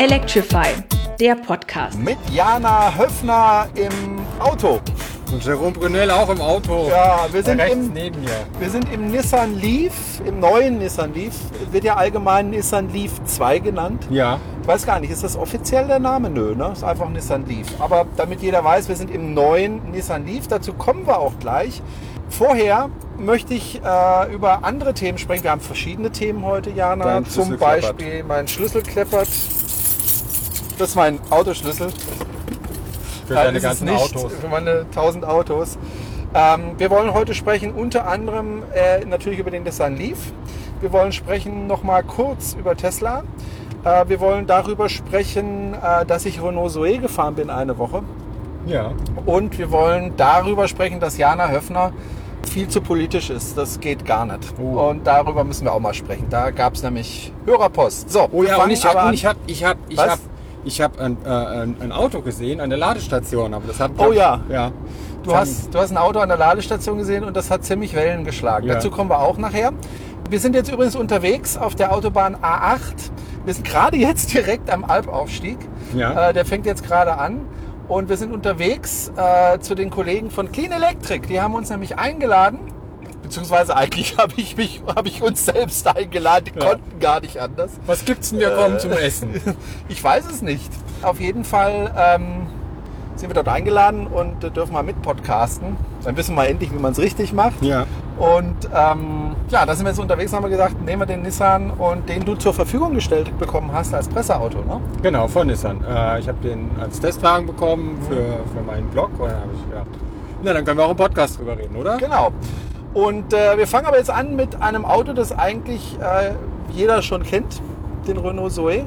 Electrify, der Podcast. Mit Jana Höfner im Auto. Und Jerome Brunel auch im Auto. Ja, wir sind, im, neben mir. wir sind im Nissan Leaf, im neuen Nissan Leaf. Wird ja allgemein Nissan Leaf 2 genannt. Ja. Ich weiß gar nicht, ist das offiziell der Name? Nö, ne? Ist einfach Nissan Leaf. Aber damit jeder weiß, wir sind im neuen Nissan Leaf. Dazu kommen wir auch gleich. Vorher möchte ich äh, über andere Themen sprechen. Wir haben verschiedene Themen heute, Jana. Dein Zum. Beispiel mein Schlüssel kleppert. Das ist mein Autoschlüssel. Für Nein, deine es ganzen nicht, Autos. Für meine 1000 Autos. Ähm, wir wollen heute sprechen unter anderem äh, natürlich über den Nissan Leaf. Wir wollen sprechen nochmal kurz über Tesla. Äh, wir wollen darüber sprechen, äh, dass ich Renault Zoe gefahren bin eine Woche. Ja. Und wir wollen darüber sprechen, dass Jana Höfner viel zu politisch ist. Das geht gar nicht. Oh. Und darüber müssen wir auch mal sprechen. Da gab es nämlich Hörerpost. So, Oh ja, und ich habe ich hab, ich hab, ich hab, ich hab ein, äh, ein, ein Auto gesehen an der Ladestation, aber das hat Oh ja. ja. Du hast, du hast ein Auto an der Ladestation gesehen und das hat ziemlich Wellen geschlagen. Ja. Dazu kommen wir auch nachher. Wir sind jetzt übrigens unterwegs auf der Autobahn A8. Wir sind gerade jetzt direkt am Alpaufstieg. Ja. Äh, der fängt jetzt gerade an. Und wir sind unterwegs äh, zu den Kollegen von Clean Electric. Die haben uns nämlich eingeladen. Beziehungsweise eigentlich habe ich, mich, hab ich uns selbst eingeladen. Die Ja. konnten gar nicht anders. Was gibt's denn? Wir kommen zum Essen. Ich weiß es nicht. Auf jeden Fall ähm, sind wir dort eingeladen und äh, dürfen mal mit podcasten. Dann wissen wir endlich, wie man es richtig macht. Ja. Und ähm, ja, da sind wir jetzt unterwegs, haben wir gesagt, nehmen wir den Nissan und den du zur Verfügung gestellt bekommen hast als Presseauto, ne? Genau, von Nissan. Äh, ich habe den als Testwagen bekommen für, für meinen Blog. Und dann habe ich gedacht, na, dann können wir auch im Podcast drüber reden, oder? Genau. Und äh, wir fangen aber jetzt an mit einem Auto, das eigentlich äh, jeder schon kennt, den Renault Zoe.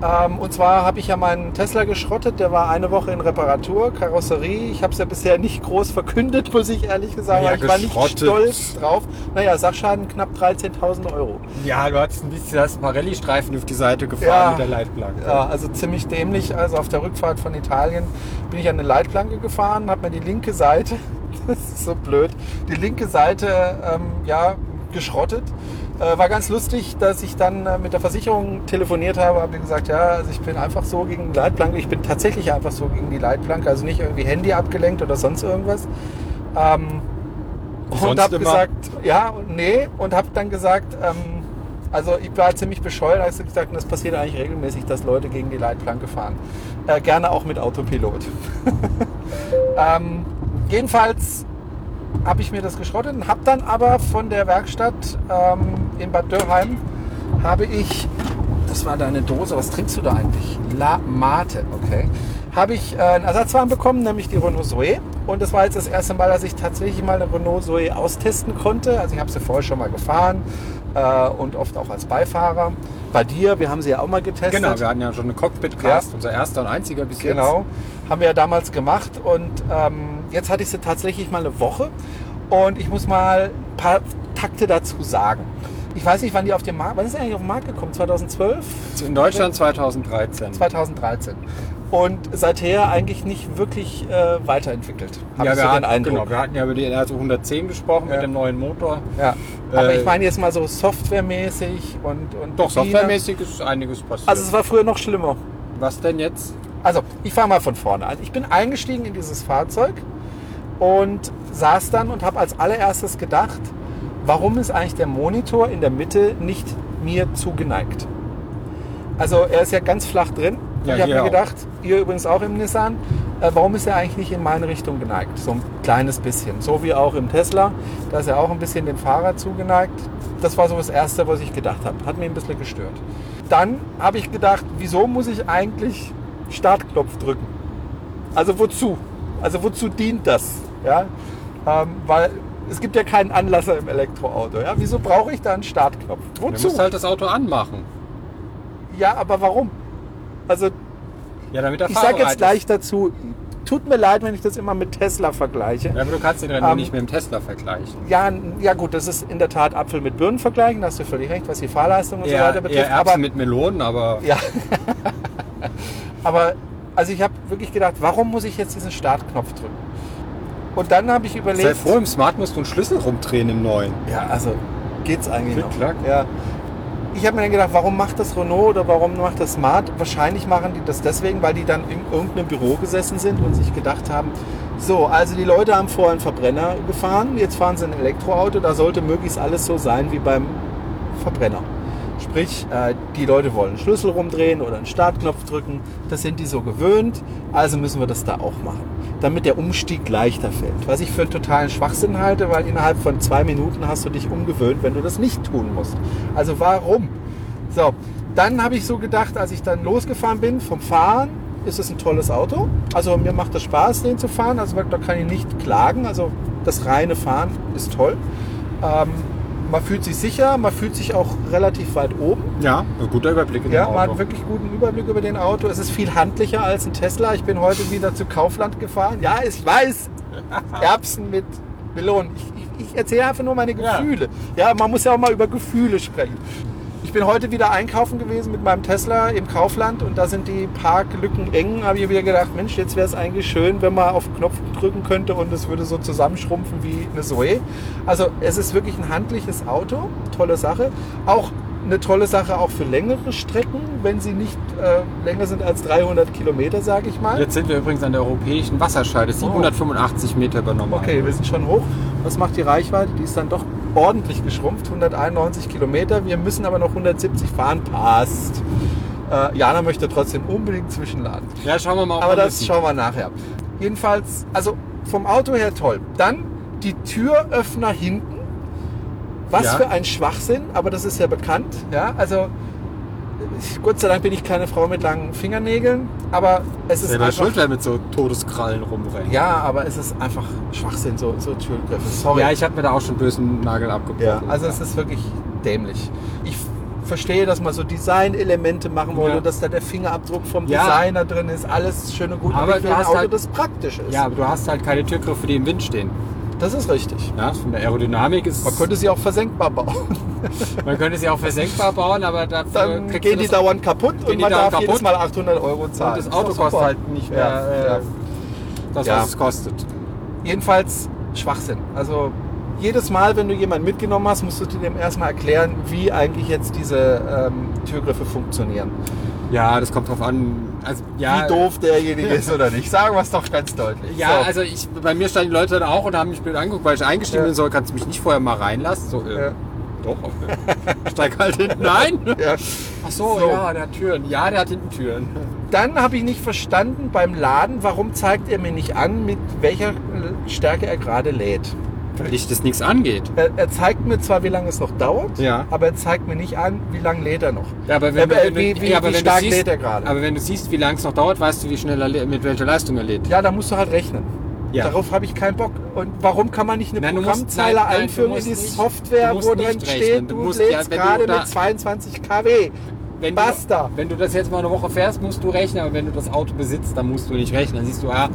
Ähm, und zwar habe ich ja meinen Tesla geschrottet, der war eine Woche in Reparatur, Karosserie. Ich habe es ja bisher nicht groß verkündet, muss ich ehrlich sagen. Ja, ich war nicht stolz drauf. Naja, Sachschaden knapp 13.000 Euro. Ja, du hast ein bisschen das Parelli-Streifen auf die Seite gefahren Ja. mit der Leitplanke. Ja, also ziemlich dämlich. Also auf der Rückfahrt von Italien bin ich an eine Leitplanke gefahren, habe mir die linke Seite, das ist so blöd, die linke Seite ähm, ja, geschrottet. Äh, war ganz lustig, dass ich dann äh, mit der Versicherung telefoniert habe, habe gesagt, ja, also ich bin einfach so gegen die Leitplanke. Ich bin tatsächlich einfach so gegen die Leitplanke, also nicht irgendwie Handy abgelenkt oder sonst irgendwas. Ähm, und habe gesagt, ja, und nee, und habe dann gesagt, ähm, also ich war ziemlich bescheuert, als ich gesagt habe, das passiert eigentlich regelmäßig, dass Leute gegen die Leitplanke fahren. Äh, gerne auch mit Autopilot. ähm, jedenfalls habe ich mir das geschrottet und habe dann aber von der Werkstatt ähm, in Bad Dürrheim habe ich, das war deine Dose, was trinkst du da eigentlich? La Mate, okay. Habe ich äh, einen Ersatzwagen bekommen, nämlich die Renault Zoe. Und das war jetzt das erste Mal, dass ich tatsächlich mal eine Renault Zoe austesten konnte. Also ich habe sie vorher schon mal gefahren äh, und oft auch als Beifahrer. Bei dir, wir haben sie ja auch mal getestet. Genau, wir hatten ja schon eine Cockpit-Cast, unser erster und einziger bis jetzt. Genau, haben wir ja damals gemacht und ähm, jetzt hatte ich sie tatsächlich mal eine Woche und ich muss mal ein paar Takte dazu sagen. Ich weiß nicht, wann die auf den Markt, wann ist eigentlich auf den Markt gekommen? 2012? In Deutschland 2013. 2013. Und seither eigentlich nicht wirklich äh, weiterentwickelt. Hab ja, wir, so hatten, Eindruck. genau, wir hatten ja über die also 110 gesprochen Ja. mit dem neuen Motor. Ja. Aber Äh, ich meine jetzt mal so softwaremäßig und, und Doch, softwaremäßig ist einiges passiert. Also es war früher noch schlimmer. Was denn jetzt? Also, ich fange mal von vorne an. Ich bin eingestiegen in dieses Fahrzeug und saß dann und habe als allererstes gedacht, warum ist eigentlich der Monitor in der Mitte nicht mir zugeneigt? Also er ist ja ganz flach drin. Ja, ich habe mir auch. gedacht, ihr übrigens auch im Nissan, äh, warum ist er eigentlich nicht in meine Richtung geneigt? So ein kleines bisschen. So wie auch im Tesla, da ist er auch ein bisschen dem Fahrer zugeneigt. Das war so das Erste, was ich gedacht habe. Hat mir ein bisschen gestört. Dann habe ich gedacht, wieso muss ich eigentlich Startknopf drücken? Also wozu? Also wozu dient das? Ja? Ähm, weil es gibt ja keinen Anlasser im Elektroauto. Ja? Wieso brauche ich da einen Startknopf? Du Wozu? musst halt das Auto anmachen. Ja, aber warum? Also Ja, damit ich sage jetzt gleich dazu, tut mir leid, wenn ich das immer mit Tesla vergleiche. ist. Ja, aber du kannst den Renault Ähm, nicht mit dem Tesla vergleichen. Ja, ja gut, das ist in der Tat Apfel mit Birnen vergleichen, da hast du völlig recht, was die Fahrleistung und so weiter betrifft. eher Erbsen aber, mit Melonen, aber ja. aber also ich habe wirklich gedacht, warum muss ich jetzt diesen Startknopf drücken? Und dann habe ich sei überlegt, froh, im Smart musst du einen Schlüssel rumdrehen im neuen. ja, also geht's eigentlich Klick, noch? klack. Ja. ich habe mir dann gedacht, warum macht das Renault oder warum macht das Smart? Wahrscheinlich machen die das deswegen, weil die dann in irgendeinem Büro gesessen sind und sich gedacht haben, so, also die Leute haben vorher einen Verbrenner gefahren, jetzt fahren sie ein Elektroauto, da sollte möglichst alles so sein wie beim Verbrenner. Sprich, äh, die Leute wollen einen Schlüssel rumdrehen oder einen Startknopf drücken. Das sind die so gewöhnt, also müssen wir das da auch machen, damit der Umstieg leichter fällt. Was ich für einen totalen Schwachsinn halte, weil innerhalb von zwei Minuten hast du dich umgewöhnt, wenn du das nicht tun musst. Also warum? So, dann habe ich so gedacht, als ich dann losgefahren bin vom Fahren, ist es ein tolles Auto. Also mir macht es Spaß, den zu fahren. Also da kann ich nicht klagen. Also das reine Fahren ist toll. Ähm, man fühlt sich sicher, man fühlt sich auch relativ weit oben. Ja, ein guter Überblick in Ja, dem man Auto. hat wirklich guten Überblick über den Auto. Es ist viel handlicher als ein Tesla. Ich bin heute wieder zu Kaufland gefahren. Ja, ich weiß. Erbsen mit Melonen. Ich, ich, ich erzähle einfach nur meine Ja. Gefühle. Ja. man muss ja auch mal über Gefühle sprechen. Ich bin heute wieder einkaufen gewesen mit meinem Tesla im Kaufland und da sind die Parklücken eng. Habe ich wieder gedacht, Mensch, jetzt wäre es eigentlich schön, wenn man auf den Knopf drücken könnte und es würde so zusammenschrumpfen wie eine Zoe. Also es ist wirklich ein handliches Auto, tolle Sache. Auch eine tolle Sache auch für längere Strecken, wenn sie nicht äh, länger sind als 300 Kilometer, sage ich mal. Jetzt sind wir übrigens an der europäischen Wasserscheide, 785 Meter über normal. Okay, wir sind schon hoch. Was macht die Reichweite? Die ist dann doch ordentlich geschrumpft, 191 Kilometer. Wir müssen aber noch 170 fahren. Passt. Äh, Jana möchte trotzdem unbedingt zwischenladen. Ja, schauen wir mal. Aber das schauen wir nachher. Jedenfalls, also vom Auto her toll. Dann die Türöffner hinten. Was Ja. für ein Schwachsinn, aber das ist ja bekannt. Ja, also ich, Gott sei Dank bin ich keine Frau mit langen Fingernägeln, aber es ist Selber einfach, schuld, mit so Todeskrallen rumrennt. ja, aber es ist einfach Schwachsinn, so, so Türgriffe. Sorry. Ja, ich habe mir da auch schon bösen Nagel abgebrochen. Ja, also es ist wirklich dämlich. Ich verstehe, dass man so Designelemente machen wollte, Ja. dass da der Fingerabdruck vom Ja. Designer drin ist, alles schön und gut. Aber ich will ein Auto, halt- das praktisch ist. Ja, aber du hast halt keine Türgriffe, die im Wind stehen. Das ist richtig. Ja, von der Aerodynamik ist. Man könnte sie auch versenkbar bauen. man könnte sie auch versenkbar bauen, aber dafür Dann gehen die das, dauernd kaputt und man darf jedes kaputt. Mal 800 Euro und zahlen. das ist Auto doch kostet halt nicht mehr Ja, äh, ja. das, was Ja. es kostet. Jedenfalls Schwachsinn. Also jedes Mal, wenn du jemanden mitgenommen hast, musst du dem erstmal erklären, wie eigentlich jetzt diese ähm, Türgriffe funktionieren. Ja, das kommt drauf an. Also, ja, wie doof derjenige ist oder nicht. Sagen wir es doch ganz deutlich. Ja, So. also ich, bei mir standen die Leute dann auch und haben mich blöd angeguckt, weil ich eingestiegen Ja. bin soll, kannst du mich nicht vorher mal reinlassen? So, äh, Ja. doch, okay. Steig halt hinten ein. Ja. Ach so, So. ja, der hat Türen. Ja, der hat hinten Türen. Dann habe ich nicht verstanden beim Laden, warum zeigt er mir nicht an, mit welcher Stärke er gerade lädt. Weil dich das nichts angeht. Er, er zeigt mir zwar, wie lange es noch dauert, Ja. aber er zeigt mir nicht an, wie lange lädt er noch. Ja, aber wenn, äh, wie- wie- ja, aber wie wenn stark siehst, lädt er gerade? Aber wenn du siehst, wie lange es noch dauert, weißt du, wie schnell er, mit welcher Leistung er lädt. Ja, da musst du halt rechnen. Ja. Darauf habe ich keinen Bock. Und warum kann man nicht eine Nein, du musst- Programmzeile nein, einführen in die Software, wo drin steht, du, Du musst- lädst ja, gerade mit 22 kW. Wenn Basta. Du, wenn du das jetzt mal eine Woche fährst, musst du rechnen, aber wenn du das Auto besitzt, dann musst du nicht rechnen. Dann siehst du, ah,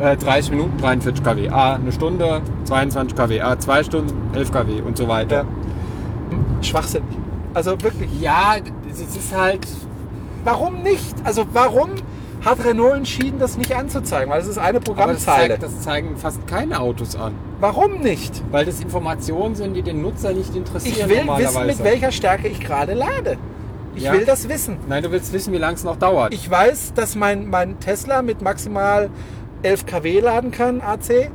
äh, 30 Minuten, 43 kW, ah, eine Stunde, 22 kW, ah, zwei Stunden, 11 kW und so weiter. Ja. Schwachsinnig. Also wirklich. Ja, es ist halt. Warum nicht? Also warum hat Renault entschieden, das nicht anzuzeigen? Weil es ist eine Aber das, Programmzeile. zeigt, das zeigen fast keine Autos an. Warum nicht? Weil das Informationen sind, die den Nutzer nicht interessieren. Ich will wissen, mit welcher Stärke ich gerade lade. Ich Ja. will das wissen. Nein, du willst wissen, wie lange es noch dauert. Ich weiß, dass mein, mein Tesla mit maximal 11 kW laden kann, AC. Äh,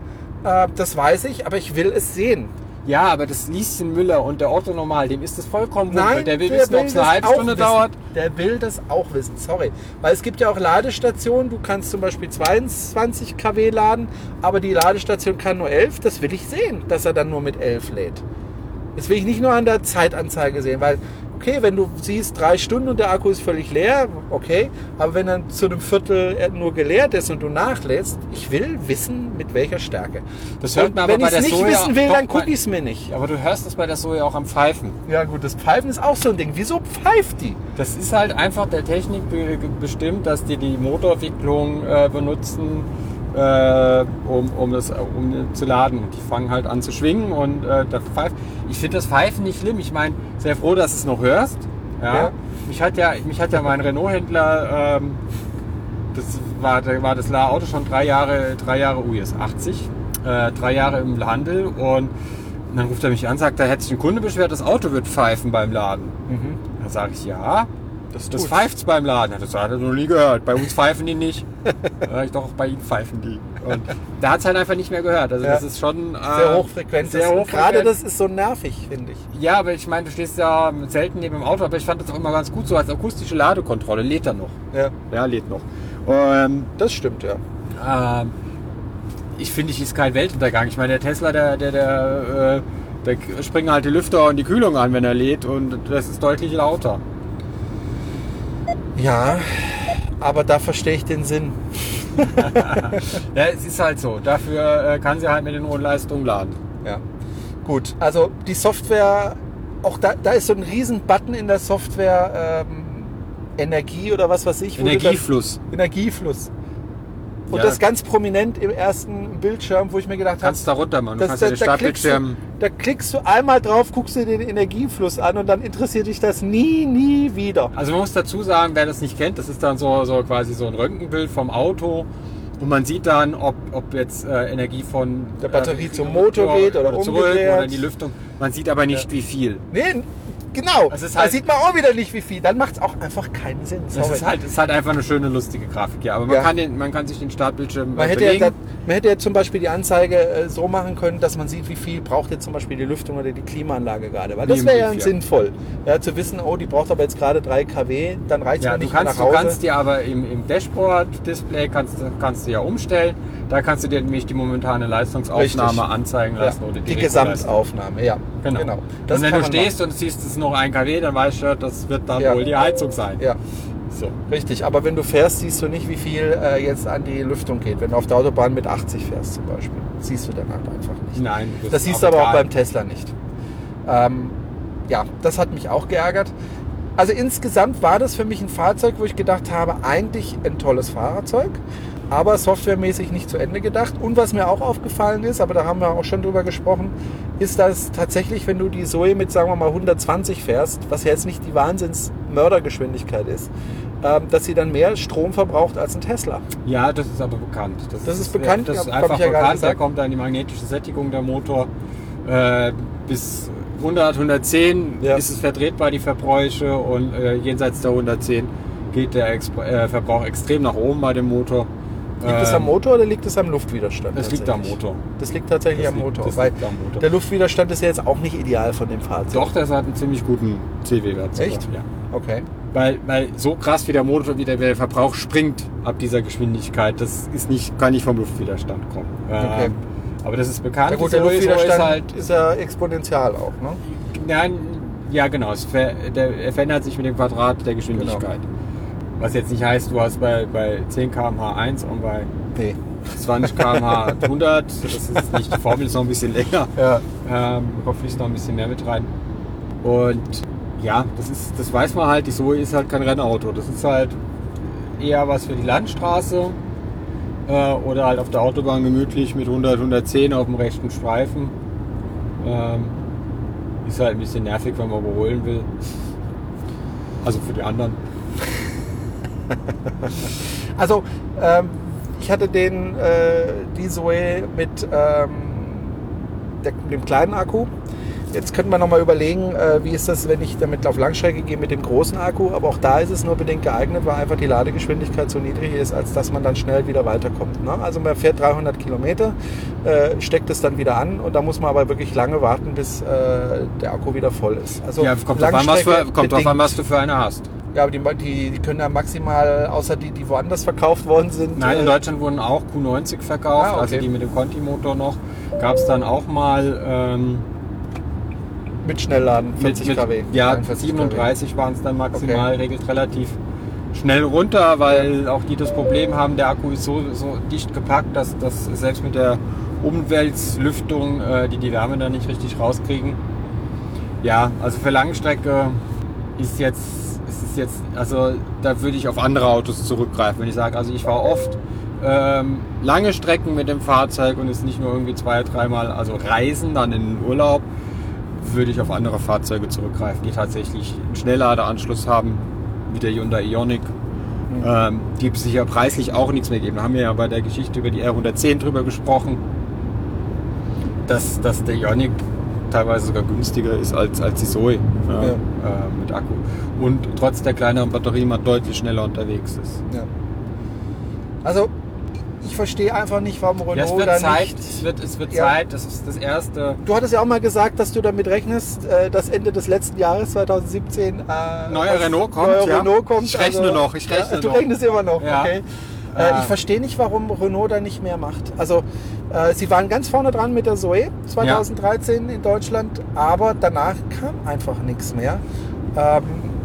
das weiß ich, aber ich will es sehen. ja, aber das Lieschen Müller und der Otto Normal, dem ist das vollkommen Nein, wurscht. Der will wissen, ob es eine halbe Stunde wissen. dauert. Der will das auch wissen, sorry. Weil es gibt ja auch Ladestationen, du kannst zum Beispiel 22 kW laden, aber die Ladestation kann nur 11. Das will ich sehen, dass er dann nur mit 11 lädt. Das will ich nicht nur an der Zeitanzeige sehen, weil, okay, wenn du siehst, drei Stunden und der Akku ist völlig leer, okay, aber wenn dann zu einem Viertel er nur geleert ist und du nachlädst, ich will wissen, mit welcher Stärke. Das hört und man aber wenn ich es nicht Soja wissen will, dann gucke ich es mir nicht. Aber du hörst das bei der Soja auch am Pfeifen. Ja gut, das Pfeifen ist auch so ein Ding. Wieso pfeift die? Das ist halt einfach der Technik be bestimmt, dass die die Motorwicklung äh, benutzen, äh, um, um, das, um zu laden. Und die fangen halt an zu schwingen und äh, da pfeift. Ich finde das Pfeifen nicht schlimm. Ich meine, sehr froh, dass du es noch hörst. Ja. Ja. Mich, hat ja, mich hat ja mein Renault-Händler, ähm, das war, war das Auto schon drei Jahre, drei Jahre, ui, ist 80, äh, drei Jahre im Handel und dann ruft er mich an, sagt, da hätte sich ein Kunde beschwert, das Auto wird pfeifen beim Laden. Da sage ich, ja, Das, das pfeift's beim Laden. Das hat er noch nie gehört. Bei uns pfeifen die nicht. Da sag ich doch, bei ihnen pfeifen die. Und hat es halt einfach nicht mehr gehört. Also Ja. das ist schon... Sehr äh, hochfrequent. Sehr Das- und hochfrequent. Gerade das ist so nervig, finde ich. Ja, aber ich meine, du stehst ja selten neben dem Auto, aber ich fand das auch immer ganz gut so als akustische Ladekontrolle. Lädt er noch. Ja, Ja, lädt noch. Ähm, das stimmt, ja. ähm, ich finde, ich ist kein Weltuntergang. Ich meine, der Tesla, der, der, der, äh, der springen halt die Lüfter und die Kühlung an, wenn er lädt und das ist deutlich lauter. Ja, aber da verstehe ich den Sinn. Ja, es ist halt so. Dafür äh, kann sie halt mit den hohen Leistungen laden. Ja. Gut, also die Software, auch da, da ist so ein riesen Button in der Software ähm, Energie oder was weiß ich. Energiefluss. Dann, Energiefluss. Und Ja. das ganz prominent im ersten Bildschirm, wo ich mir gedacht habe, Kannst da runter machen. Du das, kannst ja den da, klickst du, Startbildschirm. da klickst du einmal drauf, guckst dir den Energiefluss an und dann interessiert dich das nie, nie wieder. Also man muss dazu sagen, wer das nicht kennt, das ist dann so, so quasi so ein Röntgenbild vom Auto. Und man sieht dann, ob, ob jetzt äh, Energie von Der Batterie äh, zum Motor geht oder zurück umgekehrt. oder in die Lüftung. Man sieht aber nicht, wie viel. Nee, genau. Das ist da halt- sieht man auch wieder nicht, wie viel. Dann macht es auch einfach keinen Sinn. Das Sorry. ist halt, ist halt einfach eine schöne, lustige Grafik. Ja, aber man, Ja. kann, den, man kann sich den Startbildschirm Man äh, hätte, ja, da- man hätte ja zum Beispiel die Anzeige äh, so machen können, dass man sieht, wie viel braucht jetzt zum Beispiel die Lüftung oder die Klimaanlage gerade. Weil das wäre ja ja. sinnvoll. Ja, zu wissen, oh, die braucht aber jetzt gerade 3 kW, dann reicht Ja, man du nicht kannst, nach du Hause. kannst dir aber im, im Dashboard-Display kannst, du- kannst du ja umstellen. Da kannst du dir nämlich die momentane Leistungsaufnahme Richtig. anzeigen ja, lassen. oder die Regelleistung. Gesamtaufnahme, ja. Genau. Das und wenn du stehst und siehst, es ist noch ein kW, dann weißt du, das wird dann Ja. wohl die Heizung sein. machen. Ja, So. richtig. Aber wenn du fährst, siehst du nicht, wie viel äh, jetzt an die Lüftung geht. Wenn du auf der Autobahn mit 80 fährst zum Beispiel, siehst du dann halt einfach nicht. Nein, Das ist siehst du aber auch beim Tesla nicht. Ähm, ja, das hat mich auch geärgert. Also insgesamt war das für mich ein Fahrzeug, wo ich gedacht habe, eigentlich ein tolles Fahrzeug, aber softwaremäßig nicht zu Ende gedacht. Und was mir auch aufgefallen ist, aber da haben wir auch schon drüber gesprochen, ist, dass tatsächlich, wenn du die Zoe mit, sagen wir mal, 120 fährst, was ja jetzt nicht die Wahnsinns-Mördergeschwindigkeit ist, ähm, dass sie dann mehr Strom verbraucht als ein Tesla. Ja, das ist aber bekannt. Das ist bekannt, Das ist einfach ja bekannt. Da kommt dann die magnetische Sättigung der Motor. Äh, bis 100, 110 Ja. ist es vertretbar, die Verbräuche. Und äh, jenseits der 110 geht der Expr äh, Verbrauch extrem nach oben bei dem Motor. Liegt es Ähm, am Motor oder liegt es am Luftwiderstand? Das liegt am? Motor. Das liegt tatsächlich Das am liegt- Motor, das weil liegt am Motor. der Luftwiderstand ist ja jetzt auch nicht ideal von dem Fahrzeug. Doch, das hat einen ziemlich guten CW-Wert. Echt? Ja. Okay. Weil, weil so krass wie der Motor, wie der, der Verbrauch springt ab dieser Geschwindigkeit, das ist nicht, kann nicht vom Luftwiderstand kommen. Okay. Ähm, aber das ist bekannt. Ja gut, der Luftwiderstand ist halt, ist ja exponentiell auch, ne? nein, ja genau, es ver, der, er verändert sich mit dem Quadrat der Geschwindigkeit. Genau. Was jetzt nicht heißt, du hast bei, bei 10 km/h 1 und bei Nee. 20 km/h 100, das ist nicht, die Formel ist noch ein bisschen länger. Ja. Ähm, da fließt noch ein bisschen mehr mit rein. Und ja, das ist, das weiß man halt, die Zoe ist halt kein Rennauto. Das ist halt eher was für die Landstraße äh, oder halt auf der Autobahn gemütlich mit 100, 110 auf dem rechten Streifen. Ähm, ist halt ein bisschen nervig, wenn man überholen will. Also für die anderen. Also, ähm, ich hatte den, äh, die Zoe mit ähm, der, dem kleinen Akku. Jetzt könnte man nochmal überlegen, äh, wie ist das, wenn ich damit auf Langstrecke gehe mit dem großen Akku. Aber auch da ist es nur bedingt geeignet, weil einfach die Ladegeschwindigkeit so niedrig ist, als dass man dann schnell wieder weiterkommt. Ne? Also man fährt 300 Kilometer, äh, steckt es dann wieder an und da muss man aber wirklich lange warten, bis äh, der Akku wieder voll ist. Also ja, kommt drauf an, was du für eine hast. Ja, aber die, die, die können ja maximal, außer die, die woanders verkauft worden sind. Nein, in äh, Deutschland wurden auch Q90 verkauft, Ah, okay. also die mit dem Conti-Motor noch. Gab es dann auch mal ähm, mit Schnellladen, 40 mit, mit, kW. Ja, 43 kW. 37 waren es dann maximal, regelt relativ schnell runter, weil auch die das Problem haben, der Akku ist so, so dicht gepackt, dass, dass selbst mit der Umweltlüftung äh, die die Wärme dann nicht richtig rauskriegen. Ja, also für Langstrecke ist jetzt, ist es jetzt, also da würde ich auf andere Autos zurückgreifen, wenn ich sage, also ich fahre oft ähm, lange Strecken mit dem Fahrzeug und es nicht nur irgendwie zwei, dreimal, also Reisen, dann in den Urlaub, würde ich auf andere Fahrzeuge zurückgreifen, die tatsächlich einen Schnellladeanschluss haben, wie der Hyundai Ioniq. Ähm, die sich ja preislich auch nichts mehr geben. Da haben wir ja bei der Geschichte über die R110 drüber gesprochen, dass, dass der Ioniq teilweise sogar günstiger ist als, als die Zoe ja, Ja. Äh, mit Akku. Und trotz der kleineren Batterie mal deutlich schneller unterwegs ist. Ja. Also, ich verstehe einfach nicht, warum Renault Ja, es wird da Zeit, nicht... es wird, es wird Ja. Zeit, das ist das erste. Du hattest ja auch mal gesagt, dass du damit rechnest, äh, dass Ende des letzten Jahres 2017 äh, Neuer Renault kommt, Neuer ja. Renault kommt. Ich rechne noch, ich rechne ja, Du noch. rechnest immer noch, okay. Äh, ich verstehe nicht, warum Renault da nicht mehr macht. Also äh, sie waren ganz vorne dran mit der Zoe 2013 in Deutschland, aber danach kam einfach nichts mehr. Ähm,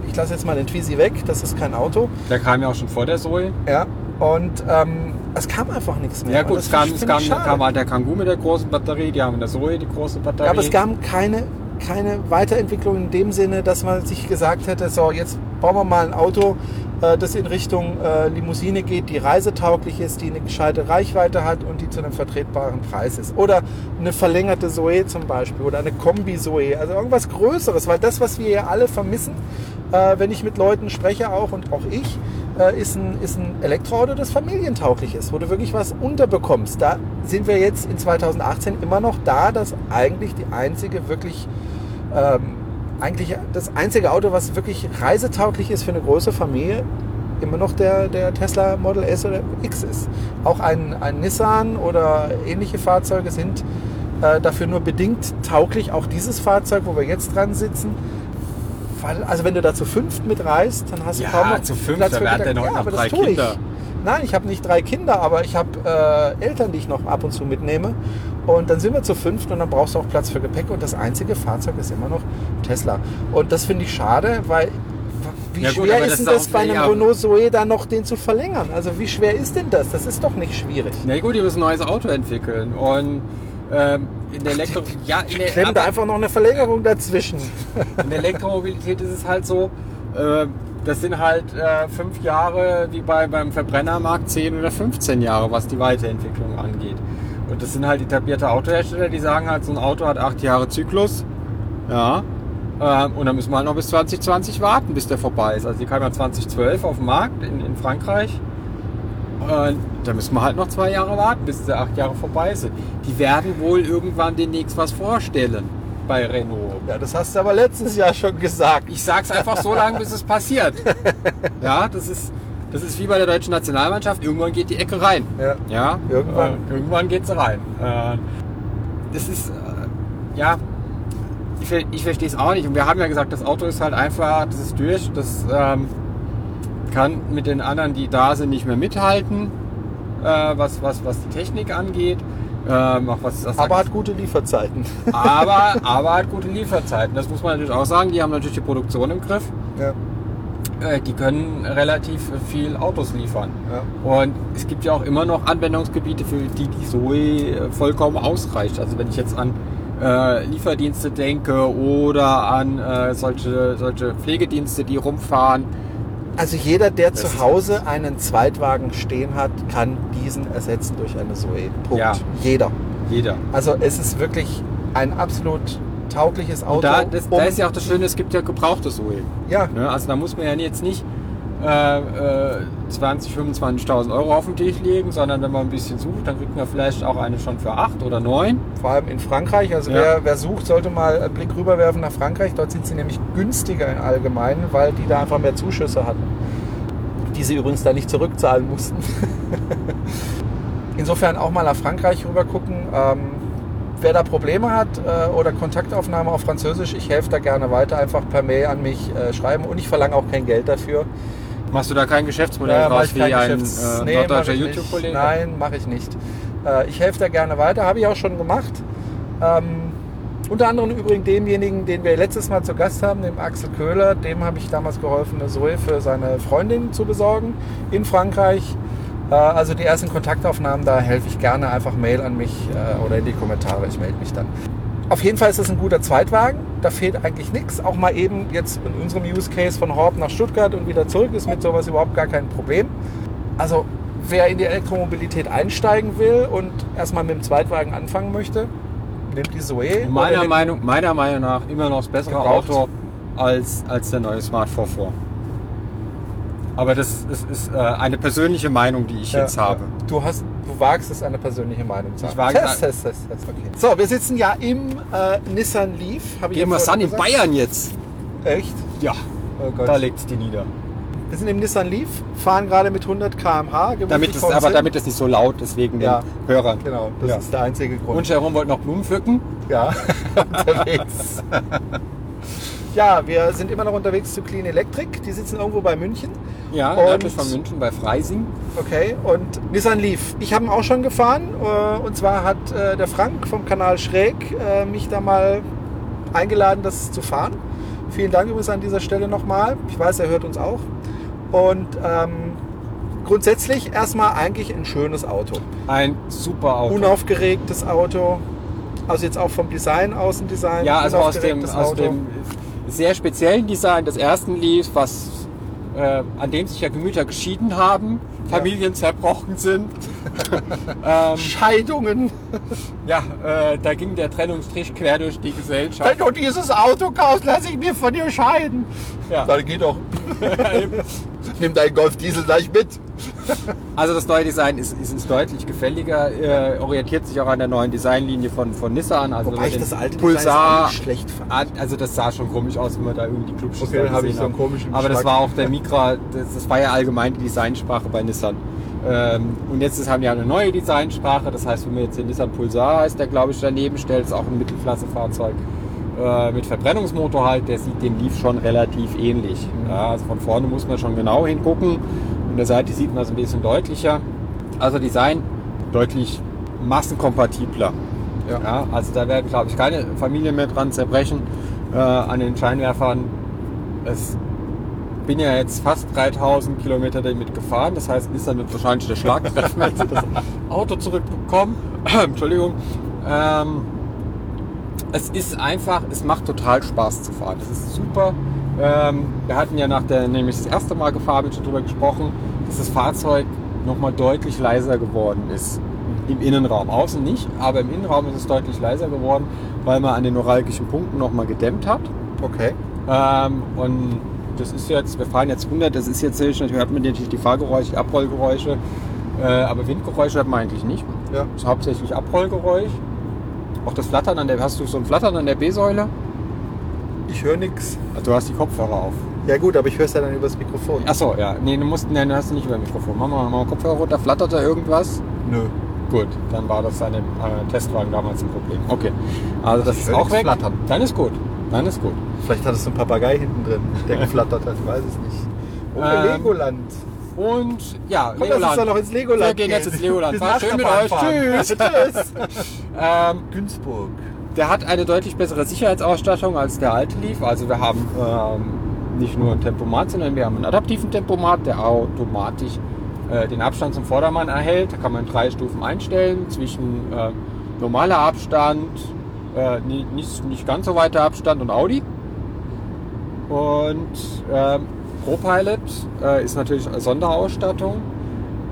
ich lasse jetzt mal den Twizy weg, das ist kein Auto. Der kam ja auch schon vor der Zoe. Ja. Und ähm, es kam einfach nichts mehr. Ja gut, es kam, es kam, kam halt der Kangoo mit der großen Batterie, die haben in der Zoe die große Batterie. Ja, aber es gab keine, keine Weiterentwicklung in dem Sinne, dass man sich gesagt hätte, so jetzt bauen wir mal ein Auto, das in Richtung äh, Limousine geht, die reisetauglich ist, die eine gescheite Reichweite hat und die zu einem vertretbaren Preis ist. Oder eine verlängerte Zoe zum Beispiel oder eine Kombi-Zoe, also irgendwas Größeres, weil das, was wir ja alle vermissen, äh, wenn ich mit Leuten spreche auch und auch ich, äh, ist, ein, ist ein Elektroauto, das familientauglich ist, wo du wirklich was unterbekommst. Da sind wir jetzt in 2018 immer noch da, dass eigentlich die einzige wirklich, ähm, eigentlich das einzige Auto, was wirklich reisetauglich ist für eine große Familie, immer noch der, der Tesla Model S oder X ist. Auch ein, ein Nissan oder ähnliche Fahrzeuge sind äh, dafür nur bedingt tauglich. Auch dieses Fahrzeug, wo wir jetzt dran sitzen, weil, also wenn du da zu fünft mitreist, dann hast du Ja, kaum noch zu fünft, Platz für Gedanken. dann auch ja, noch aber das drei tue Kinder. Ich. Nein, ich habe nicht drei Kinder, aber ich habe äh, Eltern, die ich noch ab und zu mitnehme. Und dann sind wir zu fünft und dann brauchst du auch Platz für Gepäck. Und das einzige Fahrzeug ist immer noch Tesla. Und das finde ich schade, weil wie Ja gut, schwer aber ist das denn das auch bei einem Renault Zoe dann noch den zu verlängern? Also wie schwer ist denn das? Das ist doch nicht schwierig. Na gut, die müssen ein neues Auto entwickeln. Und ähm, in der Elektro ja, in der, Klemmt da aber einfach noch eine Verlängerung dazwischen. in der Elektromobilität ist es halt so, äh, das sind halt äh, fünf Jahre wie bei, beim Verbrennermarkt 10 oder 15 Jahre, was die Weiterentwicklung angeht. Und das sind halt etablierte Autohersteller, die sagen halt, so ein Auto hat acht Jahre Zyklus. Ja. Ähm, und dann müssen wir halt noch bis 2020 warten, bis der vorbei ist. Also die kam ja 2012 auf den Markt in, in Frankreich. Und da müssen wir halt noch zwei Jahre warten, bis diese acht Jahre vorbei sind. Die werden wohl irgendwann demnächst was vorstellen bei Renault. Ja, das hast du aber letztes Jahr schon gesagt. Ich sag's einfach so lange, bis es passiert. Ja, das ist, das ist wie bei der deutschen Nationalmannschaft. Irgendwann geht die Ecke rein. Ja. Ja, Irgendwann. Äh, irgendwann geht sie rein. Äh, das ist, äh, ja, ich, ich verstehe es auch nicht. Und wir haben ja gesagt, das Auto ist halt einfach, das ist durch, das ähm, kann mit den anderen, die da sind, nicht mehr mithalten, äh, was, was, was die Technik angeht. Ähm, auch was das Aber hat gute Lieferzeiten. aber, aber hat gute Lieferzeiten. Das muss man natürlich auch sagen. Die haben natürlich die Produktion im Griff. Ja. Äh, Die können relativ viel Autos liefern. Ja. Und es gibt ja auch immer noch Anwendungsgebiete, für die die Zoe äh, vollkommen ausreicht. Also wenn ich jetzt an äh, Lieferdienste denke oder an äh, solche, solche Pflegedienste, die rumfahren. Also jeder, der Das zu Hause einen Zweitwagen stehen hat, kann diesen ersetzen durch eine Zoe. Punkt. Ja. Jeder. Jeder. Also es ist wirklich ein absolut taugliches Auto. Und da, das, um- da ist ja auch das Schöne, es gibt ja gebrauchte Zoe. ja, Ne? Also da muss man ja jetzt nicht äh, äh, 20, 25.000 Euro auf den Tisch legen, sondern wenn man ein bisschen sucht, dann kriegt man vielleicht auch eine schon für 8 oder 9. vor allem in Frankreich. Also Ja. wer, wer sucht, sollte mal einen Blick rüberwerfen nach Frankreich. Dort sind sie nämlich günstiger im Allgemeinen, weil die da einfach mehr Zuschüsse hatten. Die sie übrigens da nicht zurückzahlen mussten. Insofern auch mal nach Frankreich rüber gucken. Ähm, wer da Probleme hat äh, oder Kontaktaufnahme auf Französisch, ich helfe da gerne weiter. Einfach per Mail an mich äh, schreiben und ich verlange auch kein Geld dafür. Machst du da kein Geschäftsmodell Ja, mach raus ich wie ein äh, Nee, norddeutscher. YouTube-Kollege? Nein, mache ich nicht. Äh, ich helfe da gerne weiter, habe ich auch schon gemacht. Ähm, unter anderem übrigens demjenigen, den wir letztes Mal zu Gast haben, dem Axel Köhler, dem habe ich damals geholfen, eine Zoe für seine Freundin zu besorgen in Frankreich. Äh, also die ersten Kontaktaufnahmen, da helfe ich gerne einfach Mail an mich äh, oder in die Kommentare, ich melde mich dann. Auf jeden Fall ist es ein guter Zweitwagen, da fehlt eigentlich nichts. Auch mal eben jetzt in unserem Use Case von Horb nach Stuttgart und wieder zurück ist mit sowas überhaupt gar kein Problem. Also wer in die Elektromobilität einsteigen will und erstmal mit dem Zweitwagen anfangen möchte, nimmt die Zoe. Meiner Meinung, meiner Meinung nach immer noch das bessere Gebraucht. Auto als, als der neue Smart 4 Aber das, das ist äh, eine persönliche Meinung, die ich jetzt habe. Du hast, du wagst es, eine persönliche Meinung zu haben. Ich wage Test, es. test, test, test, okay. So, wir sitzen ja im äh, Nissan Leaf. Hab ich Gehen wir ja Sun in Bayern jetzt. Echt? Ja, Oh da legt die nieder. Wir sind im Nissan Leaf, fahren gerade mit 100 km/h. Damit es, aber damit es nicht so laut ist wegen Ja. den Hörern. Genau, das Ja. ist der einzige Grund. Und Jerome wollte noch Blumen pflücken. Ja, unterwegs. ja, wir sind immer noch unterwegs zu Clean Electric. Die sitzen irgendwo bei München. Ja, Und- nördlich von München bei Freising. Okay, und Nissan Leaf. Ich habe ihn auch schon gefahren. äh, Und zwar hat äh, der Frank vom Kanal Schräg äh, mich da mal eingeladen, das zu fahren. Vielen Dank übrigens an dieser Stelle nochmal. Ich weiß, er hört uns auch. Und ähm, grundsätzlich erstmal eigentlich ein schönes Auto. Ein super Auto. Unaufgeregtes Auto. Also jetzt auch vom Design, Außendesign. Ja, also aus dem, aus Auto. dem sehr speziellen Design des ersten Leafs, was, äh, an dem sich ja Gemüter geschieden haben, Familien zerbrochen sind. ähm, Scheidungen. ja, äh, da ging der Trennungsstrich quer durch die Gesellschaft. Wenn du dieses Auto kaufst, lass ich mir von dir scheiden. Ja. Dann geht doch. Nimm deinen Golf Diesel gleich mit. Also das neue Design ist, ist, ist deutlich gefälliger, äh, orientiert sich auch an der neuen Designlinie von, von Nissan. Also Wobei ich das alte Pulsar, Design schlecht fand. Ah, Also das sah schon komisch aus, wenn man da irgendwie die Clubschiss Okay, habe ich so einen komischen Aber das Geschmack. war auch der Micra, das, das war ja allgemein die Designsprache bei Nissan. Ähm, und jetzt ist, haben wir eine neue Designsprache, das heißt, wenn man jetzt den Nissan Pulsar heißt, der glaube ich daneben stellt, ist auch ein Mittelklassefahrzeug äh, mit Verbrennungsmotor halt, der sieht dem Leaf schon relativ ähnlich. Mhm. Ja, also von vorne muss man schon genau hingucken. Von der Seite sieht man es ein bisschen deutlicher. Also Design deutlich massenkompatibler. Ja. Ja, also da werden, glaube ich, keine Familien mehr dran zerbrechen äh, an den Scheinwerfern. Es bin ja jetzt fast 3000 Kilometer damit gefahren. Das heißt, Nissan wird wahrscheinlich der Schlag als sie das Auto zurückbekommen. Entschuldigung. Ähm, es ist einfach, es macht total Spaß zu fahren. Es ist super. Ähm, wir hatten ja nach der, nämlich das erste Mal gefahren, schon drüber gesprochen, dass das Fahrzeug nochmal deutlich leiser geworden ist. Im Innenraum. Außen nicht, aber im Innenraum ist es deutlich leiser geworden, weil man an den neuralgischen Punkten nochmal gedämmt hat. Okay. Ähm, und das ist jetzt, wir fahren jetzt 100, das ist jetzt, hört man natürlich die Fahrgeräusche, die Abrollgeräusche, äh, aber Windgeräusche hört man eigentlich nicht. Ja. Das ist hauptsächlich Abrollgeräusch. Auch das Flattern an der, hast du so ein Flattern an der B-Säule? Ich höre nichts. Also du hast die Kopfhörer auf. Ja gut, aber ich höre es ja dann übers Mikrofon. Achso, ja. Nee, du musst, nee, du hast nicht über das Mikrofon. Mach mal, mach mal Kopfhörer runter, flattert da irgendwas? Nö. Gut, dann war das an dem äh, Testwagen damals ein Problem. Okay. Also das Ich ist auch weg. flattern. Dann ist gut. Dann ist gut. Vielleicht hat es so ein Papagei hinten drin, der geflattert hat. Ich weiß es nicht. Oh, Ähm, Legoland. Und ja, Komm, lass uns noch ins Legoland Wir gehen jetzt ins Legoland. War schön mit euch. Tschüss. Tschüss. Ähm, Günzburg. Der hat eine deutlich bessere Sicherheitsausstattung als der alte Leaf. Also wir haben ähm, nicht nur ein Tempomat, sondern wir haben einen adaptiven Tempomat, der automatisch äh, den Abstand zum Vordermann erhält. Da kann man drei Stufen einstellen zwischen äh, normaler Abstand, äh, nicht, nicht, ganz so weiter Abstand und Audi. Und ähm, ProPilot äh, ist natürlich eine Sonderausstattung,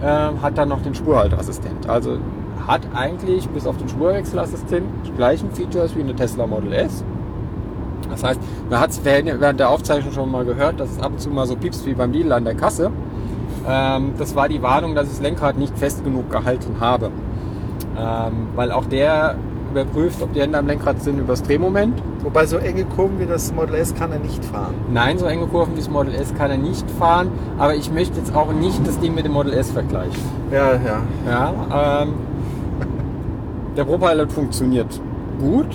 ähm, hat dann noch den Spurhalteassistent. Also hat eigentlich bis auf den Spurwechselassistent die gleichen Features wie eine Tesla Model S. Das heißt, man hat es während der Aufzeichnung schon mal gehört, dass es ab und zu mal so piepst wie beim Lidl an der Kasse. Ähm, das war die Warnung, dass ich das Lenkrad nicht fest genug gehalten habe. Ähm, weil auch der überprüft, ob die Hände am Lenkrad sind übers Drehmoment. Wobei so enge Kurven wie das Model S kann er nicht fahren. Nein, so enge Kurven wie das Model S kann er nicht fahren, aber ich möchte jetzt auch nicht das Ding mit dem Model S vergleichen. Ja, ja. Ja, ähm, der ProPilot funktioniert gut.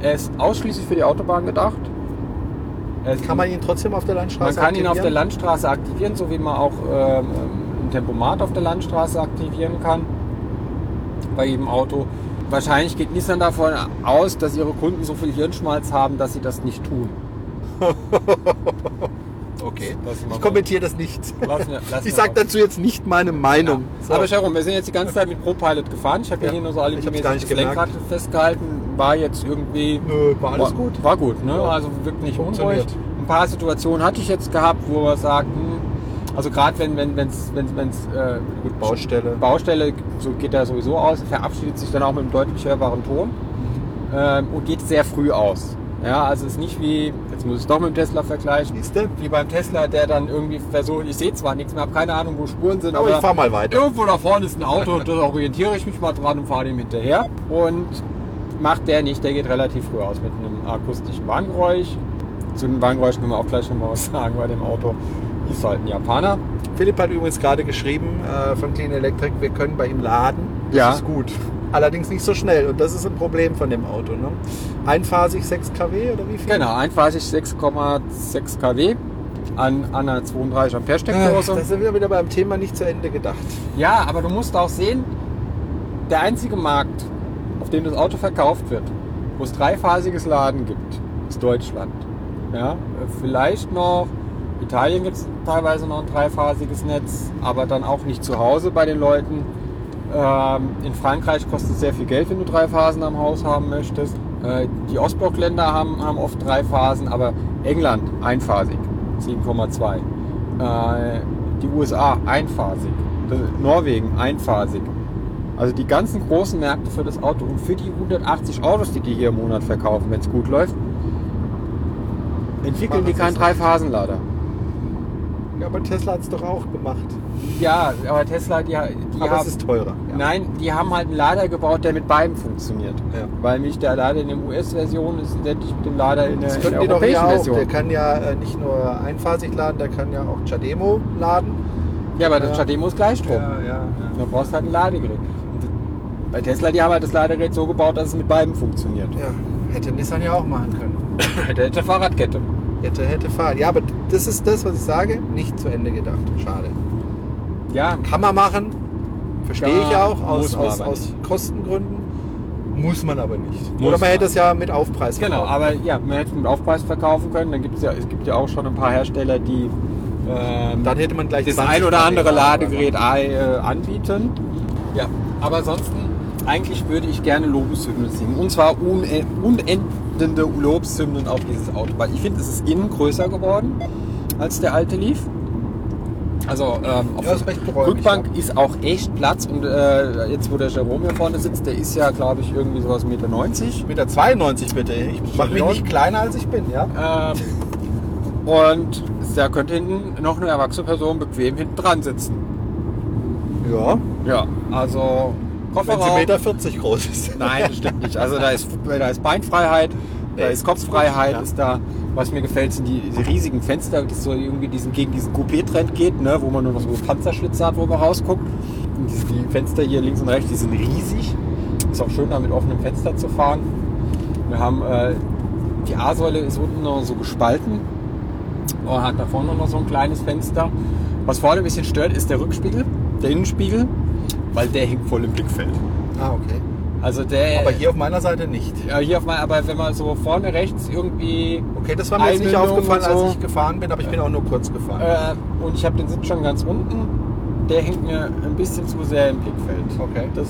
Er ist ausschließlich für die Autobahn gedacht. Ist- Kann man ihn trotzdem auf der man Landstraße kann ihn auf der aktivieren? Landstraße aktivieren, so wie man auch ähm, ein Tempomat auf der Landstraße aktivieren kann. Bei jedem Auto. Wahrscheinlich geht Nissan davon aus, dass ihre Kunden so viel Hirnschmalz haben, dass sie das nicht tun. Okay. Ich kommentiere das nicht. Lassen wir- lassen Ich sage dazu jetzt nicht meine Meinung. So. Aber Sharon, wir sind jetzt die ganze Zeit mit ProPilot gefahren. Ich habe ja. Ja. hier nur so alle das. Lenkrad festgehalten. War jetzt irgendwie. Nö, war alles gut. War gut, ne? Ja. Also wirkt nicht unruhig. Ein paar Situationen hatte ich jetzt gehabt, wo wir sagten, also gerade wenn wenn wenn's wenn's wenn's äh, gut, Baustelle. Baustelle so geht er sowieso aus, verabschiedet sich dann auch mit einem deutlich hörbaren Ton ähm, und geht sehr früh aus. Ja, also es ist nicht wie, jetzt muss ich es doch mit dem Tesla vergleichen, Siehst du? wie beim Tesla, der dann irgendwie versucht, ich sehe zwar nichts mehr, habe keine Ahnung, wo Spuren sind, Aber ich fahr mal weiter. Irgendwo da vorne ist ein Auto und da orientiere ich mich mal dran und fahre dem hinterher. Und macht der nicht, der geht relativ früh aus mit einem akustischen Warngeräusch. Zu den Warngeräuschen können wir auch gleich schon mal was sagen bei dem Auto. Ist halt ein Japaner. Philipp hat übrigens gerade geschrieben äh, von Clean Electric, wir können bei ihm laden. Das Ja. ist gut. Allerdings nicht so schnell und das ist ein Problem von dem Auto. Ne? Einphasig 6 kW oder wie viel? Genau, einphasig 6,6 kW an, an einer 32 Ampere Äh, Steckdose. Da sind wir wieder beim Thema nicht zu Ende gedacht. Ja, aber du musst auch sehen, der einzige Markt, auf dem das Auto verkauft wird, wo es dreiphasiges Laden gibt, ist Deutschland. Ja, vielleicht noch, Italien gibt es teilweise noch ein dreiphasiges Netz, aber dann auch nicht zu Hause bei den Leuten. Ähm, in Frankreich kostet es sehr viel Geld, wenn du drei Phasen am Haus haben möchtest. Äh, die Ostblockländer haben, haben oft drei Phasen, aber England einphasig, 7,2. Äh, die USA einphasig. Norwegen einphasig. Also die ganzen großen Märkte für das Auto und für die 180 Autos, die die hier im Monat verkaufen, wenn es gut läuft, entwickeln die keinen. Dreiphasenlader. Ja, aber Tesla hat es doch auch gemacht. Ja, aber Tesla, die, die aber haben, es ist teurer. Ja. Nein, die haben halt einen Lader gebaut, der mit beiden funktioniert. Ja. Weil nämlich der Lader in der US-Version ist identisch mit dem Lader in der, Das in der europäischen auch. Version. Der kann ja äh, nicht nur einphasig laden, der kann ja auch Chademo laden. ja, aber das Ja. Chademo ist Gleichstrom. ja. Du brauchst halt ein Ladegerät. Bei Tesla, die haben halt das Ladegerät so gebaut, dass es mit beiden funktioniert. Ja, hätte Nissan ja auch machen können. Der hätte Fahrradkette. Hätte, hätte fahren. Ja, aber das ist das, was ich sage, nicht zu Ende gedacht. Schade. Ja, Kann man machen, verstehe Ja, ich auch, aus, aus, aus. Kostengründen. Muss man aber nicht. Muss Oder man man. hätte es ja mit Aufpreis Genau, verkaufen. aber ja, man hätte es mit Aufpreis verkaufen können. Dann gibt's ja, es gibt ja auch schon ein paar Hersteller, die ähm, Dann hätte man gleich das 20 ein oder andere Ladegerät. Äh, anbieten. Ja, aber ansonsten, eigentlich würde ich gerne Lobeshymnen singen. Und zwar une- unendende Lobeshymnen auf dieses Auto. Weil ich finde, es ist innen größer geworden als der alte Leaf. Also ähm, auf Ja, der Rückbank ja. ist auch echt Platz. Und äh, jetzt, wo der Jerome hier vorne sitzt, der ist ja, glaube ich, irgendwie sowas 1,90 Meter. Meter 92 bitte. Ich mache mich nicht kleiner als ich bin, ja? Ähm, und da könnte hinten noch eine erwachsene Person bequem hinten dran sitzen. Ja. Ja, also Wenn sie Kofferraum. Meter 40 groß ist. Nein, das stimmt nicht. Also da ist, da ist Beinfreiheit, da ist Kopffreiheit, ja. ist da. Was mir gefällt, sind die, die riesigen Fenster, das so irgendwie diesen, gegen diesen Coupé-Trend geht, ne, wo man nur noch so Panzerschlitze hat, wo man rausguckt. Und diese, die Fenster hier links und rechts, die sind riesig. Ist auch schön, da mit offenem Fenster zu fahren. Wir haben äh, die A-Säule ist unten noch so gespalten und hat da vorne noch so ein kleines Fenster. Was vorne ein bisschen stört, ist der Rückspiegel, der Innenspiegel, weil der hängt voll im Blickfeld. Ah, okay. Also der. Aber hier auf meiner Seite nicht. Ja, hier auf mein, aber wenn man so vorne rechts irgendwie. Okay, das war mir jetzt nicht aufgefallen, so. als ich gefahren bin, aber ich bin auch nur kurz gefahren. Äh, und ich habe den Sitz schon ganz unten. Der hängt mir ein bisschen zu sehr im Blickfeld. Okay. Das.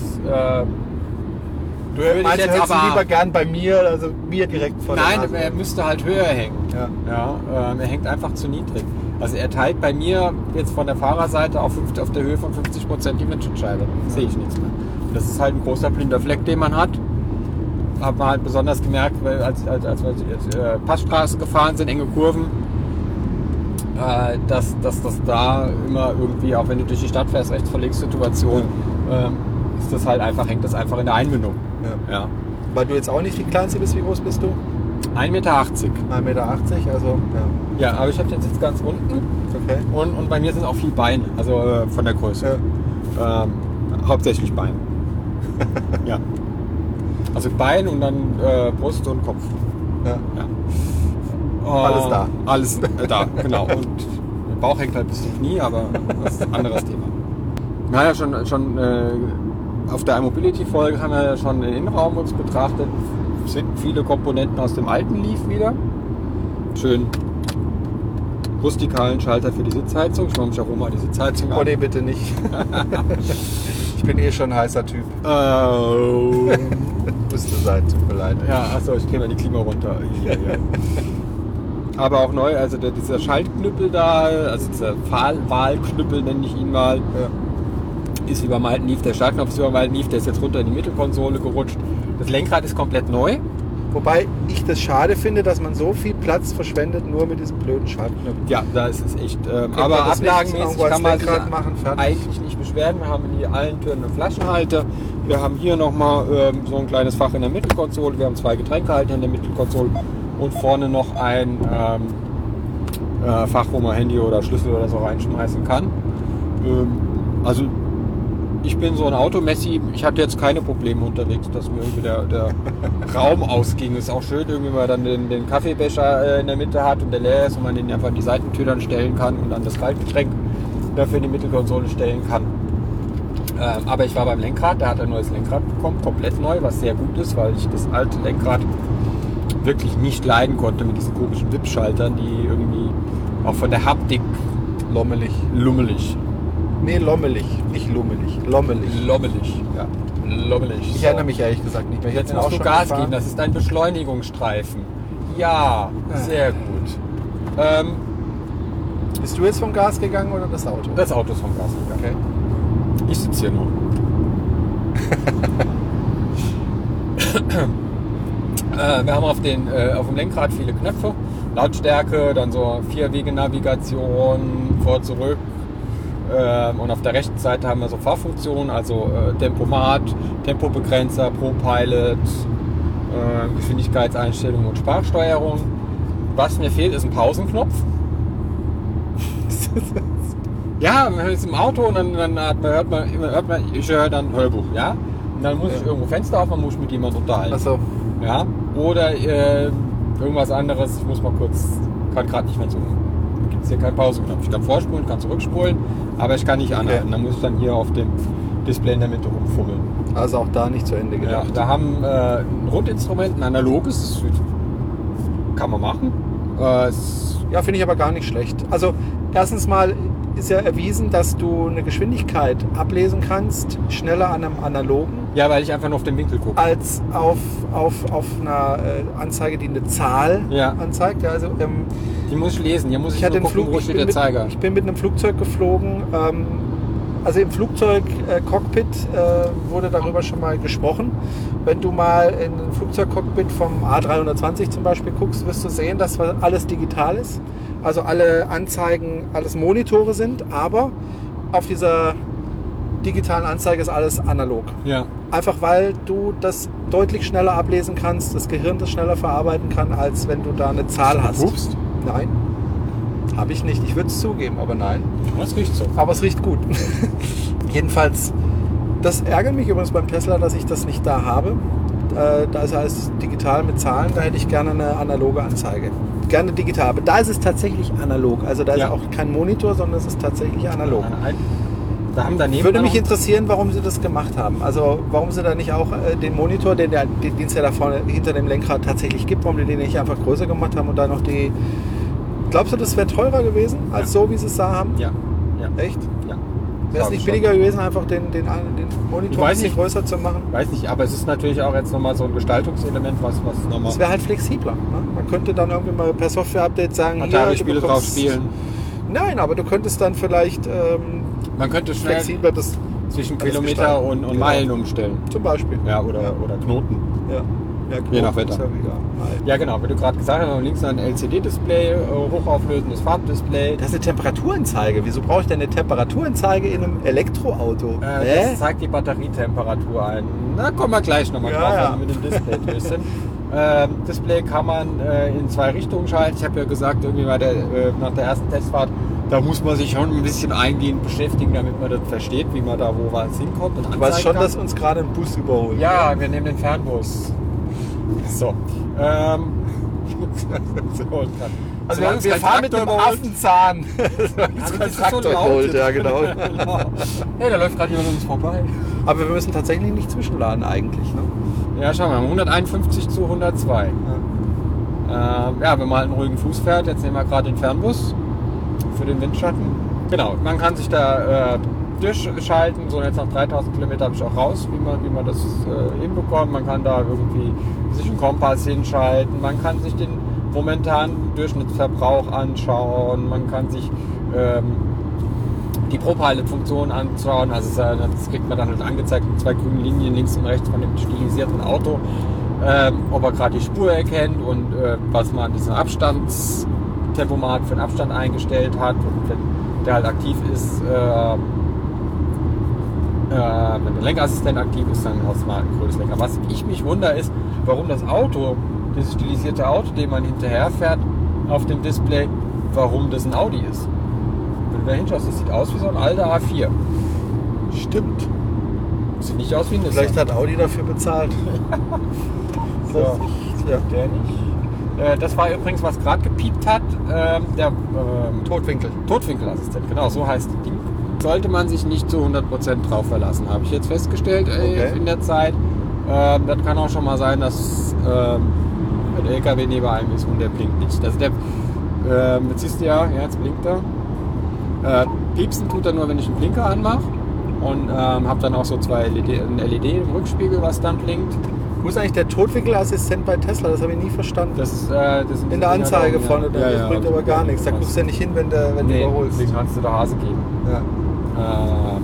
Äh, Du ich meinst, jetzt aber- lieber gern bei mir, also mir direkt vor nein, er müsste halt höher hängen. Ja. Ja, ähm, er hängt einfach zu niedrig. Also er teilt bei mir jetzt von der Fahrerseite auf, 50, auf der Höhe von 50 Prozent die Windschutzscheibe. Sehe ich nichts mehr. Und das ist halt ein großer blinder Fleck, den man hat. Hat man halt besonders gemerkt, weil als, als, als wir jetzt, äh, Passstraße gefahren sind, enge Kurven, äh, dass, dass das da immer irgendwie, auch wenn du durch die Stadt fährst, Rechtsverlegssituation, ähm, ist das halt einfach, hängt das einfach in der Einbindung. Ja. Ja. Weil du jetzt auch nicht die kleinste bist, wie groß bist du? 1,80 Meter. 1,80 Meter, also ja. Ja, aber ich habe den Sitz ganz unten. Okay. Und, und bei mir sind auch viel Beine, also äh, von der Größe. Ähm, hauptsächlich Bein. ja. Also Bein und dann äh, Brust und Kopf. Ja. Ja. Alles da. Alles äh, da, genau. Und der Bauch hängt halt bis zum Knie, aber das ist ein anderes Thema. Wir haben ja schon, schon äh, auf der iMobility-Folge haben wir ja schon den Innenraum uns betrachtet. Sind viele Komponenten aus dem alten Leaf wieder. Schön rustikalen Schalter für die Sitzheizung. Ich mache mich auch mal die Sitzheizung Oh an. nee, bitte nicht. ich bin eh schon ein heißer Typ. Äh, Müsste sein, tut mir leid. ja, achso, ich nehme mal die Klima runter. Hier, hier. Aber auch neu, also der, dieser Schaltknüppel da, also dieser Wahl Wahlknüppel nenne ich ihn mal, Ja. Ist wie beim alten Leaf. Der Startknopf ist wie beim alten Leaf, der ist jetzt runter in die Mittelkonsole gerutscht. Das Lenkrad ist komplett neu. Wobei ich das schade finde, dass man so viel Platz verschwendet, nur mit diesem blöden Schaltknopf. Ja, da ist es echt. Ähm, aber ablagenmäßig kann man sich machen, eigentlich nicht beschweren. Wir haben in allen Türen einen Flaschenhalter. Wir haben hier nochmal ähm, so ein kleines Fach in der Mittelkonsole. Wir haben zwei Getränkehalter in der Mittelkonsole und vorne noch ein ähm, äh, Fach, wo man Handy oder Schlüssel oder so reinschmeißen kann. Ähm, also ich bin so ein Automessi, ich hatte jetzt keine Probleme unterwegs, dass mir irgendwie der, der Raum ausging. Ist auch schön, irgendwie, wenn man dann den, den Kaffeebecher äh, in der Mitte hat und der leer ist und man den einfach in die Seitentür dann stellen kann und dann das Kaltgetränk dafür in die Mittelkonsole stellen kann. Ähm, aber ich war beim Lenkrad, da hat er ein neues Lenkrad bekommen, komplett neu, was sehr gut ist, weil ich das alte Lenkrad wirklich nicht leiden konnte mit diesen komischen Wippschaltern, die irgendwie auch von der Haptik Lommelig. lummelig, Nee, lommelig, nicht lummelig. Lommelig. lommelig, ja, lommelig. Ich erinnere mich ehrlich gesagt nicht mehr. Ich Jetzt musst du Gas geben, das ist ein Beschleunigungsstreifen. Ja, sehr gut. Ähm, Bist du jetzt vom Gas gegangen oder das Auto? das Auto ist vom Gas gegangen. Okay. Ich sitze hier nur. äh, wir haben auf, den, äh, auf dem Lenkrad viele Knöpfe. Lautstärke, dann so Vier-Wege-Navigation, vor, zurück. Ähm, und auf der rechten Seite haben wir so Fahrfunktionen, also äh, Tempomat, Tempobegrenzer, Pro-Pilot, äh, Geschwindigkeitseinstellung und Sprachsteuerung. Was mir fehlt, ist ein Pausenknopf. Ja, man ist im Auto und dann, dann man, hört, man, hört man, ich höre dann Hörbuch, ja? Und dann muss ich Ja. irgendwo Fenster aufmachen, muss ich mit jemandem unterhalten. Achso. Ja? Oder äh, irgendwas anderes, ich muss mal kurz, kann gerade nicht mehr zoomen. Gibt es hier keinen Pausenknopf. Ich kann vorspulen, kann zurückspulen, aber ich kann nicht anhalten. Dann muss ich dann hier auf dem Display in der Mitte rumfummeln. Also auch da nicht zu Ende Ja, gedacht. wir haben äh, ein Rundinstrument, ein analoges, kann man machen. Äh, Ja, finde ich aber gar nicht schlecht. Also erstens mal ist ja erwiesen, dass du eine Geschwindigkeit ablesen kannst, schneller an einem analogen, ja, weil ich einfach nur auf den Winkel gucke. als auf, auf, auf einer äh, Anzeige, die eine Zahl Ja. anzeigt. Ja, also, ähm, Die muss ich lesen. Hier muss ich, ich, hatte gucken, Flug, wo steht der Zeiger. mit, ich bin mit einem Flugzeug geflogen. Ähm, also im Flugzeug-Cockpit äh, wurde darüber schon mal gesprochen. Wenn du mal in ein Flugzeugcockpit vom A320 zum Beispiel guckst, wirst du sehen, dass alles digital ist. Also alle Anzeigen, alles Monitore sind, aber auf dieser digitalen Anzeige ist alles analog. Ja. Einfach weil du das deutlich schneller ablesen kannst, das Gehirn das schneller verarbeiten kann, als wenn du da eine Zahl hast. Pupst? Nein, habe ich nicht. Ich würde es zugeben, aber nein. Das riecht so. Aber es riecht gut. Jedenfalls, das ärgert mich übrigens beim Tesla, dass ich das nicht da habe. Äh, Da ist alles digital mit Zahlen, da hätte ich gerne eine analoge Anzeige. Gerne digital, aber da ist es tatsächlich analog. Also da ist Ja. auch kein Monitor, sondern es ist tatsächlich analog. Da haben daneben Würde mich interessieren, warum sie das gemacht haben. Also warum sie da nicht auch äh, den Monitor, den, der, den es ja da vorne hinter dem Lenkrad tatsächlich gibt, warum die den nicht einfach größer gemacht haben und da noch die... Glaubst du, das wäre teurer gewesen, als so, wie sie es da haben? Ja. ja. Echt? ja. Wäre es nicht ich billiger gewesen, einfach den, den, den Monitor weiß ein bisschen nicht. größer zu machen? Weiß nicht, aber es ist natürlich auch jetzt nochmal so ein Gestaltungselement, was, was nochmal Das wäre halt flexibler. Ne? Man könnte dann irgendwie mal per Software-Update sagen, Atari-Spiele drauf spielen. Nein, aber du könntest dann vielleicht ähm, Man könnte schnell flexibler das zwischen Kilometer gestalten. und, und Genau. Meilen umstellen. zum Beispiel. Ja, oder, Ja. oder Knoten. Ja. Ja, Je nach ist Wetter. Ja. Nein. Ja, genau, wie du gerade gesagt hast, links ein LCD-Display, äh, hochauflösendes Farbdisplay. Das ist eine Temperaturanzeige. Wieso brauche ich denn eine Temperaturanzeige in einem Elektroauto? Äh, das zeigt die Batterietemperatur ein. Na, kommen wir gleich nochmal Ja, drauf, ja. wenn wir mit dem Display durch sind. Ähm, Display kann man äh, in zwei Richtungen schalten. Ich habe ja gesagt, irgendwie bei der, äh, nach der ersten Testfahrt, da muss man sich schon ein bisschen eingehend beschäftigen, damit man das versteht, wie man da wo was hinkommt. Und Du weißt schon, kann. dass uns gerade ein Bus überholt. Ja, wir nehmen den Fernbus. So. Ähm. so. Also wir, wir fahren mit überholt- Affenzahn. Das ist so Traktor laut geholt, jetzt. ja, genau. hey, da läuft gerade jemand an uns vorbei. Aber wir müssen tatsächlich nicht zwischenladen eigentlich. Ne? Ja, schauen wir mal. 151 zu 102. Ähm, ja, wenn man halt einen ruhigen Fuß fährt, jetzt nehmen wir gerade den Fernbus für den Windschatten. Genau, man kann sich da äh, durchschalten. So jetzt nach 3000 Kilometer habe ich auch raus, wie man, wie man das äh, hinbekommt. Man kann da irgendwie sich einen Kompass hinschalten. Man kann sich den momentanen Durchschnittsverbrauch anschauen. Man kann sich ähm, die ProPilot-Funktion anschauen. Also das kriegt man dann halt angezeigt mit zwei grünen Linien links und rechts von dem stilisierten Auto. ähm, ob er gerade die Spur erkennt und äh, was man an diesem Abstandstempomat für den Abstand eingestellt hat. Und wenn der halt aktiv ist, äh, äh, wenn der Lenkassistent aktiv ist, dann hast du mal ein grünes Lenker. Was ich mich wundere ist, warum das Auto, dieses stilisierte Auto, dem man hinterher fährt, auf dem Display, warum das ein Audi ist. Wenn du da hinschaust, das sieht aus wie so ein alter A4. Stimmt. Sieht nicht aus wie ein Vielleicht hat Audi dafür bezahlt. So. Ja. Der nicht. Äh, das war übrigens, was gerade gepiept hat, ähm, der ähm, Totwinkel. Totwinkelassistent, genau, so heißt das Ding. Sollte man sich nicht zu 100% drauf verlassen, habe ich jetzt festgestellt äh, Okay. in der Zeit. Ähm, das kann auch schon mal sein, dass ähm, ein LKW neben einem ist und der blinkt nicht. Also der, ähm, jetzt siehst du ja, ja, jetzt blinkt er. Äh, piepsen tut er nur, wenn ich einen Blinker anmache. Und ähm, habe dann auch so zwei LED, ein LED im Rückspiegel, was dann blinkt. Wo ist eigentlich der Totwinkelassistent bei Tesla? Das habe ich nie verstanden. Das ist, äh, das In der Anzeige vorne, oben, das bringt aber gar nichts. Da guckst du ja nicht hin, wenn du, wenn du Nee, überholst. den kannst du der Hase geben. Ja. Ähm,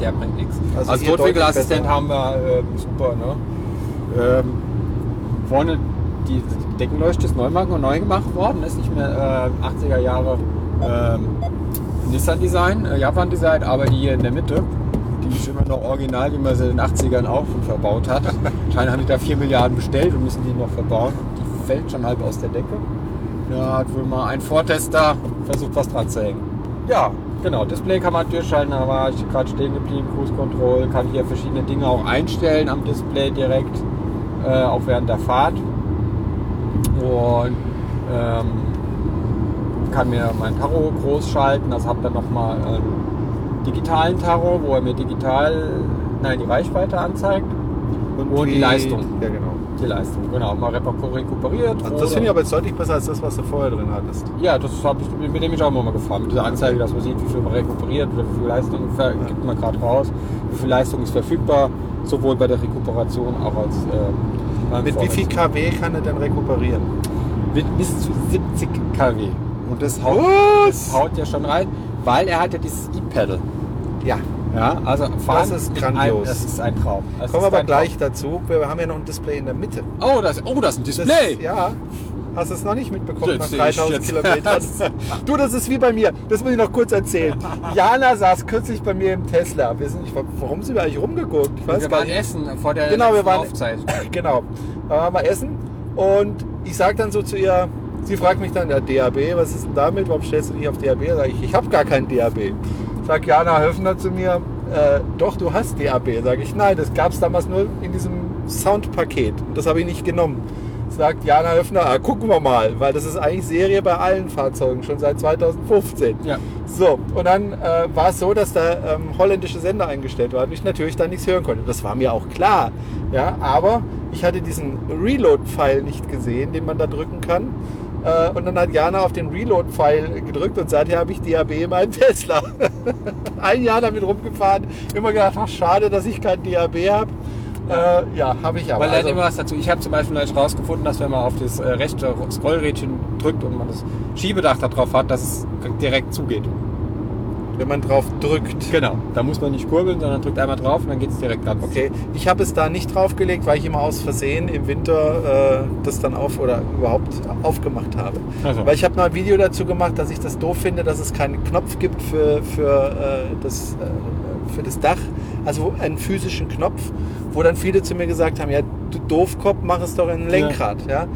der bringt nichts. Also Also, Totwinkelassistent haben wir ähm, super. Ne? Ähm, vorne die Deckenleuchte ist neu, machen- neu gemacht worden, ist nicht mehr äh, 80er Jahre ähm, Nissan Design, äh, Japan Design, aber die hier in der Mitte, die ist immer noch original, wie man sie in den 80ern auch schon verbaut hat. Anscheinend haben die da 4 Milliarden bestellt und müssen die noch verbauen. Die fällt schon halb aus der Decke. Da hat wohl mal ein Vortester versucht, was dran zu hängen. Ja, genau. Display kann man durchschalten, da war ich gerade stehen geblieben. Cruise Control kann hier verschiedene Dinge auch einstellen am Display direkt, äh, auch während der Fahrt. Und ähm, kann mir mein Tarot groß schalten. Also habe dann nochmal einen digitalen Tarot, wo er mir digital nein, die Reichweite anzeigt. Und die Leistung. Ja, genau. Die Leistung, genau. Mal rekuperiert. Also das finde ich aber jetzt deutlich besser als das, was du vorher drin hattest. Ja, das habe ich mit dem ich auch immer mal gefahren. Mit dieser Anzeige, dass man sieht, wie viel man rekuperiert, wie viel Leistung ver- gibt man gerade raus, wie viel Leistung ist verfügbar, sowohl bei der Rekuperation auch als beim Mit wie viel kW kann er denn rekuperieren? Mit bis zu 70 kW. Und das haut, das haut ja schon rein, weil er hat ja dieses E-Pedal. Ja. Ja, also fahren ist mit grandios. Einem, das ist ein Traum. Das Kommen ist wir aber ein gleich dazu. Wir haben ja noch ein Display in der Mitte. Traum. Oh, das, oh, das ist ein Das, Display. Ja. Hast du es noch nicht mitbekommen nach Das sehe ich 3000 jetzt. Kilometern? Du, das ist wie bei mir. Das muss ich noch kurz erzählen. Jana saß kürzlich bei mir im Tesla. Wir sind, ich, warum sind wir eigentlich rumgeguckt? Ich weiß wir gar waren nicht. essen vor der Genau, wir waren- Laufzeit. Genau. Da waren wir essen und ich sage dann so zu ihr, sie fragt mich dann, ja, DAB, was ist denn damit? Warum stellst du nicht auf DAB? Sag ich, ich habe gar kein DAB. Sagt Jana Höfner zu mir, äh, doch, du hast DAB. Sage ich, nein, das gab es damals nur in diesem Soundpaket. Und das habe ich nicht genommen. Sagt Jana Höfner, ah, gucken wir mal, weil das ist eigentlich Serie bei allen Fahrzeugen, schon seit 2015. Ja. So, und dann äh, war es so, dass da ähm, holländische Sender eingestellt waren und ich natürlich dann nichts hören konnte. Das war mir auch klar. Ja, aber ich hatte diesen Reload-Pfeil nicht gesehen, den man da drücken kann. Äh, und dann hat Jana auf den Reload-Pfeil gedrückt und seither habe ich DAB in meinem Tesla. Ein Jahr damit rumgefahren, immer gedacht, ach schade, dass ich kein DAB habe. Äh, ja, habe ich aber. Weil er hat Also, immer was dazu. Ich habe zum Beispiel gleich rausgefunden, dass wenn man auf das äh, rechte Scrollrädchen drückt und man das Schiebedach da drauf hat, dass es direkt zugeht. Wenn man drauf drückt. Genau. Da muss man nicht kurbeln, sondern drückt einmal drauf und dann geht es direkt an. Okay, ich habe es da nicht draufgelegt, weil ich immer aus Versehen im Winter äh, das dann auf oder überhaupt aufgemacht habe. Also. Weil ich habe mal ein Video dazu gemacht, dass ich das doof finde, dass es keinen Knopf gibt für, für, äh, das, äh, für das Dach, also einen physischen Knopf, wo dann viele zu mir gesagt haben, ja, du Doofkopf, mach es doch in ein Lenkrad. Ja.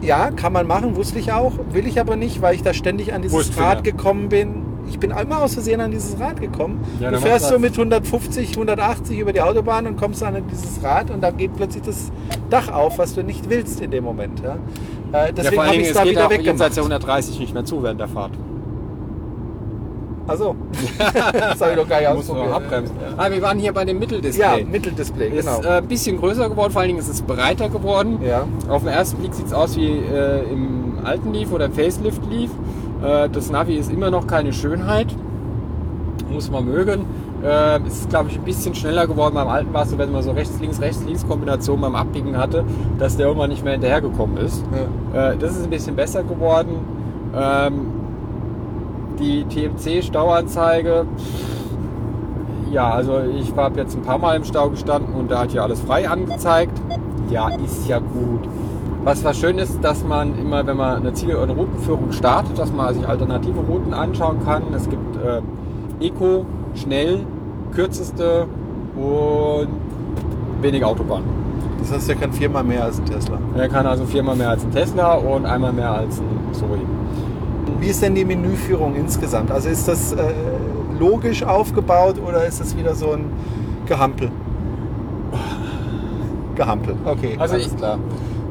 ja, kann man machen, wusste ich auch, will ich aber nicht, weil ich da ständig an dieses Rad ja. gekommen bin. Ich bin immer aus Versehen an dieses Rad gekommen. Ja, du fährst so mit 150, 180 über die Autobahn und kommst dann an dieses Rad und dann geht plötzlich das Dach auf, was du nicht willst in dem Moment. Ja? Äh, Ja, deswegen allen habe ich es da wieder auch jenseits weggemacht. der 130 nicht mehr zu während der Fahrt. Also, das habe ich doch gar nicht ausprobiert. abbremsen. Ah, wir waren hier bei dem Mitteldisplay. Ja, Mitteldisplay, Ist genau. äh, ein bisschen größer geworden, vor allen Dingen ist es breiter geworden. ja. Auf den ersten Blick sieht es aus wie äh, im alten Leaf oder Facelift Leaf. Äh, das Navi ist immer noch keine Schönheit. Muss man mögen. Äh, es ist, glaube ich, ein bisschen schneller geworden. Beim alten war es so, wenn man so rechts-links, rechts-links-Kombination beim Abbiegen hatte, dass der irgendwann nicht mehr hinterhergekommen ist. ja. Äh, das ist ein bisschen besser geworden. Ähm, die TMC-Stauanzeige, ja, also ich habe jetzt ein paar Mal im Stau gestanden und da hat hier alles frei angezeigt. ja, ist ja gut. Was, was schön ist, dass man immer, wenn man eine Ziel- oder Routenführung startet, dass man sich alternative Routen anschauen kann. Es gibt äh, Eco, schnell, kürzeste und wenig Autobahn. Das heißt, der kann viermal mehr als ein Tesla. Er kann also viermal mehr als ein Tesla und einmal mehr als ein Zoe. Wie ist denn die Menüführung insgesamt? Also ist das äh, logisch aufgebaut oder ist das wieder so ein Gehampel? Gehampel, okay, Also alles ich- klar.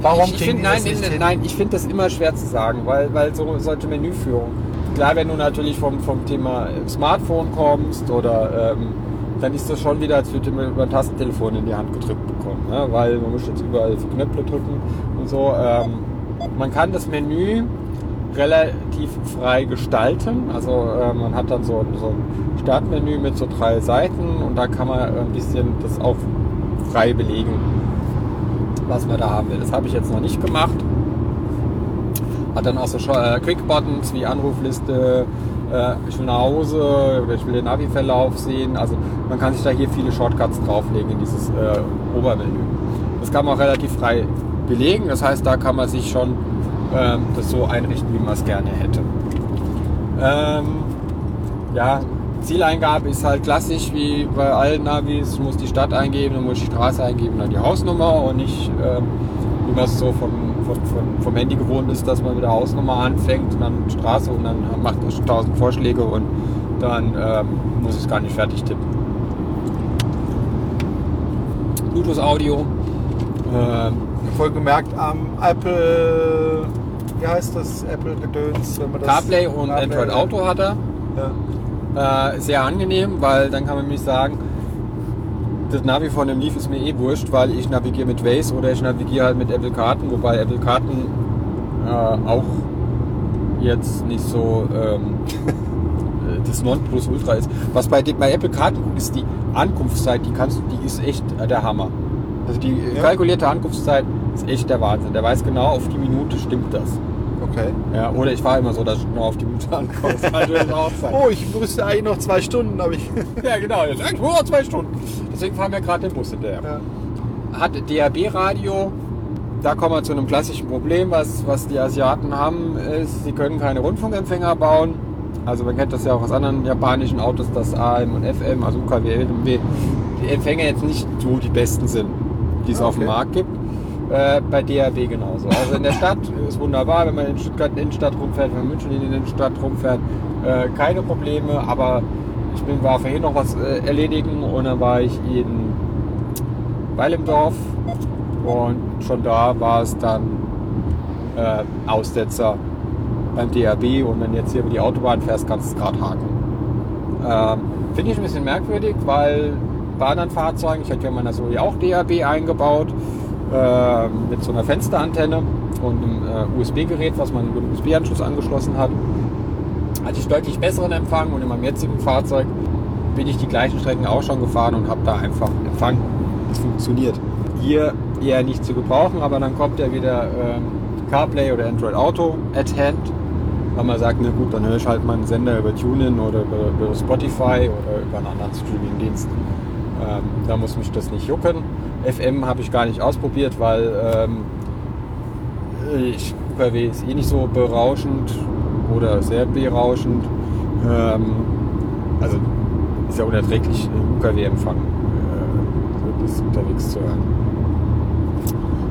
Warum ich, ich find, nein, nein, nein, ich finde das immer schwer zu sagen, weil, weil so solche Menüführung. Klar, wenn du natürlich vom, vom Thema Smartphone kommst oder ähm, dann ist das schon wieder, als würde man über ein Tastentelefon in die Hand gedrückt bekommen, ne? weil man muss jetzt überall die Knöpfe drücken und so. Ähm, man kann das Menü relativ frei gestalten. Also äh, man hat dann so, so ein Startmenü mit so drei Seiten und da kann man ein bisschen das auch frei belegen, was man da haben will. Das habe ich jetzt noch nicht gemacht. Hat dann auch so äh, Quick-Buttons wie Anrufliste, äh, ich will nach Hause ich will den Navi-Verlauf sehen. Also man kann sich da hier viele Shortcuts drauflegen in dieses äh, Obermenü. Das kann man auch relativ frei belegen. Das heißt, da kann man sich schon ähm, das so einrichten, wie man es gerne hätte. Ähm, ja, Zieleingabe ist halt klassisch wie bei allen Navis. Ich muss die Stadt eingeben, dann muss ich die Straße eingeben, dann die Hausnummer und nicht, ähm, wie man es so vom, vom, vom, Handy gewohnt ist, dass man mit der Hausnummer anfängt und dann Straße und dann macht es tausend Vorschläge und dann ähm, muss ich es gar nicht fertig tippen. Bluetooth-Audio. Ähm, Voll gemerkt am Apple, wie heißt das, Apple-Gedöns, wenn man das... CarPlay und Android Auto hat er. Ja. Äh, sehr angenehm, weil dann kann man nämlich sagen, das Navi von dem Leaf ist mir eh wurscht, weil ich navigiere mit Waze oder ich navigiere halt mit Apple Karten, wobei Apple Karten äh, auch jetzt nicht so ähm, das Nonplusultra ist. Was bei, bei Apple Karten ist die Ankunftszeit, die kannst du, die ist echt äh, der Hammer. Also die Ja. kalkulierte Ankunftszeit ist echt der Wahnsinn. Der weiß genau, auf die Minute stimmt das. Okay. Ja, oder ich fahre immer so, dass ich genau auf die Minute ankomme. Oh, ich müsste eigentlich noch zwei Stunden, aber ich... Ja, genau. Jetzt eigentlich nur noch zwei Stunden. Deswegen fahren wir gerade den Bus hinterher. Ja. Hat DAB-Radio. Da kommen wir zu einem klassischen Problem, was, was die Asiaten haben, ist, sie können keine Rundfunkempfänger bauen. Also man kennt das ja auch aus anderen japanischen Autos, dass AM und FM, also UKW, LMW, die Empfänger jetzt nicht so die besten sind, die es Ah, auf dem okay. Markt gibt. Äh, bei DAB genauso. Also in der Stadt ist wunderbar, wenn man in Stuttgart in die Innenstadt rumfährt, wenn man in München in die Innenstadt rumfährt, äh, keine Probleme, aber ich bin, war vorhin noch was äh, erledigen und dann war ich in Weil im Dorf und schon da war es dann äh, Aussetzer beim DRB und wenn jetzt hier über die Autobahn fährst, kannst du es gerade haken. Ähm, Finde ich ein bisschen merkwürdig, weil bei anderen Fahrzeugen, ich hatte ja in meiner Zoe auch DAB eingebaut, äh, mit so einer Fensterantenne und einem äh, USB-Gerät, was man über den USB-Anschluss angeschlossen hat, hatte ich deutlich besseren Empfang und in meinem jetzigen Fahrzeug bin ich die gleichen Strecken auch schon gefahren und habe da einfach Empfang. Das funktioniert. Hier eher nicht zu gebrauchen, aber dann kommt ja wieder ähm, CarPlay oder Android Auto at hand, weil man sagt, na gut, dann höre ich halt meinen Sender über TuneIn oder über, über Spotify oder über einen anderen Streaming-Dienst. Ähm, da muss mich das nicht jucken. FM habe ich gar nicht ausprobiert, weil ähm, ich, UKW ist eh nicht so berauschend oder sehr berauschend. Ähm, also ist ja unerträglich, UKW-Empfang äh, das unterwegs zu hören.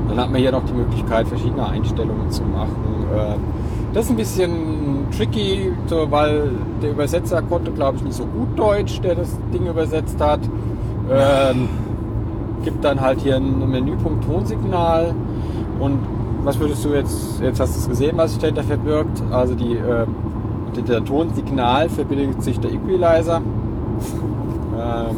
Dann hat man hier noch die Möglichkeit, verschiedene Einstellungen zu machen. Äh, das ist ein bisschen tricky, weil der Übersetzer konnte, glaube ich, nicht so gut Deutsch, der das Ding übersetzt hat. Ähm, gibt dann halt hier einen Menüpunkt Tonsignal und was würdest du jetzt, jetzt hast du es gesehen, was sich dahinter verbirgt, also die, äh, dem Tonsignal verbindet sich der Equalizer, ähm,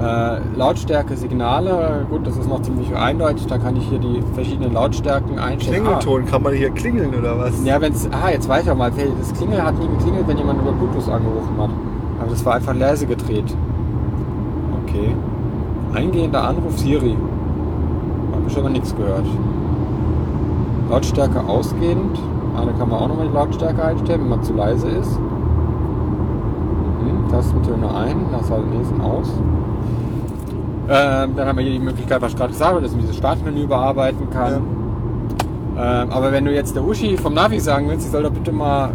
äh, Lautstärke, Signale, gut, das ist noch ziemlich eindeutig, da kann ich hier die verschiedenen Lautstärken einstellen. Klingelton, kann man hier klingeln oder was? Ah, ja, wenn es, ah, jetzt weiß ich auch mal, das Klingel hat nie geklingelt, wenn jemand über Bluetooth angerufen hat, aber das war einfach leise gedreht. Okay. Eingehender Anruf Siri. Habe ich aber nichts gehört. Lautstärke ausgehend. Ah, da kann man auch nochmal die Lautstärke einstellen, wenn man zu leise ist. Mhm, Tastentöne ein, das halt lesen aus. Ähm, dann haben wir hier die Möglichkeit, was ich gerade gesagt habe, dass man dieses Startmenü bearbeiten kann. Ähm, aber wenn du jetzt der Uschi vom Navi sagen willst, sie soll doch bitte mal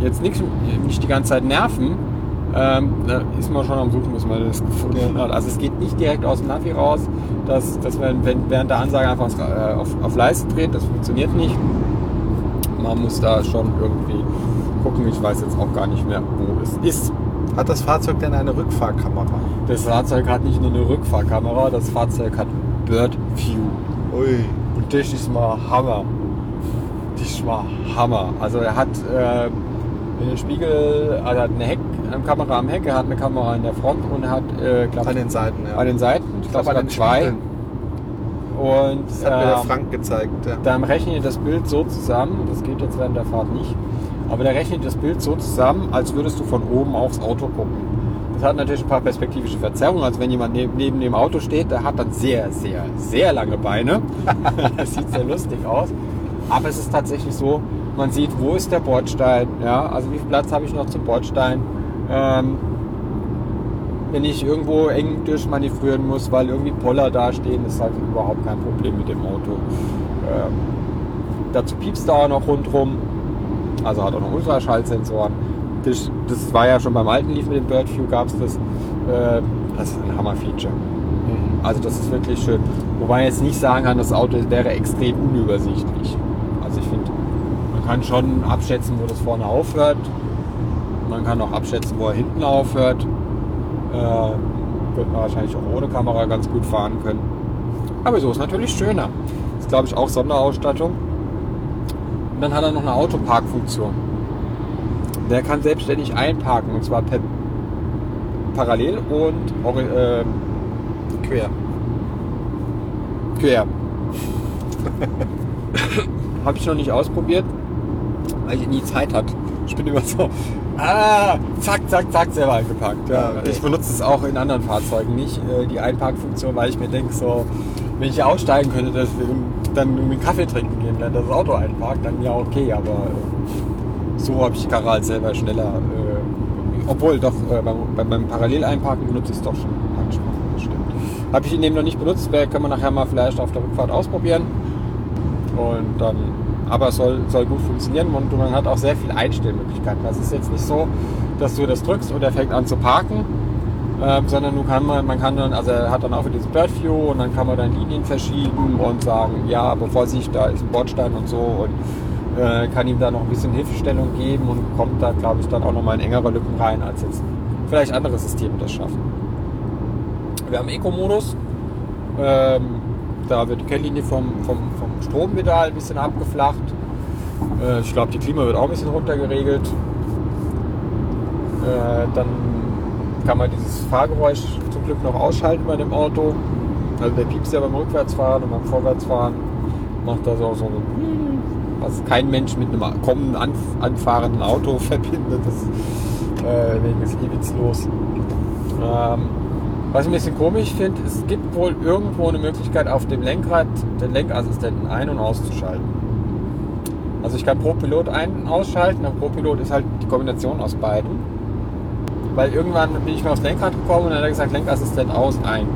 jetzt nix, nicht die ganze Zeit nerven, ähm, da ist man schon am Suchen, bis man das gefunden hat. Also es geht nicht direkt aus dem Navi raus, dass, dass man wenn, während der Ansage einfach äh, auf, auf Leiste dreht, das funktioniert nicht. Man muss da schon irgendwie gucken, ich weiß jetzt auch gar nicht mehr, wo es ist. Hat das Fahrzeug denn eine Rückfahrkamera? Das Fahrzeug hat nicht nur eine Rückfahrkamera, das Fahrzeug hat Bird View. Ui. Und das ist mal Hammer. Das ist mal Hammer. Also er hat äh, den Spiegel, also er hat eine Heck, eine Kamera am Heck, er hat eine Kamera in der Front und er hat, äh, glaub, An den Seiten, ja. an den Seiten, ich glaube an den zwei. Spiegeln. Und Das hat mir der ähm, Frank gezeigt. Ja. dann rechnet das Bild so zusammen, das geht jetzt während der Fahrt nicht, aber der rechnet das Bild so zusammen, als würdest du von oben aufs Auto gucken. Das hat natürlich ein paar perspektivische Verzerrungen, also wenn jemand neben, neben dem Auto steht, der hat dann sehr, sehr, sehr lange Beine. das sieht sehr lustig aus. Aber es ist tatsächlich so, man sieht, wo ist der Bordstein, ja, also wie viel Platz habe ich noch zum Bordstein. Ähm, wenn ich irgendwo eng durchmanövrieren muss, weil irgendwie Poller dastehen, ist halt überhaupt kein Problem mit dem Auto. Ähm, dazu piepst er auch noch rundrum, also hat auch noch Ultraschallsensoren. Das, das war ja schon beim alten Leaf mit dem Birdview gab es das. Äh, das ist ein Hammer-Feature. Also das ist wirklich schön. Wobei man jetzt nicht sagen kann, das Auto wäre extrem unübersichtlich. Also ich finde, man kann schon abschätzen, wo das vorne aufhört. Man kann auch abschätzen, wo er hinten aufhört. Äh, wird man wahrscheinlich auch ohne Kamera ganz gut fahren können. Aber so ist natürlich schöner. Ist glaube ich auch Sonderausstattung. Und dann hat er noch eine Autoparkfunktion. Der kann selbstständig einparken und zwar per parallel und äh, Quer. quer. Habe ich noch nicht ausprobiert, weil ich nie Zeit hat. Ich bin immer so, ah, zack, zack, zack, selber eingeparkt. Ja. Okay. Ich benutze es auch in anderen Fahrzeugen nicht, äh, die Einparkfunktion, weil ich mir denke, so, wenn ich hier aussteigen könnte, dass wir dann irgendwie einen Kaffee trinken gehen, wenn das Auto einparkt, dann ja okay, aber äh, so habe ich die Karre halt selber schneller. Äh, obwohl, doch, beim, Paralleleinparken benutze ich es doch schon. Habe ich ihn eben noch nicht benutzt, können wir nachher mal vielleicht auf der Rückfahrt ausprobieren. Und dann, aber soll, soll gut funktionieren und man hat auch sehr viele Einstellmöglichkeiten. Das ist jetzt nicht so, dass du das drückst und er fängt an zu parken, ähm, sondern du kann man, man kann dann, also er hat dann auch wieder dieses Bird View und dann kann man dann Linien verschieben und sagen, ja, bevor sich da ist ein Bordstein und so und äh, kann ihm da noch ein bisschen Hilfestellung geben und kommt da, glaube ich, dann auch nochmal in engere Lücken rein, als jetzt vielleicht andere Systeme das schaffen. Wir haben Eco-Modus. Ähm, da wird die Kennlinie vom, vom, vom Strom wieder ein bisschen abgeflacht. Äh, ich glaube, die Klima wird auch ein bisschen runtergeregelt. Äh, dann kann man dieses Fahrgeräusch zum Glück noch ausschalten bei dem Auto. Also der piepst ja beim Rückwärtsfahren und beim Vorwärtsfahren macht das auch so was kein Mensch mit einem kommenden anf anfahrenden Auto verbindet. Das, äh, wegen ist eh witzlos. Ähm, was ich ein bisschen komisch finde, es gibt wohl irgendwo eine Möglichkeit, auf dem Lenkrad den Lenkassistenten ein- und auszuschalten. Also ich kann ProPilot ein- und ausschalten, aber ProPilot ist halt die Kombination aus beiden. Weil irgendwann bin ich mal aufs Lenkrad gekommen und dann hat er gesagt, Lenkassistent aus, ein.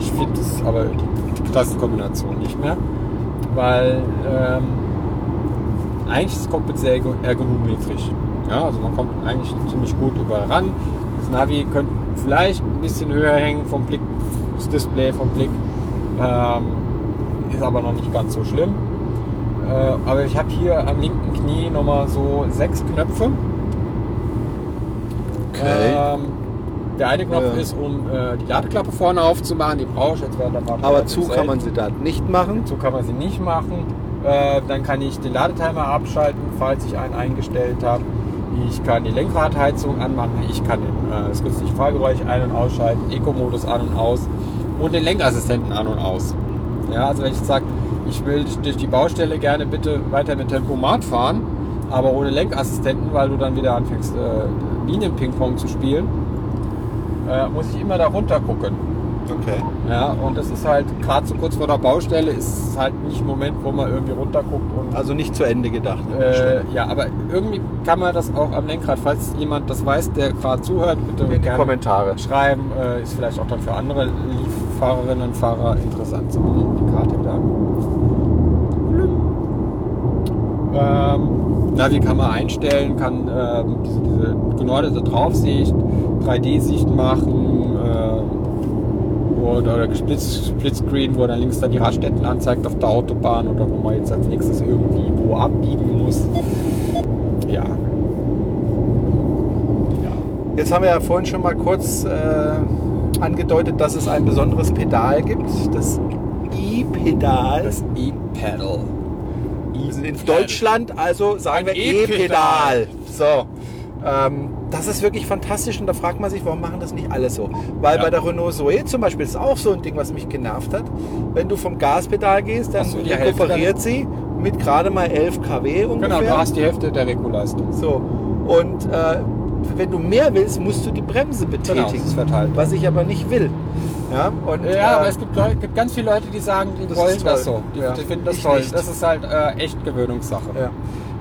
Ich finde das aber die Klassenkombination nicht mehr. Weil ähm, eigentlich ist das Cockpit sehr ergo- ergonometrisch. Ja, also man kommt eigentlich ziemlich gut überall ran. Das Navi könnte vielleicht ein bisschen höher hängen vom Blick, das Display vom Blick. Ähm, ist aber noch nicht ganz so schlimm. Äh, aber ich habe hier am linken Knie nochmal so sechs Knöpfe. Ähm, der eine Knopf Ja. ist, um äh, die Ladeklappe vorne aufzumachen. Die brauche ich jetzt während der Fahrt Aber zu kann man sie da nicht machen. So kann man sie nicht machen. Äh, dann kann ich den Ladetimer abschalten, falls ich einen eingestellt habe. Ich kann die Lenkradheizung anmachen. Ich kann den, äh, das günstige Fahrgeräusch ein- und ausschalten, Eco-Modus an und aus und den Lenkassistenten an und aus. Ja, also wenn ich sage, ich will durch die Baustelle gerne bitte weiter mit Tempomat fahren, aber ohne Lenkassistenten, weil du dann wieder anfängst, äh, Linienpingpong zu spielen, äh, muss ich immer da runter gucken. Okay. Ja, und das ist halt gerade so kurz vor der Baustelle, ist es halt nicht ein Moment, wo man irgendwie runterguckt und Also nicht zu Ende gedacht. Äh, ja, aber irgendwie kann man das auch am Lenkrad, falls jemand das weiß, der gerade zuhört, bitte in die gerne Kommentare. schreiben. Äh, ist vielleicht auch dann für andere Fahrerinnen und Fahrer interessant. So, die Karte da. Ähm, na, wie kann man einstellen? Kann ähm, diese, diese genortete Draufsicht, 3D-Sicht machen äh, oder, oder Splits- Splitscreen, wo dann links dann die Raststätten anzeigt auf der Autobahn oder wo man jetzt als nächstes irgendwie wo abbiegen muss. Ja. Ja. Jetzt haben wir ja vorhin schon mal kurz äh, angedeutet, dass es ein besonderes Pedal gibt. Das E-Pedal. Das E-Pedal. Also in Deutschland also sagen Ein wir E-Pedal. E-Pedal. So. Ähm, das ist wirklich fantastisch und da fragt man sich, warum machen das nicht alle so? Weil Ja. bei der Renault Zoe zum Beispiel ist auch so ein Ding, was mich genervt hat. Wenn du vom Gaspedal gehst, dann Hälfte rekuperiert sie mit gerade mal 11 kW ungefähr. Genau, du hast die Hälfte der Rekuleistung. So. Und äh, wenn du mehr willst, musst du die Bremse betätigen. Genau, ist verteilt. Was ich aber nicht will. Ja, und, Ja, äh, aber es gibt, Leute, gibt ganz viele Leute, die sagen, die Das wollen das so. Die, Ja. die finden das Ich toll. nicht. Das ist halt äh, echt Gewöhnungssache. ja.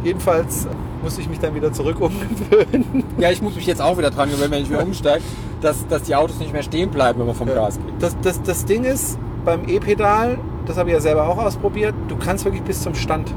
Jedenfalls musste ich mich dann wieder zurück umgewöhnen. Ja, ich muss mich jetzt auch wieder dran gewöhnen, wenn ich wieder umsteige, dass, dass die Autos nicht mehr stehen bleiben, wenn man vom Gas geht. Das, das, das Ding ist, beim E-Pedal, das habe ich ja selber auch ausprobiert, du kannst wirklich bis zum Stand.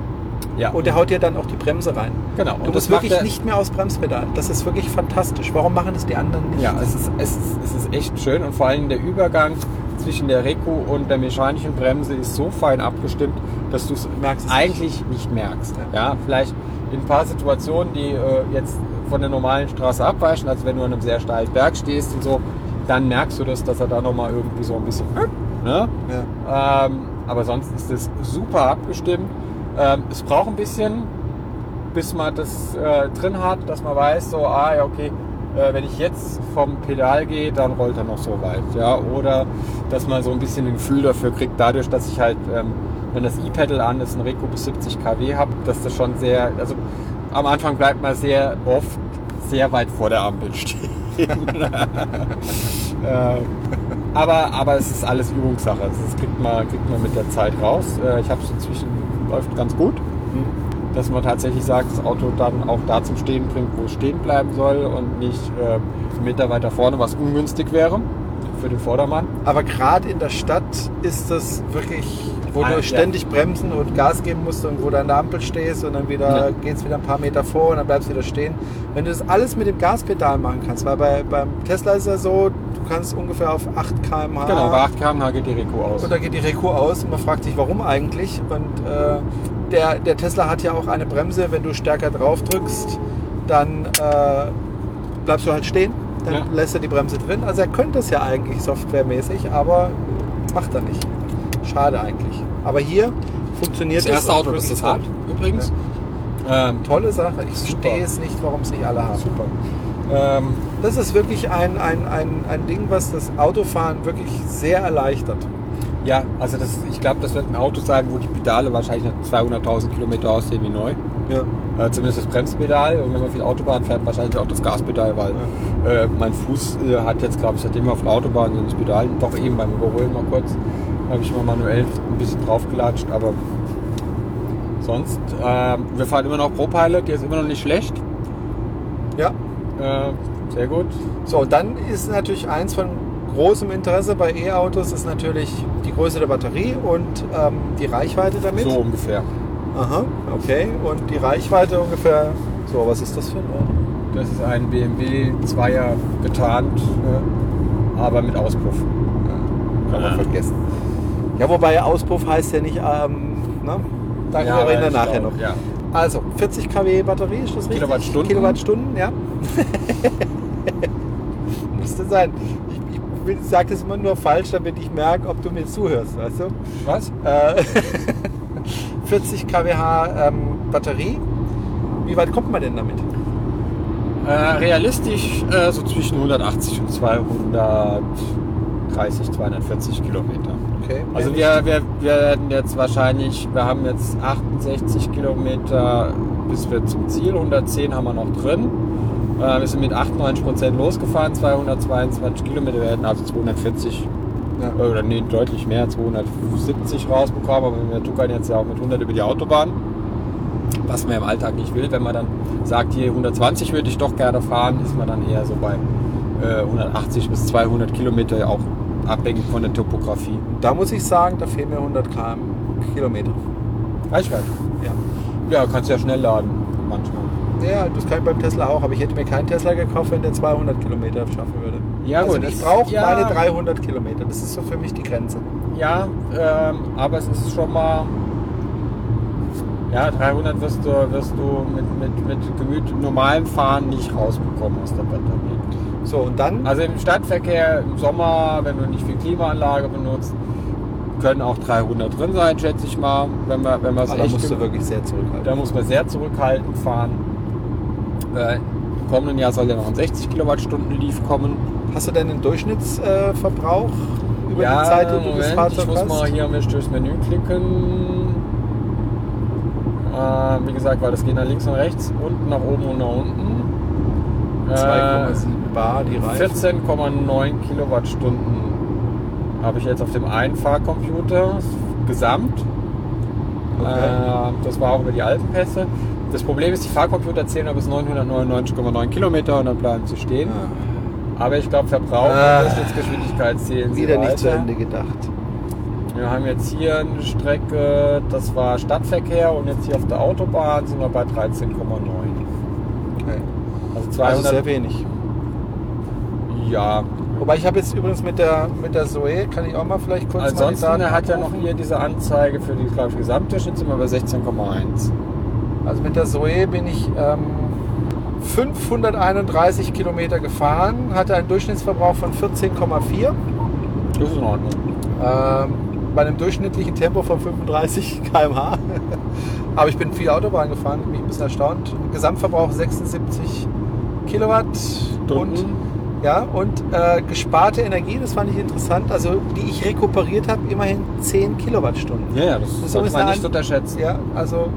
Ja, Und der haut dir dann auch die Bremse rein. genau. Du Und musst macht wirklich nicht mehr aufs Bremspedal. Das ist wirklich fantastisch. Warum machen das die anderen nicht? Ja, es ist, es, ist, es ist echt schön und vor allem der Übergang zwischen der Reku und der mechanischen Bremse ist so fein abgestimmt, dass du es Merkst es eigentlich nicht, merkst. Ja. vielleicht in ein paar Situationen, die äh, jetzt von der normalen Straße abweichen, also wenn du an einem sehr steilen Berg stehst und so, dann merkst du das, dass er da nochmal irgendwie so ein bisschen... Ne? Ja. Ähm, aber sonst ist es super abgestimmt. Ähm, es braucht ein bisschen, bis man das äh, drin hat, dass man weiß, so, ah ja, okay, äh, wenn ich jetzt vom Pedal gehe, dann rollt er noch so weit. Ja? Oder dass man so ein bisschen ein Gefühl dafür kriegt, dadurch, dass ich halt, ähm, wenn das E-Pedal an ist, ein Reco bis 70 kW habe, dass das schon sehr, also am Anfang bleibt man sehr oft sehr weit vor der Ampel stehen. äh, aber, aber es ist alles Übungssache. Also Das kriegt man, kriegt man mit der Zeit raus. Äh, Ich habe es inzwischen, läuft ganz gut. Dass man tatsächlich sagt, das Auto dann auch da zum Stehen bringt, wo es stehen bleiben soll und nicht äh, einen Meter weiter vorne, was ungünstig wäre für den Vordermann. Aber gerade in der Stadt ist das wirklich, wo Ah, du ja. ständig bremsen und Gas geben musst und wo du an der Ampel stehst und dann wieder Ja. geht's wieder ein paar Meter vor und dann bleibst du wieder stehen. Wenn du das alles mit dem Gaspedal machen kannst, weil bei, beim Tesla ist ja so, du kannst ungefähr auf 8 km/h Genau, bei 8 km/h geht die Reku aus. und da geht die Reku aus und man fragt sich, warum eigentlich? Und äh, der, der Tesla hat ja auch eine Bremse, wenn du stärker drauf drückst, dann äh, bleibst du halt stehen, dann Ja. lässt er die Bremse drin. Also er könnte es ja eigentlich softwaremäßig, aber macht er nicht. Schade eigentlich. Aber hier funktioniert Das erste auch Auto, das das hat, übrigens. Ähm, Tolle Sache. Ich verstehe es nicht, warum es nicht alle haben. super. Ähm, Das ist wirklich ein, ein, ein, ein Ding, was das Autofahren wirklich sehr erleichtert. ja, also das, ich glaube, das wird ein Auto sein, wo die Pedale wahrscheinlich nach 200.000 Kilometer aussehen wie neu. Ja. Äh, zumindest das Bremspedal und wenn man viel Autobahn fährt, wahrscheinlich auch das Gaspedal, weil äh, mein Fuß äh, hat jetzt, glaube ich, seitdem wir auf der Autobahn sind, das Pedal doch eben beim Überholen mal kurz, habe ich mal manuell ein bisschen draufgelatscht, aber sonst, äh, wir fahren immer noch ProPilot, der ist immer noch nicht schlecht. ja. Äh, sehr gut. So, und dann ist natürlich eins von großem Interesse bei E-Autos ist natürlich die Größe der Batterie und ähm, die Reichweite damit. So ungefähr. Aha, okay. Und die Reichweite ungefähr. So, was ist das für ein Auto? Das ist ein BMW 2er getarnt, aber mit Auspuff. Kann man Ja. vergessen. Ja, wobei Auspuff heißt ja nicht, ähm, ne? Darüber Ja, reden wir ich nachher glaub, noch. Ja. Also, 40 kW Batterie, ist das richtig? Kilowattstunden. Kilowattstunden, ja. Müsste sein. Ich, ich sage das immer nur falsch, damit ich merke, ob du mir zuhörst, weißt du? Was? Äh, 40 kWh ähm, Batterie. Wie weit kommt man denn damit? Äh, realistisch äh, so zwischen 180 und 230, 240 Kilometer. Okay. Also wir, wir, wir werden jetzt wahrscheinlich, wir haben jetzt 68 Kilometer bis wir zum Ziel, 110 haben wir noch drin. Äh, wir sind mit 98 Prozent losgefahren, 222 Kilometer, wir hätten also 240 Ja. Oder nee, deutlich mehr, 270 rausbekommen, aber wir tuckern jetzt ja auch mit 100 über die Autobahn. Was man im Alltag nicht will, wenn man dann sagt, hier 120 würde ich doch gerne fahren, ist man dann eher so bei äh, 180 bis 200 Kilometer, auch abhängig von der Topografie. Da muss ich sagen, da fehlen mir 100 km Kilometer. Reichweite. Ja. Ja, kannst ja schnell laden, manchmal. Ja, das kann ich beim Tesla auch, aber ich hätte mir keinen Tesla gekauft, wenn der 200 Kilometer schaffen würde. Ja, also gut, ich brauche ja. meine 300 Kilometer. Das ist so für mich die Grenze. Ja, ähm, aber es ist schon mal. Ja, 300 wirst du, wirst du mit, mit, mit Gemüt normalem Fahren nicht rausbekommen aus der Batterie. So, und dann? Also im Stadtverkehr im Sommer, wenn du nicht viel Klimaanlage benutzt, können auch 300 drin sein, schätze ich mal. Wenn man, wenn man es Aber da echt musst du wirklich sehr zurückhalten. da muss man sehr zurückhaltend fahren. Äh, Im kommenden Jahr soll ja noch ein 60 Kilowattstunden Leaf kommen. Hast du denn einen Durchschnittsverbrauch über die Zeit, die du das Moment, Fahrzeug ich muss hast? mal hier mich durchs Menü klicken. Äh, wie gesagt, weil das geht nach links und rechts, unten nach oben und nach unten. Äh, 2,7 Bar, die Reifen. 14,9 Kilowattstunden habe ich jetzt auf dem einen Fahrcomputer gesamt. Okay. Äh, das war auch über die Alpenpässe. Das Problem ist, die Fahrcomputer zählen nur bis 999,9 Kilometer und dann bleiben sie stehen. Aber ich glaube, Verbrauch Ah. und Durchschnittsgeschwindigkeit zählen sie Wieder nicht zu. Ende gedacht. Wir haben jetzt hier eine Strecke, das war Stadtverkehr und jetzt hier auf der Autobahn sind wir bei 13,9. Okay. Also Also 200. sehr wenig. ja, Wobei ich habe jetzt übrigens mit der, mit der Zoe, kann ich auch mal vielleicht kurz ansonsten mal die er Daten hat ja noch hier diese Anzeige für die glaube ich, Gesamtdurchschnitt sind wir bei 16,1. Also mit der Zoe bin ich ähm, 531 Kilometer gefahren, hatte einen Durchschnittsverbrauch von 14,4. Das ist in Ordnung. Ähm, bei einem durchschnittlichen Tempo von 35 km/h. Aber ich bin viel Autobahn gefahren, bin ich ein bisschen erstaunt. Gesamtverbrauch 76 Kilowatt und, ja, und äh, gesparte Energie, das fand ich interessant, also die ich rekuperiert habe, immerhin 10 Kilowattstunden. Ja, ja, das, Das ist sollte man nicht unterschätzen. Ja, also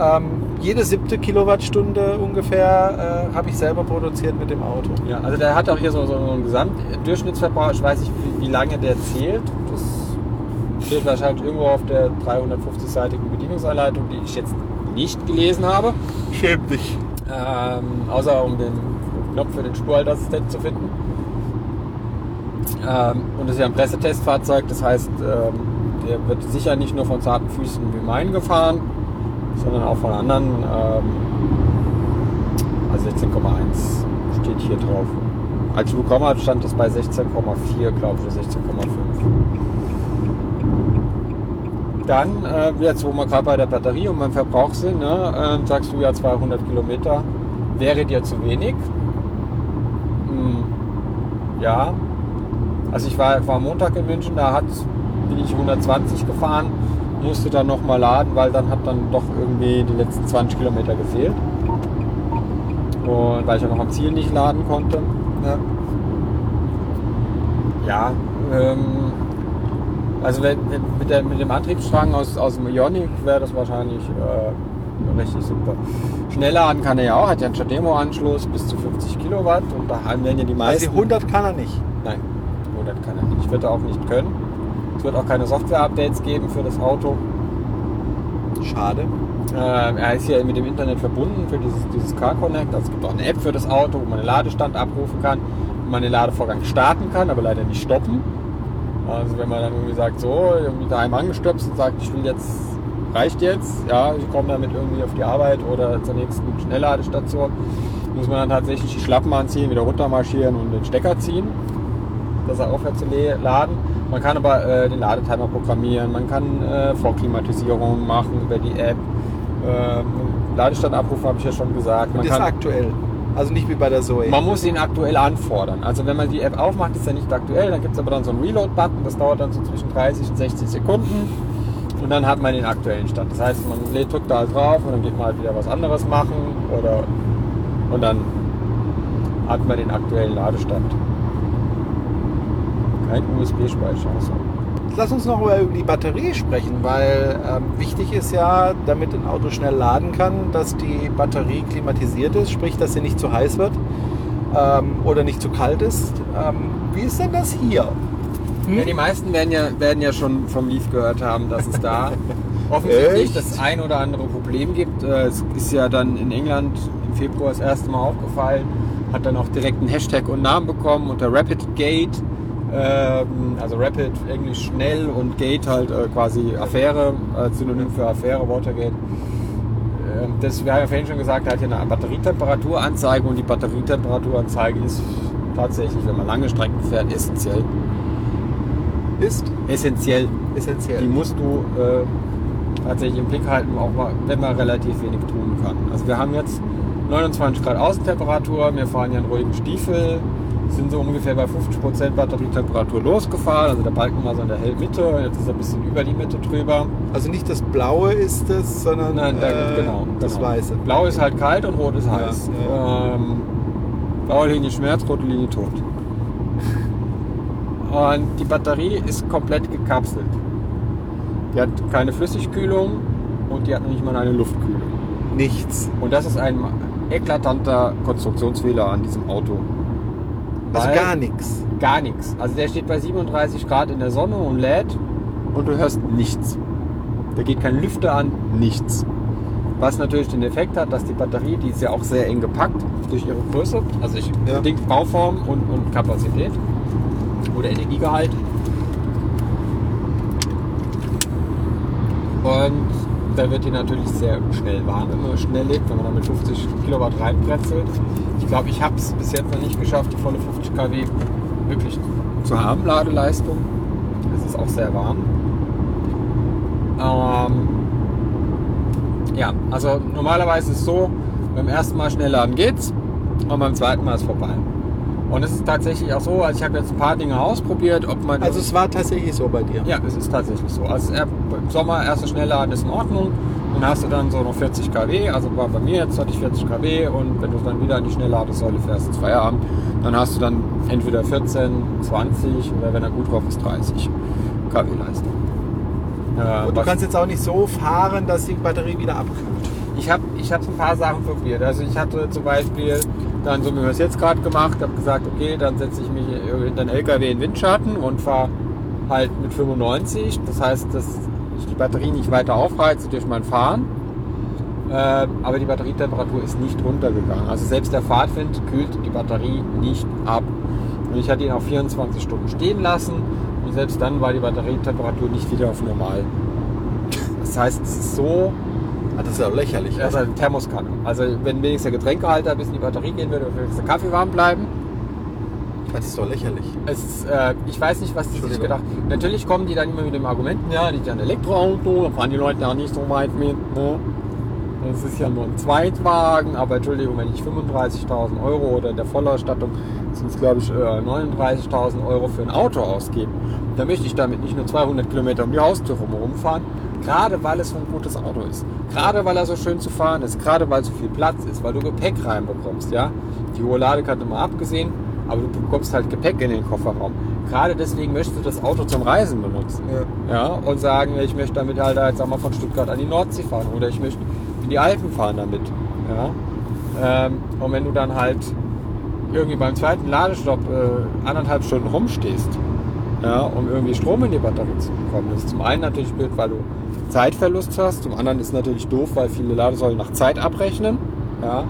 ähm, jede siebte Kilowattstunde ungefähr äh, habe ich selber produziert mit dem Auto. Ja, also der hat auch hier so, so einen Gesamtdurchschnittsverbrauch. Ich weiß nicht, wie, wie lange der zählt. Das steht wahrscheinlich irgendwo auf der 350-seitigen Bedienungsanleitung, die ich jetzt nicht gelesen habe. Schäm dich. Ähm, außer um den Knopf für den Spurhalteassistent zu finden. Ähm, und das ist ja ein Pressetestfahrzeug, das heißt, ähm, der wird sicher nicht nur von zarten Füßen wie meinen gefahren, sondern auch von anderen. Ähm, also 16,1 steht hier drauf. Als ich bekommen habe, stand das bei 16,4, glaube ich, oder 16,5. Dann, äh, jetzt wo wir gerade bei der Batterie und beim Verbrauch sind, ne, äh, sagst du ja 200 Kilometer wäre dir zu wenig. Hm, ja, also ich war, war Montag in München, da hat, bin ich 120 gefahren, musste dann nochmal laden, weil dann hat dann doch irgendwie die letzten 20 Kilometer gefehlt. Und weil ich ja noch am Ziel nicht laden konnte. Ja. Ja, ähm, also wenn, wenn, mit, der, mit dem Antriebsstrang aus, aus dem Ioniq wäre das wahrscheinlich äh, richtig super. Schnell laden kann er ja auch, hat ja einen Stademo-Anschluss bis zu 50 Kilowatt und da haben werden ja die Also meisten... die 100 kann er nicht. Nein, 100 kann er nicht. Wird er auch nicht können. Es wird auch keine Software-Updates geben für das Auto. Schade. Äh, er ist ja mit dem Internet verbunden für dieses, dieses Car Connect. Also es gibt auch eine App für das Auto, wo man den Ladestand abrufen kann, wo man den Ladevorgang starten kann, aber leider nicht stoppen. Also wenn man dann irgendwie sagt, so, irgendwie daheim angestöpst und sagt, ich will jetzt, reicht jetzt, ja, ich komme damit irgendwie auf die Arbeit oder zur nächsten Schnellladestation, muss man dann tatsächlich die Schlappen anziehen, wieder runter marschieren und den Stecker ziehen, dass er aufhört zu laden. Man kann aber äh, den Ladetimer programmieren, man kann äh, Vorklimatisierung machen über die App. Ähm, Ladestand abrufen habe ich ja schon gesagt. Und Man, ist kann, aktuell. Also nicht wie bei der Zoe. man muss ihn aktuell anfordern. Also wenn man die App aufmacht, ist er nicht aktuell. Dann gibt es aber dann so einen Reload-Button. Das dauert dann so zwischen 30 und 60 Sekunden. Und dann hat man den aktuellen Stand. Das heißt, man lädt, drückt da halt drauf und dann geht man halt wieder was anderes machen. Oder, und dann hat man den aktuellen Ladestand. Kein USB-Speicher. Also. Lass uns noch über die Batterie sprechen, weil ähm, wichtig ist ja, damit ein Auto schnell laden kann, dass die Batterie klimatisiert ist, sprich, dass sie nicht zu heiß wird ähm, oder nicht zu kalt ist. Ähm, wie ist denn das hier? Ja, die meisten werden ja, werden ja schon vom Leaf gehört haben, dass es da offensichtlich Echt? das ein oder andere Problem gibt. Äh, Es ist ja dann in England im Februar das erste Mal aufgefallen, hat dann auch direkt einen Hashtag und Namen bekommen unter Rapid Gate. Ähm, Also Rapid, Englisch schnell und Gate halt äh, quasi Affäre, äh, Synonym für Affäre, Watergate. Ähm, Das, wir haben ja vorhin schon gesagt, er hat hier eine Batterietemperaturanzeige und die Batterietemperaturanzeige ist tatsächlich, wenn man lange Strecken fährt, essentiell. Ist Essentiell. Die essentiell. musst du äh, tatsächlich im Blick halten, auch mal, wenn man relativ wenig tun kann. Also wir haben jetzt 29 Grad Außentemperatur, wir fahren ja einen ruhigen Stiefel, sind so ungefähr bei 50% Batterietemperatur losgefahren, also der Balken war so in der Hellmitte, jetzt ist er ein bisschen über die Mitte drüber. Also nicht das Blaue ist es, sondern Nein, da, äh, genau, das genau. Weiße. Blau ist halt kalt und rot ist Ja, heiß. ja. Ähm, blaue Linie Schmerz, rote Linie tot. Und die Batterie ist komplett gekapselt. Die hat keine Flüssigkühlung und die hat noch nicht mal eine Luftkühlung. Nichts. Und das ist ein eklatanter Konstruktionsfehler an diesem Auto. Also Weil- gar nichts. Gar nichts. Also der steht bei 37 Grad in der Sonne und lädt und du hörst nichts. Da geht kein Lüfter an, nichts. Was natürlich den Effekt hat, dass die Batterie, die ist ja auch sehr eng gepackt durch ihre Größe, also ich Ja. bedingt Bauform und, und Kapazität oder Energiegehalt. Und da wird die natürlich sehr schnell warm, wenn man schnell lebt, wenn man da mit 50 Kilowatt reinpretzelt. Ich glaube, ich habe es bis jetzt noch nicht geschafft, die volle 50 kW wirklich zu haben, Ladeleistung. Es ist auch sehr warm. Ähm, ja, also normalerweise ist es so, beim ersten Mal schnell laden geht's und beim zweiten Mal ist vorbei. Und es ist tatsächlich auch so, also ich habe jetzt ein paar Dinge ausprobiert, ob man Also es war tatsächlich so bei dir. ja, es ist tatsächlich so. Also im Sommer erster Schnellladen ist in Ordnung. Dann hast du dann so noch 40 kW. Also war bei mir jetzt hatte ich 40 kW und wenn du dann wieder an die Schnellladesäule fährst ins Feierabend, dann hast du dann entweder 14, 20 oder wenn er gut drauf ist 30 kW Leistung. Äh, Und du kannst jetzt auch nicht so fahren, dass die Batterie wieder abkühlt. ich habe ich hab ein paar Sachen probiert. Also ich hatte zum Beispiel dann, so wie wir es jetzt gerade gemacht, habe gesagt, okay, dann setze ich mich hinter den LKW in Windschatten und fahre halt mit 95. Das heißt, dass ich die Batterie nicht weiter aufreize durch mein Fahren. Äh, aber die Batterietemperatur ist nicht runtergegangen. Also selbst der Fahrtwind kühlt die Batterie nicht ab. Und ich hatte ihn auch 24 Stunden stehen lassen und selbst dann war die Batterietemperatur nicht wieder auf normal. Das heißt, es ist so, Ah, das ist ja lächerlich. das ist eine Thermoskanne. Also wenn wenigstens der Getränkehalter bis in die Batterie gehen würde, würde der Kaffee warm bleiben. Das ist doch lächerlich. Es äh, ich weiß nicht, was die sich gedacht Natürlich kommen die dann immer mit dem Argumenten, ja, ist ja ein Elektroauto, da fahren die Leute ja nicht so weit mit. Ne? Das ist ja nur ein Zweitwagen, aber Entschuldigung, wenn ich 35.000 Euro oder in der Vollausstattung sind es glaube ich äh, 39.000 Euro für ein Auto ausgeben, dann möchte ich damit nicht nur 200 Kilometer um die Haustür rumfahren, gerade weil es so ein gutes Auto ist. Gerade weil er so schön zu fahren ist, gerade weil so viel Platz ist, weil du Gepäck reinbekommst, ja. Die hohe Ladekarte mal abgesehen, aber du bekommst halt Gepäck in den Kofferraum. Gerade deswegen möchtest du das Auto zum Reisen benutzen. Ja. Ja, und sagen, ich möchte damit halt jetzt sag mal von Stuttgart an die Nordsee fahren oder ich möchte in die Alpen fahren damit. Ja. Ähm, und wenn du dann halt irgendwie beim zweiten Ladestopp äh, anderthalb Stunden rumstehst, ja, um irgendwie Strom in die Batterie zu bekommen, das ist zum einen natürlich blöd, weil du Zeitverlust hast, zum anderen ist natürlich doof, weil viele Ladesäulen nach Zeit abrechnen. Ja.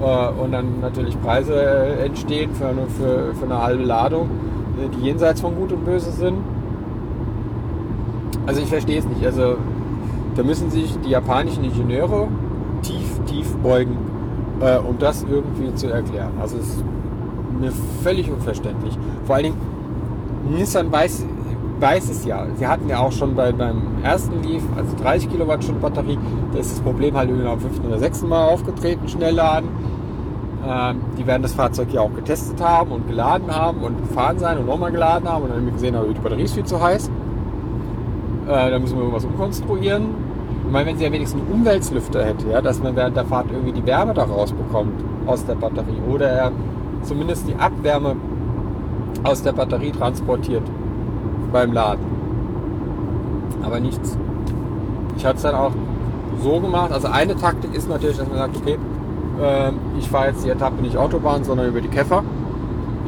Äh, und dann natürlich Preise äh, entstehen für eine, für, für eine halbe Ladung, äh, die jenseits von Gut und Böse sind. Also ich verstehe es nicht. Also da müssen sich die japanischen Ingenieure tief, tief beugen, äh, um das irgendwie zu erklären. Also es ist mir völlig unverständlich. Vor allen Dingen, Nissan weiß, weiß es ja. Sie hatten ja auch schon bei, beim ersten Leaf, also 30 Kilowattstunden Batterie, da ist das Problem halt irgendwie am fünften oder sechsten Mal aufgetreten, Schnellladen. Ähm, die werden das Fahrzeug ja auch getestet haben und geladen haben und gefahren sein und nochmal geladen haben und dann haben wir gesehen, aber die Batterie ist viel zu heiß. Äh, da müssen wir irgendwas umkonstruieren. Ich meine, wenn sie ja wenigstens einen Umweltlüfter hätte, ja, dass man während der Fahrt irgendwie die Wärme da rausbekommt aus der Batterie oder er zumindest die Abwärme aus der Batterie transportiert beim Laden. Aber nichts. Ich hatte es dann auch so gemacht. Also eine Taktik ist natürlich, dass man sagt, okay, ich fahre jetzt die Etappe nicht Autobahn, sondern über die Käfer.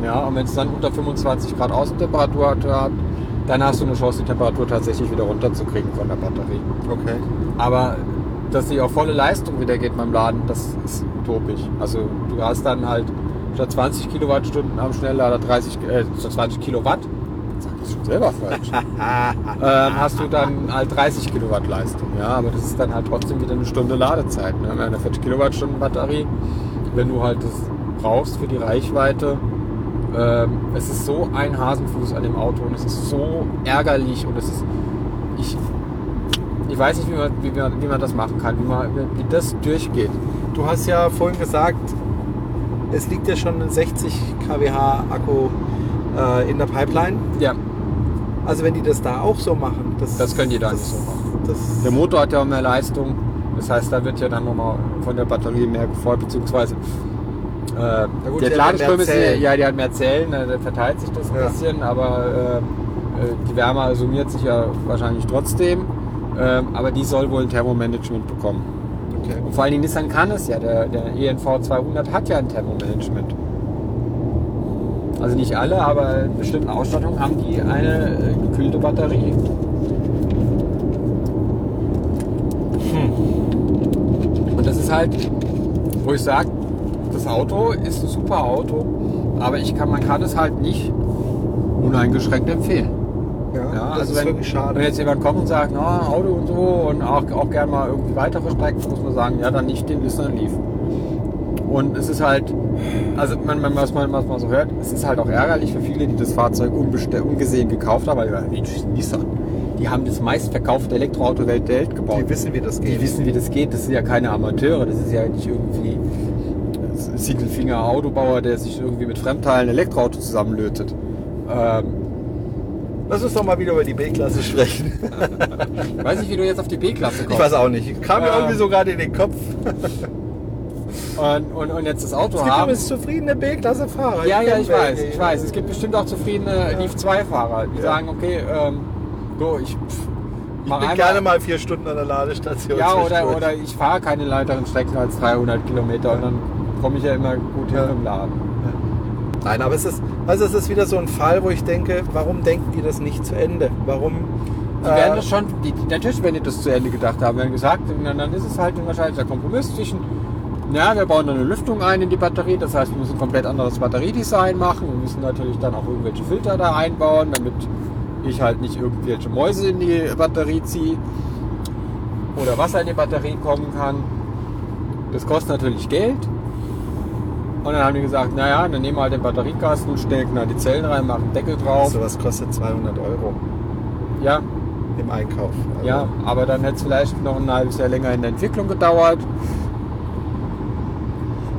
Ja, und wenn es dann unter 25 Grad Außentemperatur hat, dann hast du eine Chance, die Temperatur tatsächlich wieder runterzukriegen von der Batterie. Okay. Aber dass sie auf volle Leistung wieder geht beim Laden, das ist utopisch. Also du hast dann halt statt 20 Kilowattstunden am Schnelllader 30, äh, statt 20 Kilowatt, schon selber falsch, ähm, hast du dann halt 30 Kilowatt Leistung. Ja, aber das ist dann halt trotzdem wieder eine Stunde Ladezeit. Ne? Mit einer 40 Kilowattstunden Batterie, wenn du halt das brauchst für die Reichweite, ähm, es ist so ein Hasenfuß an dem Auto und es ist so ärgerlich und es ist, ich, ich weiß nicht, wie man, wie man, wie man das machen kann, wie, man, wie das durchgeht. Du hast ja vorhin gesagt, es liegt ja schon ein 60 kWh Akku äh, in der Pipeline. Ja, Also wenn die das da auch so machen, das, Das können die da das, nicht so machen. Das, der Motor hat ja auch mehr Leistung, das heißt, da wird ja dann nochmal von der Batterie mehr gefordert, beziehungsweise äh, gut, die Ladeströme sind, ja, die hat mehr Zellen, äh, da verteilt sich das ein Ja. bisschen, aber äh, äh, die Wärme summiert sich ja wahrscheinlich trotzdem. Ähm, aber die soll wohl ein Thermomanagement bekommen. okay. Und vor allen Dingen Nissan kann es ja. Der, der ENV 200 hat ja ein Thermomanagement. Also nicht alle, aber in bestimmten Ausstattungen haben die eine äh, gekühlte Batterie. Und das ist halt, wo ich sage, das Auto ist ein super Auto, aber ich kann, man kann es halt nicht uneingeschränkt empfehlen. Ja, Ja, das also ist wenn, wirklich schade. wenn jetzt jemand kommt und sagt, na, Auto und so und auch, auch gerne mal irgendwie weitere Strecken, muss man sagen, ja, dann nicht den Nissan Leaf. Und es ist halt, also man, man, was, man, was man so hört, es ist halt auch ärgerlich für viele, die das Fahrzeug ungesehen gekauft haben, weil ja, Nissan, die haben das meistverkaufte Elektroauto der Welt gebaut. die wissen, wie das Die geht. wissen, wie das geht. Das sind ja keine Amateure. Das ist ja nicht irgendwie Siegelfinger Autobauer, der sich irgendwie mit Fremdteilen Elektroauto zusammenlötet. Ähm, Lass uns doch mal wieder über die B-Klasse sprechen. weiß nicht, wie du jetzt auf die B-Klasse Ich kommst. weiß auch nicht. Kam mir Ähm, irgendwie so gerade in den Kopf. Und, und, und jetzt das Auto Es gibt haben. übrigens zufriedene B-Klasse-Fahrer. Ja, ja, ich weiß, ich weiß. Es gibt bestimmt auch zufriedene Leaf 2-Fahrer, die Ja. sagen, okay, ähm, so, ich, pff, Ich bin einmal- gerne mal vier Stunden an der Ladestation. Ja, oder, oder ich fahre keine weiteren Strecken als 300 Kilometer und dann komme ich ja immer gut hin Ja. im Laden. Nein, aber es ist, also es ist wieder so ein Fall, wo ich denke, warum denken die das nicht zu Ende? Warum? Die werden das schon, die, die, natürlich werden die das zu Ende gedacht haben, werden gesagt, dann, dann ist es halt wahrscheinlich der Kompromiss zwischen, ja, wir bauen dann eine Lüftung ein in die Batterie, das heißt, wir müssen ein komplett anderes Batteriedesign machen, wir müssen natürlich dann auch irgendwelche Filter da einbauen, damit ich halt nicht irgendwelche Mäuse in die Batterie ziehe oder Wasser in die Batterie kommen kann. Das kostet natürlich Geld. Und dann haben die gesagt, naja, dann nehmen wir halt den Batteriekasten, stecken da die Zellen rein, machen einen Deckel drauf. So was kostet 200 Euro Ja, im Einkauf. Also, Ja, aber dann hätte es vielleicht noch ein halbes Jahr länger in der Entwicklung gedauert.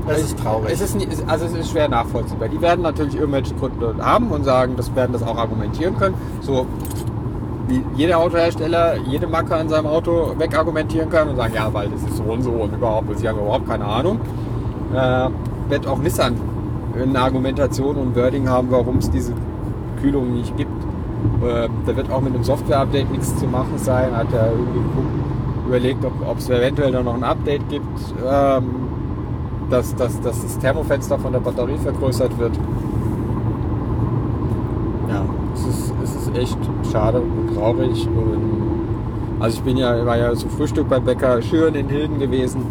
Das ist traurig. Es ist, also es ist schwer nachvollziehbar. Die werden natürlich irgendwelche Gründe haben und sagen, das werden das auch argumentieren können. So wie jeder Autohersteller jede Macke an seinem Auto wegargumentieren kann und sagen, ja, weil das ist so und so und überhaupt, sie haben überhaupt keine Ahnung. Äh, wird auch Nissan eine Argumentation und Wording haben, warum es diese Kühlung nicht gibt. Äh, da wird auch mit einem Software-Update nichts zu machen sein. Hat er irgendwie geguckt, überlegt, ob es eventuell noch ein Update gibt, ähm, dass, dass, dass das Thermofenster von der Batterie vergrößert wird. Ja, es ist, es ist echt schade und traurig. Und also ich bin ja, war ja zum Frühstück beim Bäcker Schüren in Hilden gewesen,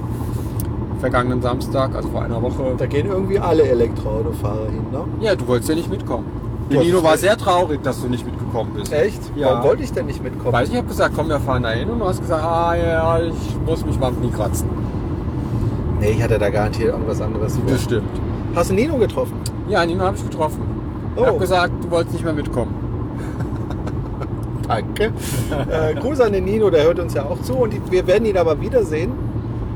vergangenen Samstag, also vor einer Woche. Da gehen irgendwie alle Elektroautofahrer hin, ne? Ja, du wolltest ja nicht mitkommen. Nino war sehr traurig, dass du nicht mitgekommen bist. Echt? Ja. Warum wollte ich denn nicht mitkommen? Weiß ich, ich habe gesagt, komm, wir fahren da hin und du hast gesagt, ah ja, ich muss mich mal am Knie kratzen. Nee, ich hatte da garantiert irgendwas anderes. vor. Das stimmt. Hast du Nino getroffen? Ja, Nino habe ich getroffen. Ich Oh. habe gesagt, du wolltest nicht mehr mitkommen. Danke. äh, Gruß an den Nino, der hört uns ja auch zu. Und wir werden ihn aber wiedersehen.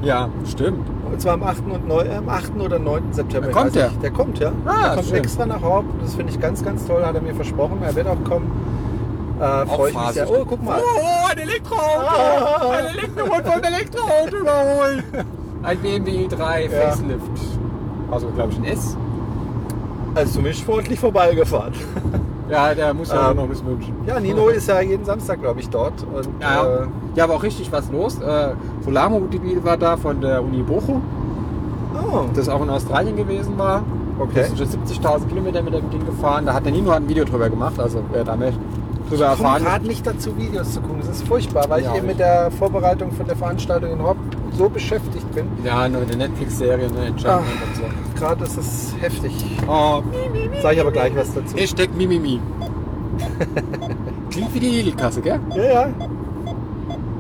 Ja, stimmt. Und zwar am 8. Und 9, am 8. oder 9. September. Da kommt ich er? nicht. Der kommt, ja. Ah, der kommt schön. extra nach Horb. Das finde ich ganz, ganz toll. Hat er mir versprochen. Er wird auch kommen. Äh, Freue ich mich sehr. Oh, guck mal. Oh, ein Elektroauto! Ah. Ein Elektroauto vom Elektroauto überholen! Ein BMW i3 Ja. Facelift. Also, glaube ich, ein S. Also zumindest sportlich vorbeigefahren. Ja, der muss ja Ähm, noch bis München. Ja, Nino ist ja jeden Samstag, glaube ich, dort. Und, Ja. Äh, ja, aber auch richtig was los. Äh, Solarmobil war da von der Uni Bochum, oh, das auch in Australien gewesen war. okay. Wir sind schon 70.000 Kilometer mit dem Ding gefahren. Da hat der Nino ein Video drüber gemacht. Also wer da möchte, drüber Ich komme erfahren. gerade nicht dazu, Videos zu gucken. Das ist furchtbar, weil Ja, ich eben mit der Vorbereitung von der Veranstaltung in Hopp so beschäftigt bin. Ja, nur eine Netflix-Serie, ne, Enchantment Ah. und so. Gerade ist es heftig. Oh, Sag ich aber gleich was dazu. Hashtag Mimimi. Klingt wie die Lidl-Kasse, gell? Ja, ja.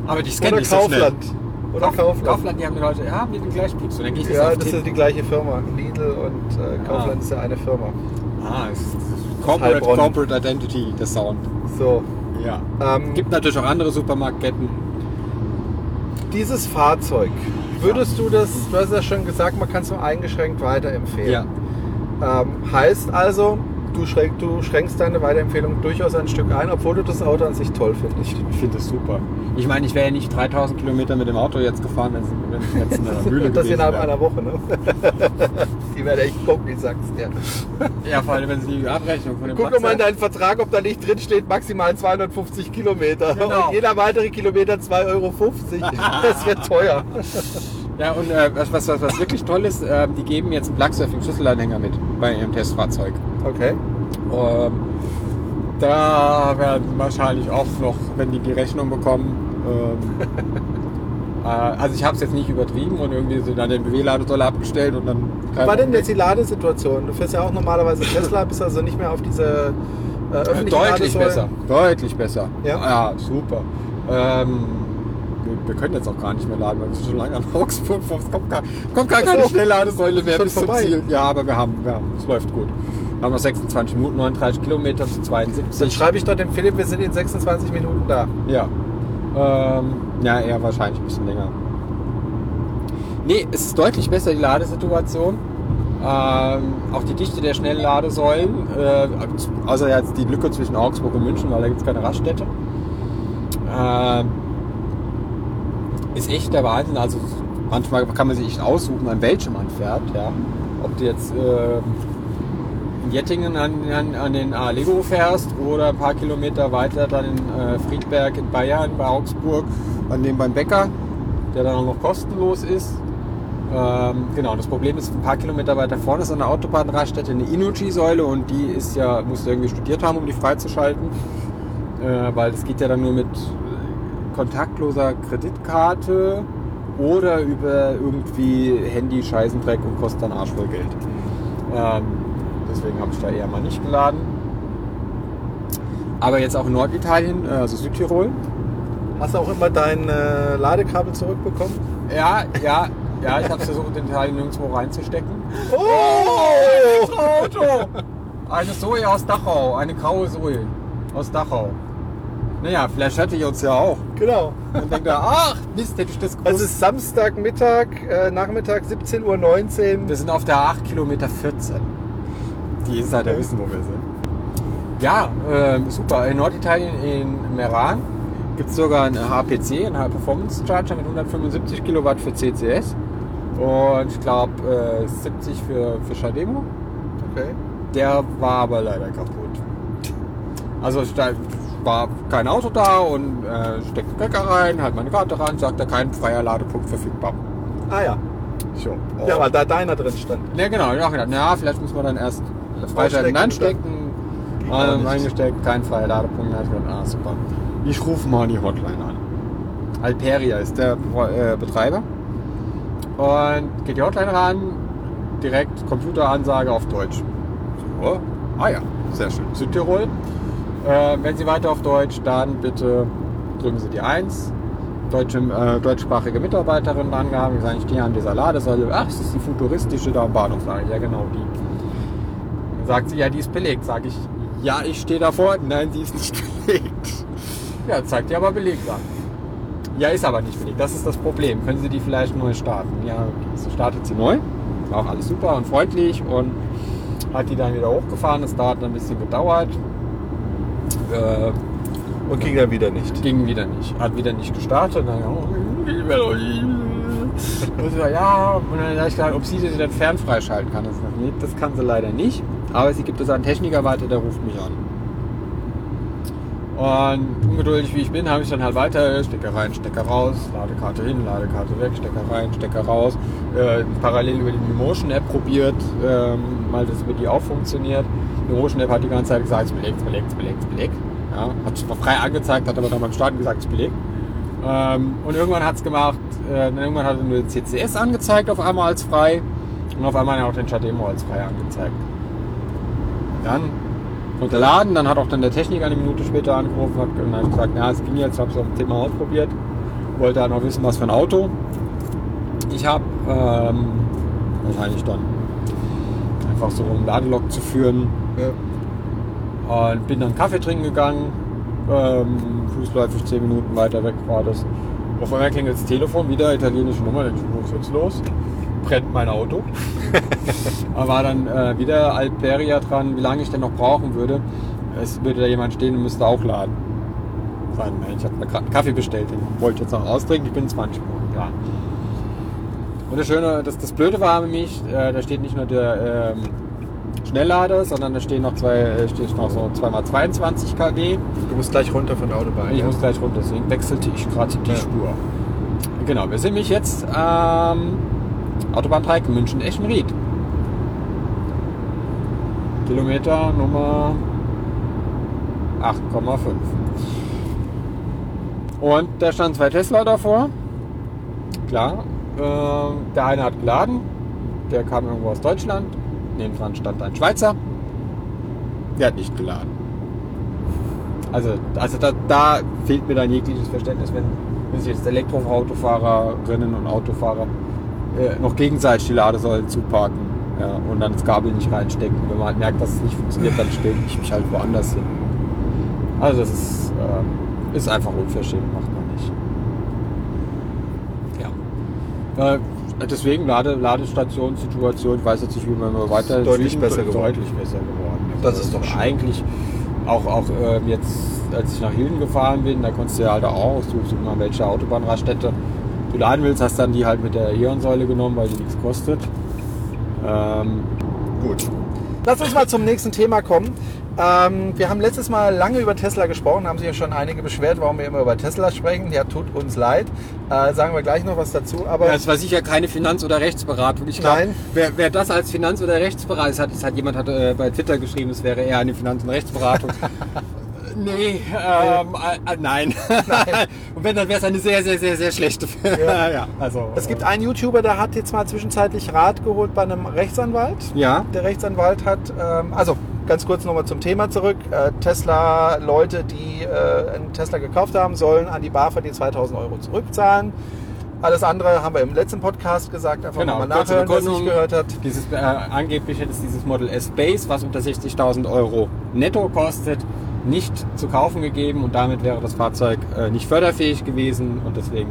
Aber die scannen Oder nicht so schnell. Kaufland. Oder Kauf- Kaufland. Kaufland, die haben die Leute, ja, die den gleichen. Und dann gehe ich das Ja, auf das Tipp. ist die gleiche Firma. Lidl und äh, Kaufland Ah. ist ja eine Firma. Ah, es ist Corporate, Heilbronn. Corporate Identity, der Sound. So. Ja. Ähm, Gibt natürlich auch andere Supermarktketten. Dieses Fahrzeug, würdest du das, du hast ja schon gesagt, man kann es nur eingeschränkt weiterempfehlen. Ähm, heißt also, du, schränk, du schränkst deine Weiterempfehlung durchaus ein Stück ein, obwohl du das Auto an sich toll findest. Ich, finde das super. Ich meine, ich wäre ja nicht 3000 Kilometer mit dem Auto jetzt gefahren, wenn es es jetzt in einer Mühle das innerhalb wäre. einer Woche, ne? Die werden echt gucken, ich sag's dir. Ja, vor allem, wenn sie die Abrechnung von dem Guck mal in deinen Vertrag, ob da nicht drin steht, maximal 250 Kilometer. Genau. Und jeder weitere Kilometer 2,50 Euro. Das wird teuer. Ja, und äh, was, was, was, wirklich toll ist, äh, die geben jetzt einen Plugsurfing-Schlüsselanhänger mit bei ihrem Testfahrzeug. Okay. Ähm, da werden wahrscheinlich auch noch, wenn die die Rechnung bekommen, ähm, äh, also ich habe es jetzt nicht übertrieben und irgendwie so dann den BW-Ladesäule abgestellt und dann... War denn jetzt die Ladesituation? Du fährst ja auch normalerweise Tesla, bist also nicht mehr auf diese äh, öffentlichen Deutlich Ladesäulen. besser, deutlich besser. Ja? ja super. Ähm, wir, wir können jetzt auch gar nicht mehr laden, weil wir sind schon lange an Augsburg. Es kommt gar, kommt gar keine. Schnellladesäule mehr bis zum vorbei. Ziel. Ja, aber wir haben, wir haben, es läuft gut. Wir haben noch 26 Minuten, 39 Kilometer zu Dann 72. schreibe ich doch dem Philipp, wir sind in 26 Minuten da. Ja. Ähm, ja, eher wahrscheinlich ein bisschen länger. Nee, es ist deutlich besser, die Ladesituation. Ähm, auch die Dichte der Schnellladesäulen, äh, außer jetzt die Lücke zwischen Augsburg und München, weil da gibt es keine Raststätte. Ähm, ist echt der Wahnsinn. Also manchmal kann man sich echt aussuchen, an welchem man fährt. Ja. Ob du jetzt äh, in Jettingen an, an, an den Allego fährst oder ein paar Kilometer weiter dann in äh, Friedberg in Bayern bei Augsburg an dem beim Bäcker, der dann auch noch kostenlos ist. Ähm, genau, das Problem ist, ein paar Kilometer weiter vorne ist an der Autobahnraststätte eine Inuchi-Säule und die ist ja, musst du irgendwie studiert haben, um die freizuschalten. Äh, weil das geht ja dann nur mit kontaktloser Kreditkarte oder über irgendwie Handy, Scheißendreck und kostet dann Arsch voll Geld. Ähm, deswegen habe ich da eher mal nicht geladen. Aber jetzt auch in Norditalien, äh, also Südtirol. Hast du auch immer dein äh, Ladekabel zurückbekommen? Ja, ja, ja, ich habe versucht, in Italien nirgendwo reinzustecken. Oh! Auto! Eine Zoe aus Dachau, eine graue Zoe aus Dachau. Naja, vielleicht hätte ich uns ja auch. Genau. Und denkt er, ach, Mist, hätte ich das gewusst. Es ist Samstagmittag, äh, Nachmittag 17.19 Uhr. Wir sind auf der 8 Kilometer 14. Die Insider wissen, wo wir sind. Ja, ähm, super. In Norditalien, in Meran, gibt es sogar einen HPC, einen High Performance Charger mit 175 Kilowatt für CCS. Und ich glaube äh, 70 für, für Schademo. Okay. Der war aber leider kaputt. Also da war kein Auto da und äh, steckt den Wecker rein, halt meine Karte rein, sagt er kein freier Ladepunkt verfügbar. Ah ja. So. Ja, weil da deiner drin stand. Ja, genau. Ich habe gedacht, na, vielleicht muss man dann erst freischalten, dann Ausstecken, stecken. aber Ähm, eingesteckt, kein freier Ladepunkt. Da ich gedacht, ah, super. Ich rufe mal die Hotline an. Alperia ist der äh, Betreiber. Und geht die Hotline ran, direkt Computeransage auf Deutsch. So. Ah ja, sehr schön. Südtirol. Äh, wenn Sie weiter auf Deutsch, dann bitte drücken Sie die 1. Deutsche, äh, deutschsprachige Mitarbeiterin dran gehabt. Die sagen, ich stehe an dieser Ladesäule. Ach, das ist die futuristische da am Bahnhof. Sag ich, ja genau die. Dann sagt sie, ja, die ist belegt. Sag ich, ja, ich stehe davor. Nein, die ist nicht belegt. Ja, zeigt die aber belegt an. Ja, ist aber nicht belegt. Das ist das Problem. Können Sie die vielleicht neu starten? Ja, so startet sie neu. War auch alles super und freundlich und hat die dann wieder hochgefahren. Das dauert ein bisschen gedauert. Äh, Und ging dann wieder nicht. ging wieder nicht. Hat wieder nicht gestartet. Und dann, oh. Und war, ja, und dann habe ich gesagt, ob sie sie dann fernfreischalten kann. Das, nee, das kann sie leider nicht. Aber sie gibt es an einen Techniker weiter, der ruft mich an. Und ungeduldig wie ich bin, habe ich dann halt weiter Stecker rein, Stecker raus, Ladekarte hin, Ladekarte weg, Stecker rein, Stecker raus. Äh, parallel über die Motion App probiert, ähm, mal das über die auch funktioniert. Die Motion App hat die ganze Zeit gesagt, es belegt, es belegt, es belegt, es belegt. Ja, hat zwar frei angezeigt, hat aber dann beim Starten gesagt, es belegt. Ähm, und irgendwann hat es gemacht, äh, irgendwann hat er nur CCS angezeigt auf einmal als frei und auf einmal hat er auch den Chademo als frei angezeigt. Dann runterladen, dann hat auch dann der Techniker eine Minute später angerufen hat, und hat gesagt, ja, es ging jetzt, habe es am Thema ausprobiert, wollte dann noch wissen, was für ein Auto ich habe. Ähm, wahrscheinlich dann einfach so um Ladelog zu führen. Ja. Und bin dann Kaffee trinken gegangen. Ähm, fußläufig 10 Minuten weiter weg war das. Auf einmal klingelt das Telefon, wieder italienische Nummer. Dann was ist jetzt los? Brennt mein Auto. Aber war dann äh, wieder Alperia dran, wie lange ich denn noch brauchen würde. Es würde da jemand stehen und müsste auch laden. Sagen, Ich habe mir gerade einen Kaffee bestellt, den wollte ich jetzt noch austrinken. Ich bin 20 Minuten da. Und das Schöne, das, das Blöde war nämlich, äh, da steht nicht nur der ähm, Schnelllader, sondern da stehen noch zwei, äh, steht noch so 2x22 kW. Du musst gleich runter von der Autobahn. Ich ja. muss gleich runter, deswegen wechselte ich gerade die Ja. Spur. Genau, wir sind nämlich jetzt ähm, Autobahn 3 München-Eschenried. Kilometer Nummer 8,5. Und da standen zwei Tesla davor. Klar, ähm, der eine hat geladen, der kam irgendwo aus Deutschland. Neben dran stand ein Schweizer. Der hat nicht geladen. Also, also da, da fehlt mir dann jegliches Verständnis, wenn, wenn sich jetzt Elektroautofahrerinnen und Autofahrer äh, noch gegenseitig die Ladesäulen zuparken ja, und dann das Kabel nicht reinstecken. Wenn man halt merkt, dass es nicht funktioniert, dann stelle ich mich halt woanders hin. Also das ist, äh, ist einfach unverschämt, macht man nicht. Ja. Äh, deswegen Lade, Ladestationssituation, ich weiß jetzt nicht, wie man mal weiter Deutlich Süden- besser geworden. Deutlich besser geworden. Das ist doch schön. Eigentlich auch, auch ähm, jetzt, als ich nach Hilden gefahren bin, da konntest du ja halt auch, suchst du mal welche Autobahnraststätte du laden willst, hast dann die halt mit der Ionsäule genommen, weil die nichts kostet. Ähm, Gut. Lass uns mal zum nächsten Thema kommen. Ähm, wir haben letztes Mal lange über Tesla gesprochen, haben sich ja schon einige beschwert, warum wir immer über Tesla sprechen. Ja, tut uns leid. Äh, sagen wir gleich noch was dazu. Aber Ja, es war sicher keine Finanz- oder Rechtsberatung. Ich glaube, Nein. wer, wer das als Finanz- oder Rechtsberatung, es hat, es hat jemand hat, äh, bei Twitter geschrieben, es wäre eher eine Finanz- und Rechtsberatung. nee, ähm, äh, äh, nein. und wenn, dann wäre es eine sehr, sehr, sehr, sehr schlechte. Ja. ja, also. es gibt einen YouTuber, der hat jetzt mal zwischenzeitlich Rat geholt bei einem Rechtsanwalt. Ja, Der Rechtsanwalt hat, ähm, also ganz kurz nochmal zum Thema zurück. Äh, Tesla, Leute, die äh, einen Tesla gekauft haben, sollen an die BAFA die 2000 Euro zurückzahlen. Alles andere haben wir im letzten Podcast gesagt, einfach Genau, nochmal nachhören, wer es nicht gehört hat. Dieses, äh, angeblich hätte es dieses Model S Base, was unter 60.000 Euro netto kostet, nicht zu kaufen gegeben und damit wäre das Fahrzeug äh, nicht förderfähig gewesen und deswegen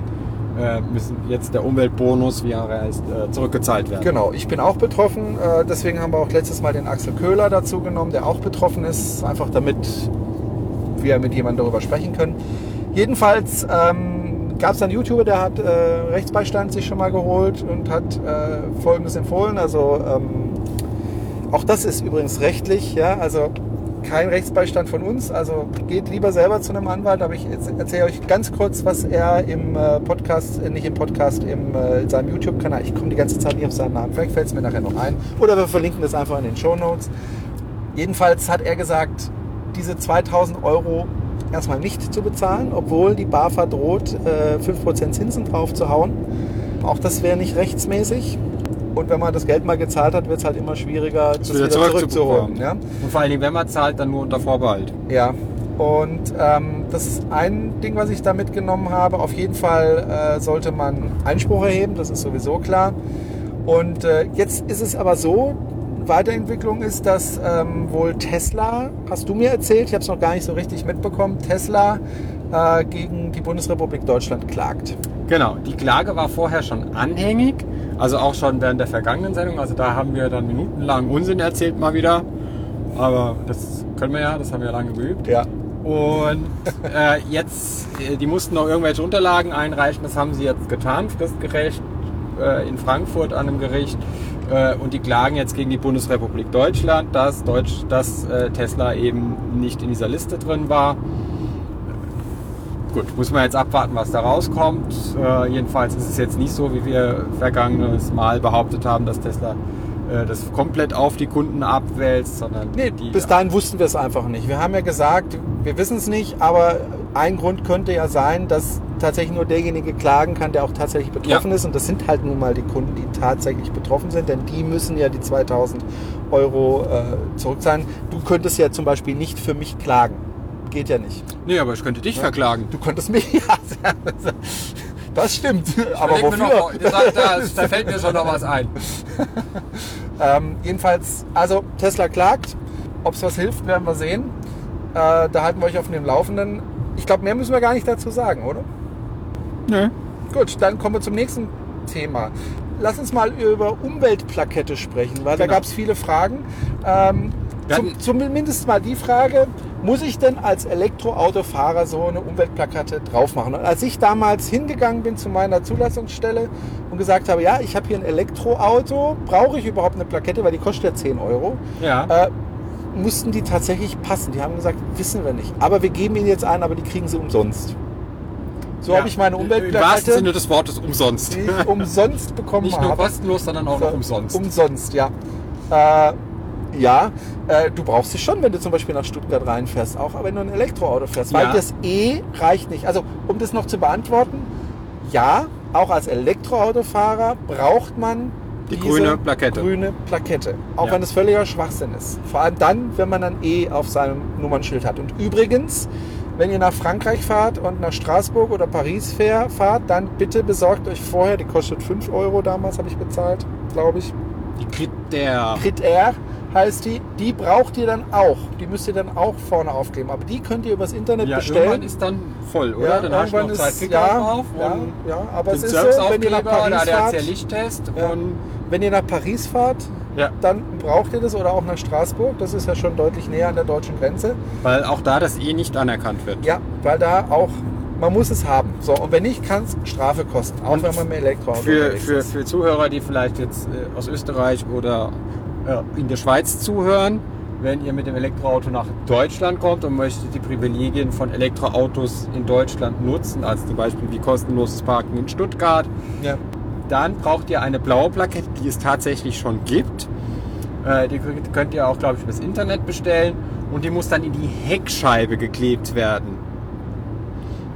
äh, müssen jetzt der Umweltbonus, wie er heißt, äh, zurückgezahlt werden. Genau, ich bin auch betroffen. Äh, deswegen haben wir auch letztes Mal den Axel Köhler dazu genommen, der auch betroffen ist. Einfach damit wir mit jemandem darüber sprechen können. Jedenfalls ähm, gab es einen YouTuber, der hat äh, Rechtsbeistand sich schon mal geholt und hat äh, Folgendes empfohlen. Also ähm, auch das ist übrigens rechtlich, ja, also kein Rechtsbeistand von uns. Also geht lieber selber zu einem Anwalt. Aber ich erzähle euch ganz kurz, was er im äh, Podcast, äh, nicht im Podcast, im, äh, in seinem YouTube-Kanal, ich komme die ganze Zeit nicht auf seinen Namen, vielleicht fällt es mir nachher noch ein. Oder wir verlinken das einfach in den Show Notes. Jedenfalls hat er gesagt, diese 2000 Euro erstmal nicht zu bezahlen, obwohl die BAFA droht, äh, 5% Zinsen drauf zu hauen. Auch das wäre nicht rechtsmäßig. Und wenn man das Geld mal gezahlt hat, wird es halt immer schwieriger, das wieder wieder zurückzubekommen. zurückzuholen. Ja? Und vor allen Dingen, wenn man zahlt, dann nur unter Vorbehalt. Ja, und ähm, das ist ein Ding, was ich da mitgenommen habe. Auf jeden Fall äh, sollte man Einspruch erheben, das ist sowieso klar. Und äh, jetzt ist es aber so, Weiterentwicklung ist, dass ähm, wohl Tesla, hast du mir erzählt, ich habe es noch gar nicht so richtig mitbekommen, Tesla äh, gegen die Bundesrepublik Deutschland klagt. Genau, die Klage war vorher schon anhängig, also auch schon während der vergangenen Sendung. Also da haben wir dann minutenlang Unsinn erzählt mal wieder. Aber das können wir ja, das haben wir ja lange geübt. Ja. Und äh, jetzt, äh, die mussten noch irgendwelche Unterlagen einreichen, das haben sie jetzt getan, fristgerecht äh, in Frankfurt an einem Gericht. Äh, und die klagen jetzt gegen die Bundesrepublik Deutschland, dass, Deutsch, dass äh, Tesla eben nicht in dieser Liste drin war. Gut, muss man jetzt abwarten, was da rauskommt. Äh, jedenfalls ist es jetzt nicht so, wie wir vergangenes Mal behauptet haben, dass Tesla äh, das komplett auf die Kunden abwälzt, sondern Nee, die, bis dahin wussten wir es einfach nicht. Wir haben ja gesagt, wir wissen es nicht, aber ein Grund könnte ja sein, dass tatsächlich nur derjenige klagen kann, der auch tatsächlich betroffen ist. Und das sind halt nun mal die Kunden, die tatsächlich betroffen sind, denn die müssen ja die 2000 Euro äh, zurückzahlen. Du könntest ja zum Beispiel nicht für mich klagen. Geht ja nicht. Nee, aber ich könnte dich verklagen. Du könntest mich, ja, das stimmt. Aber Überleg mir wofür? Noch, da, da, da fällt mir schon noch was ein. Ähm, jedenfalls, also Tesla klagt. Ob es was hilft, werden wir sehen. Äh, da halten wir euch auf dem Laufenden. Ich glaube, mehr müssen wir gar nicht dazu sagen, oder? Nö. Gut, dann kommen wir zum nächsten Thema. Lass uns mal über Umweltplakette sprechen, weil da Genau. gab es viele Fragen. Ähm, zum, zumindest mal die Frage, muss ich denn als Elektroautofahrer so eine Umweltplakette drauf machen? Und als ich damals hingegangen bin zu meiner Zulassungsstelle und gesagt habe, ja, ich habe hier ein Elektroauto, brauche ich überhaupt eine Plakette, weil die kostet ja 10 Euro, Ja. äh, mussten die tatsächlich passen. Die haben gesagt, wissen wir nicht. Aber wir geben ihnen jetzt ein, aber die kriegen sie umsonst. So Ja. habe ich meine Im wahrsten Umweltplakette Sinne des Wortes umsonst. die ich umsonst bekommen Nicht nur habe. kostenlos, sondern auch noch umsonst. Umsonst, ja. Äh, ja, äh, du brauchst sie schon, wenn du zum Beispiel nach Stuttgart reinfährst, auch wenn du ein Elektroauto fährst, weil Ja. das E reicht nicht. Also, um das noch zu beantworten, ja, auch als Elektroautofahrer braucht man Die grüne Plakette. grüne Plakette. Auch Ja. wenn es völliger Schwachsinn ist. Vor allem dann, wenn man ein E auf seinem Nummernschild hat. Und übrigens, wenn ihr nach Frankreich fahrt und nach Straßburg oder Paris fahrt, dann bitte besorgt euch vorher, die kostet 5 Euro damals, habe ich bezahlt, glaube ich. Die Kriter. Crit Air heißt die, die braucht ihr dann auch. Die müsst ihr dann auch vorne aufkleben. Aber die könnt ihr übers Internet Ja, bestellen. irgendwann ist dann voll, oder? dann hast du noch zwei ist- ja, drauf ja, ja, aber es ist so, wenn ihr nach Paris fahrt, der Lichttest Ja. wenn ihr nach Paris fahrt, ja, dann braucht ihr das oder auch nach Straßburg. Das ist ja schon deutlich näher an der deutschen Grenze. weil auch da das eh nicht anerkannt wird. Ja, weil da auch, man muss es haben. So, und wenn nicht, kann es Strafe kosten. Auch Und wenn man mit Elektroauto Für, für, für Zuhörer, die vielleicht jetzt äh, aus Österreich oder äh, in der Schweiz zuhören, wenn ihr mit dem Elektroauto nach Deutschland kommt und möchtet die Privilegien von Elektroautos in Deutschland nutzen, als zum Beispiel wie kostenloses Parken in Stuttgart, Ja. dann braucht ihr eine blaue Plakette, die es tatsächlich schon gibt. Äh, die könnt- könnt ihr auch, glaube ich, übers Internet bestellen und die muss dann in die Heckscheibe geklebt werden.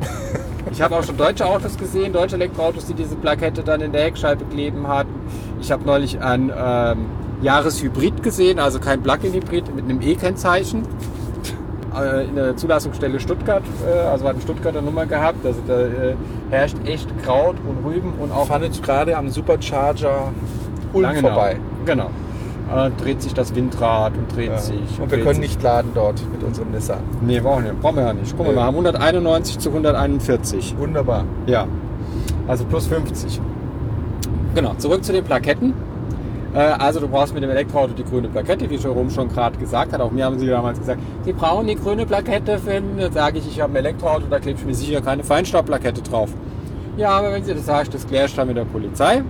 Ich habe auch schon deutsche Autos gesehen, deutsche Elektroautos, die diese Plakette dann in der Heckscheibe kleben hatten. Ich habe neulich ein ähm, Jahreshybrid gesehen, also kein Plug-in-Hybrid mit einem E-Kennzeichen. Äh, in der Zulassungsstelle Stuttgart, äh, also hat eine Stuttgarter Nummer gehabt. Also da äh, herrscht echt Kraut und Rüben und auch Ich fahre jetzt gerade am Supercharger Ulm Langenau. vorbei. Genau. Äh, dreht sich das Windrad und dreht Ja. sich. Und wir dreht können sich. nicht laden dort mit unserem Nissan. Nee, brauchen wir, brauchen wir ja nicht. Guck mal, Nee. wir haben 191 zu 141. Wunderbar. Ja. Also plus 50. Genau, zurück zu den Plaketten. Äh, Also du brauchst mit dem Elektroauto die grüne Plakette, wie Jerome schon gerade gesagt hat. Auch mir haben sie damals gesagt, sie brauchen die grüne Plakette finden. Dann sage ich, ich habe ein Elektroauto, da klebt mir sicher keine Feinstaubplakette drauf. Ja, aber wenn sie das sagt, das klärst du dann mit der Polizei.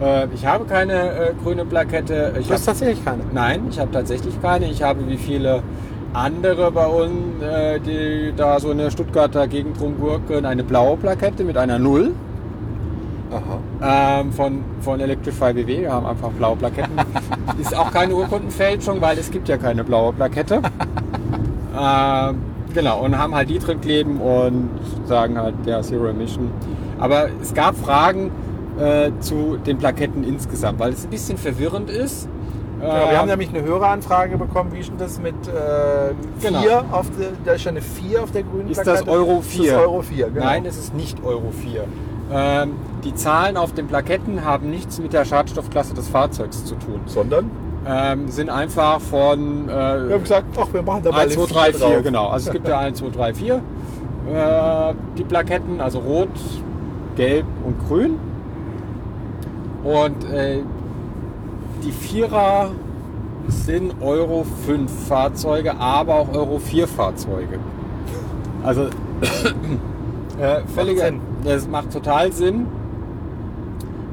Äh, Ich habe keine äh, grüne Plakette. Ich Du hast tatsächlich keine. Nein, ich habe tatsächlich keine. Ich habe wie viele andere bei uns, äh, die da so in der Stuttgarter Gegend rumgurken, eine blaue Plakette mit einer Null. Ähm, von, von Electrify BW. Wir haben einfach blaue Plaketten. Ist auch keine Urkundenfälschung, weil es gibt ja keine blaue Plakette. ähm, genau, und haben halt die drin kleben und sagen halt, der Zero Emission. Aber es gab Fragen äh, zu den Plaketten insgesamt, weil es ein bisschen verwirrend ist. Genau, wir Ähm, haben nämlich eine Höreranfrage bekommen, wie ist denn das mit äh, Genau. 4 auf der, da ist ja eine 4 auf der grünen Ist das. Euro Das 4? ist Euro 4, genau. Nein, es ist nicht Euro 4. Ähm, die Zahlen auf den Plaketten haben nichts mit der Schadstoffklasse des Fahrzeugs zu tun. Sondern? Ähm, sind einfach von Wir äh, haben gesagt, ach, wir machen da mal 1, eine 2, 3, 4 4, drauf. genau. Also es gibt ja 1, 2, 3, 4. Äh, die Plaketten, also rot, gelb und grün. Und äh, die Vierer sind Euro 5 Fahrzeuge, aber auch Euro 4 Fahrzeuge. Also äh, völliger. Das macht total Sinn.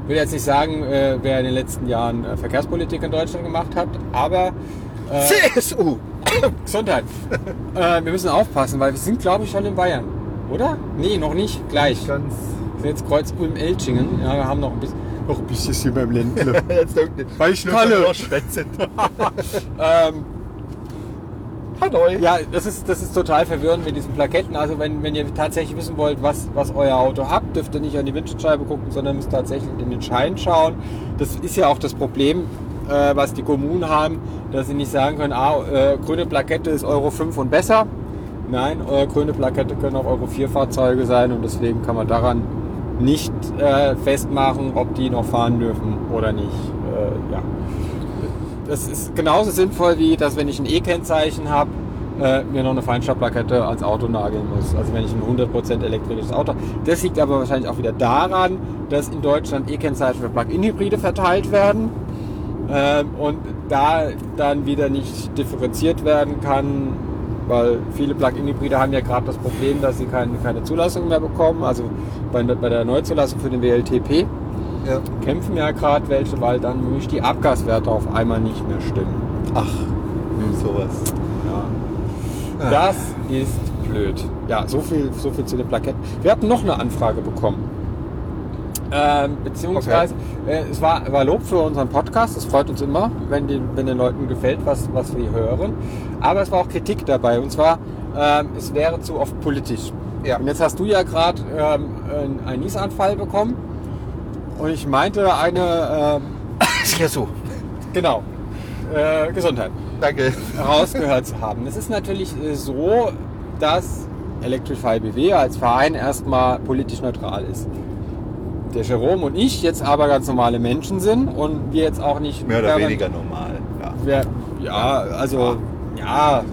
Ich will jetzt nicht sagen, äh, wer in den letzten Jahren äh, Verkehrspolitik in Deutschland gemacht hat, aber äh, CSU! Gesundheit. äh, wir müssen aufpassen, weil wir sind, glaube ich, schon in Bayern. Oder? Nee, noch nicht. Gleich. Ganz. Wir sind jetzt Kreuz Ulm-Elchingen. Ja, wir haben noch ein bisschen. Noch ein bisschen sind wir im Ländle. Jetzt irgendwie- Weil ich Nur Kalle. noch schwätzen. ähm, Hanoi. Ja, das ist, das ist total verwirrend mit diesen Plaketten. Also wenn, wenn ihr tatsächlich wissen wollt, was, was euer Auto habt, dürft ihr nicht an die Windschutzscheibe gucken, sondern müsst tatsächlich in den Schein schauen. Das ist ja auch das Problem, äh, was die Kommunen haben, dass sie nicht sagen können, ah, äh, grüne Plakette ist Euro 5 und besser. Nein, äh, grüne Plakette können auch Euro 4 Fahrzeuge sein und deswegen kann man daran nicht äh, festmachen, ob die noch fahren dürfen oder nicht. Äh, ja. Das ist genauso sinnvoll wie, dass wenn ich ein E-Kennzeichen habe, äh, mir noch eine Feinstaubplakette ans Auto nageln muss. Also wenn ich ein 100% elektrisches Auto habe. Das liegt aber wahrscheinlich auch wieder daran, dass in Deutschland E-Kennzeichen für Plug-in-Hybride verteilt werden ähm, und da dann wieder nicht differenziert werden kann, weil viele Plug-in-Hybride haben ja gerade das Problem, dass sie keine, keine Zulassung mehr bekommen. Also bei, bei der Neuzulassung für den WLTP Ja. kämpfen ja gerade welche, weil dann nämlich die Abgaswerte auf einmal nicht mehr stimmen. Ach, sowas. Ja. Das ist blöd. Ja, so viel, so viel zu den Plaketten. Wir hatten noch eine Anfrage bekommen. Ähm, beziehungsweise, äh, es war, war Lob für unseren Podcast. Es freut uns immer, wenn, den, wenn den Leuten gefällt, was, was wir hören. Aber es war auch Kritik dabei. Und zwar, ähm, es wäre zu oft politisch. Ja. Und jetzt hast du ja gerade ähm, einen Niesanfall bekommen. Und ich meinte eine, ähm, Ist ja so. genau, äh, Gesundheit Danke. rausgehört zu haben. Es ist natürlich äh, so, dass Electrify BW als Verein erstmal politisch neutral ist. Der Jerome und ich jetzt aber ganz normale Menschen sind und wir jetzt auch nicht Mehr oder weniger normal. Ja. Wir, ja, also ja,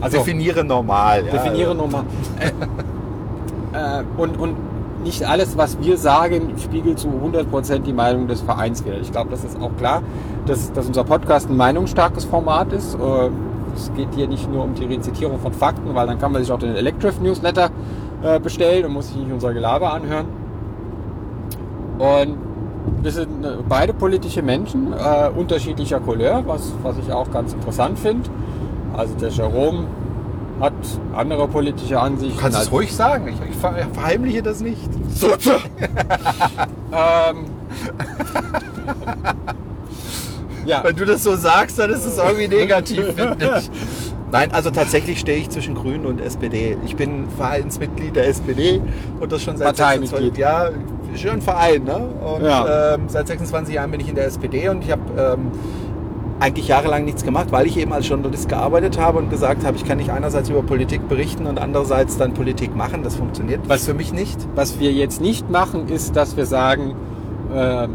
also Definiere normal. Ja. definiere nochmal. Äh, äh, und, und nicht alles, was wir sagen, spiegelt zu 100% die Meinung des Vereins wider. Ich glaube, das ist auch klar, dass, dass unser Podcast ein meinungsstarkes Format ist. Äh, Es geht hier nicht nur um die Rezitierung von Fakten, weil dann kann man sich auch den Electric Newsletter äh, bestellen und muss sich nicht unser Gelaber anhören. Und wir sind äh, beide politische Menschen, unterschiedlicher Couleur, was, was ich auch ganz interessant finde. Also der Jerome hat andere politische Ansichten. Du kannst es ruhig sagen. Ich, ich ver- verheimliche das nicht. ähm, ja, Wenn du das so sagst, dann ist es irgendwie negativ, finde ich. Nein, also tatsächlich stehe ich zwischen Grünen und SPD. Ich bin Vereinsmitglied der SPD und das schon seit Parteimitglied. 26 Jahren. Schon ein Verein, ne? Und Ja. ähm, seit 26 Jahren bin ich in der SPD und ich habe ähm, eigentlich jahrelang nichts gemacht, weil ich eben als Journalist gearbeitet habe und gesagt habe, ich kann nicht einerseits über Politik berichten und andererseits dann Politik machen. Das funktioniert Was- für mich nicht. was wir jetzt nicht machen, ist, dass wir sagen, ähm,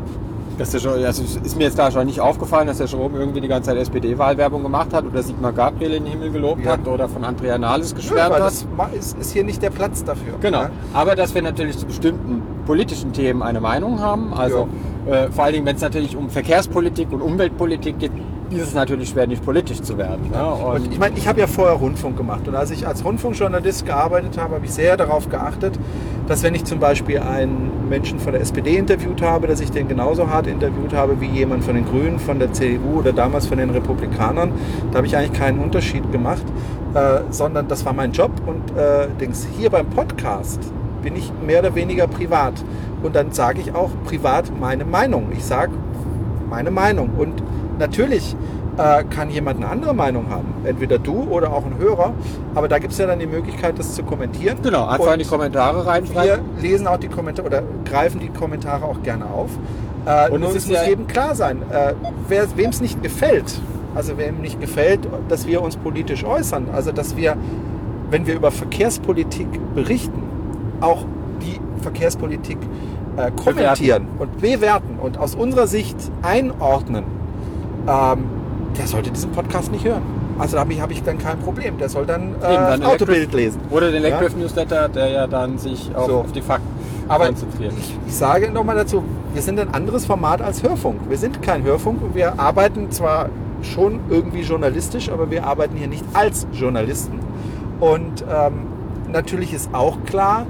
dass der, also es ist mir jetzt da schon nicht aufgefallen, dass der Jerome irgendwie die ganze Zeit SPD-Wahlwerbung gemacht hat oder Sigmar Gabriel in den Himmel gelobt Ja. hat oder von Andrea Nahles Ja, geschwärmt weil hat. das ist, ist hier nicht der Platz dafür. Genau. Ja? Aber dass wir natürlich zu bestimmten politischen Themen eine Meinung haben. Also äh, vor allen Dingen, wenn es natürlich um Verkehrspolitik und Umweltpolitik geht, ist es natürlich schwer, nicht politisch zu werden. Ne? Und ich meine, ich habe ja vorher Rundfunk gemacht und als ich als Rundfunkjournalist gearbeitet habe, habe ich sehr darauf geachtet, dass wenn ich zum Beispiel einen Menschen von der SPD interviewt habe, dass ich den genauso hart interviewt habe wie jemand von den Grünen, von der CDU oder damals von den Republikanern. Da habe ich eigentlich keinen Unterschied gemacht, äh, sondern das war mein Job und äh, Dings, hier beim Podcast bin ich mehr oder weniger privat und dann sage ich auch privat meine Meinung. Ich sage meine Meinung. Und natürlich äh, kann jemand eine andere Meinung haben. Entweder du oder auch ein Hörer. Aber da gibt es ja dann die Möglichkeit, das zu kommentieren. genau, einfach Und in die Kommentare Wir reinschreiben. lesen auch die Kommentare oder greifen die Kommentare auch gerne auf. Äh, Und es muss ja- jedem klar sein, äh, wem es nicht gefällt, also wem nicht gefällt, dass wir uns politisch äußern, also dass wir, wenn wir über Verkehrspolitik berichten, auch die Verkehrspolitik äh, kommentieren und bewerten und aus unserer Sicht einordnen, ähm, der sollte diesen Podcast nicht hören. Also da habe ich, hab ich dann kein Problem. Der soll dann, äh, dann das Autobild lesen. Oder den Ja. Electric Newsletter, der ja dann sich auch So. auf die Fakten Aber konzentriert. ich, ich sage nochmal dazu, wir sind ein anderes Format als Hörfunk. Wir sind kein Hörfunk und wir arbeiten zwar schon irgendwie journalistisch, aber wir arbeiten hier nicht als Journalisten. Und ähm, natürlich ist auch klar,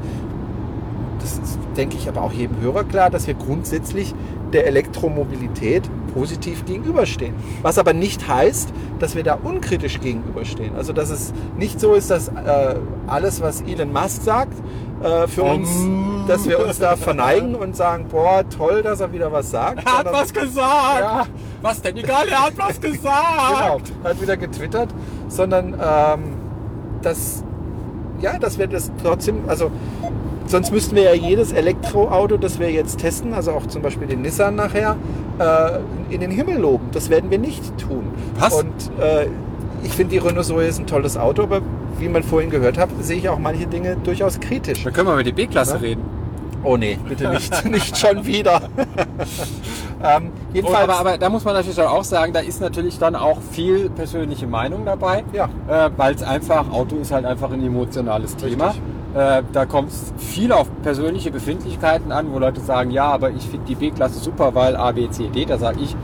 das ist, denke ich aber auch jedem Hörer klar, dass wir grundsätzlich der Elektromobilität positiv gegenüberstehen. Was aber nicht heißt, dass wir da unkritisch gegenüberstehen. Also dass es nicht so ist, dass äh, alles, was Elon Musk sagt, äh, für uns dass wir uns da verneigen und sagen, boah, toll, dass er wieder was sagt. Er hat sondern- was gesagt! Ja. Was denn? Egal, er hat was Genau, gesagt! hat wieder getwittert, sondern ähm, dass, ja, dass wir das trotzdem, also sonst müssten wir ja jedes Elektroauto, das wir jetzt testen, also auch zum Beispiel den Nissan nachher, äh, in den Himmel loben. Das werden wir nicht tun. Was? Und äh, ich finde, die Renault Zoe ist ein tolles Auto, aber wie man vorhin gehört hat, sehe ich auch manche Dinge durchaus kritisch. Dann können wir über die B-Klasse Ja. reden. Oh nee, bitte nicht, nicht schon wieder. ähm, Oh, jedenfalls, aber, aber da muss man natürlich auch sagen, da ist natürlich dann auch viel persönliche Meinung dabei. Ja. Äh, Weil es einfach, Auto ist halt einfach ein emotionales Thema. Richtig. Äh, da kommt es viel auf persönliche Befindlichkeiten an, wo Leute sagen, ja, aber ich finde die B-Klasse super, weil A, B, C, D. Da sage ich,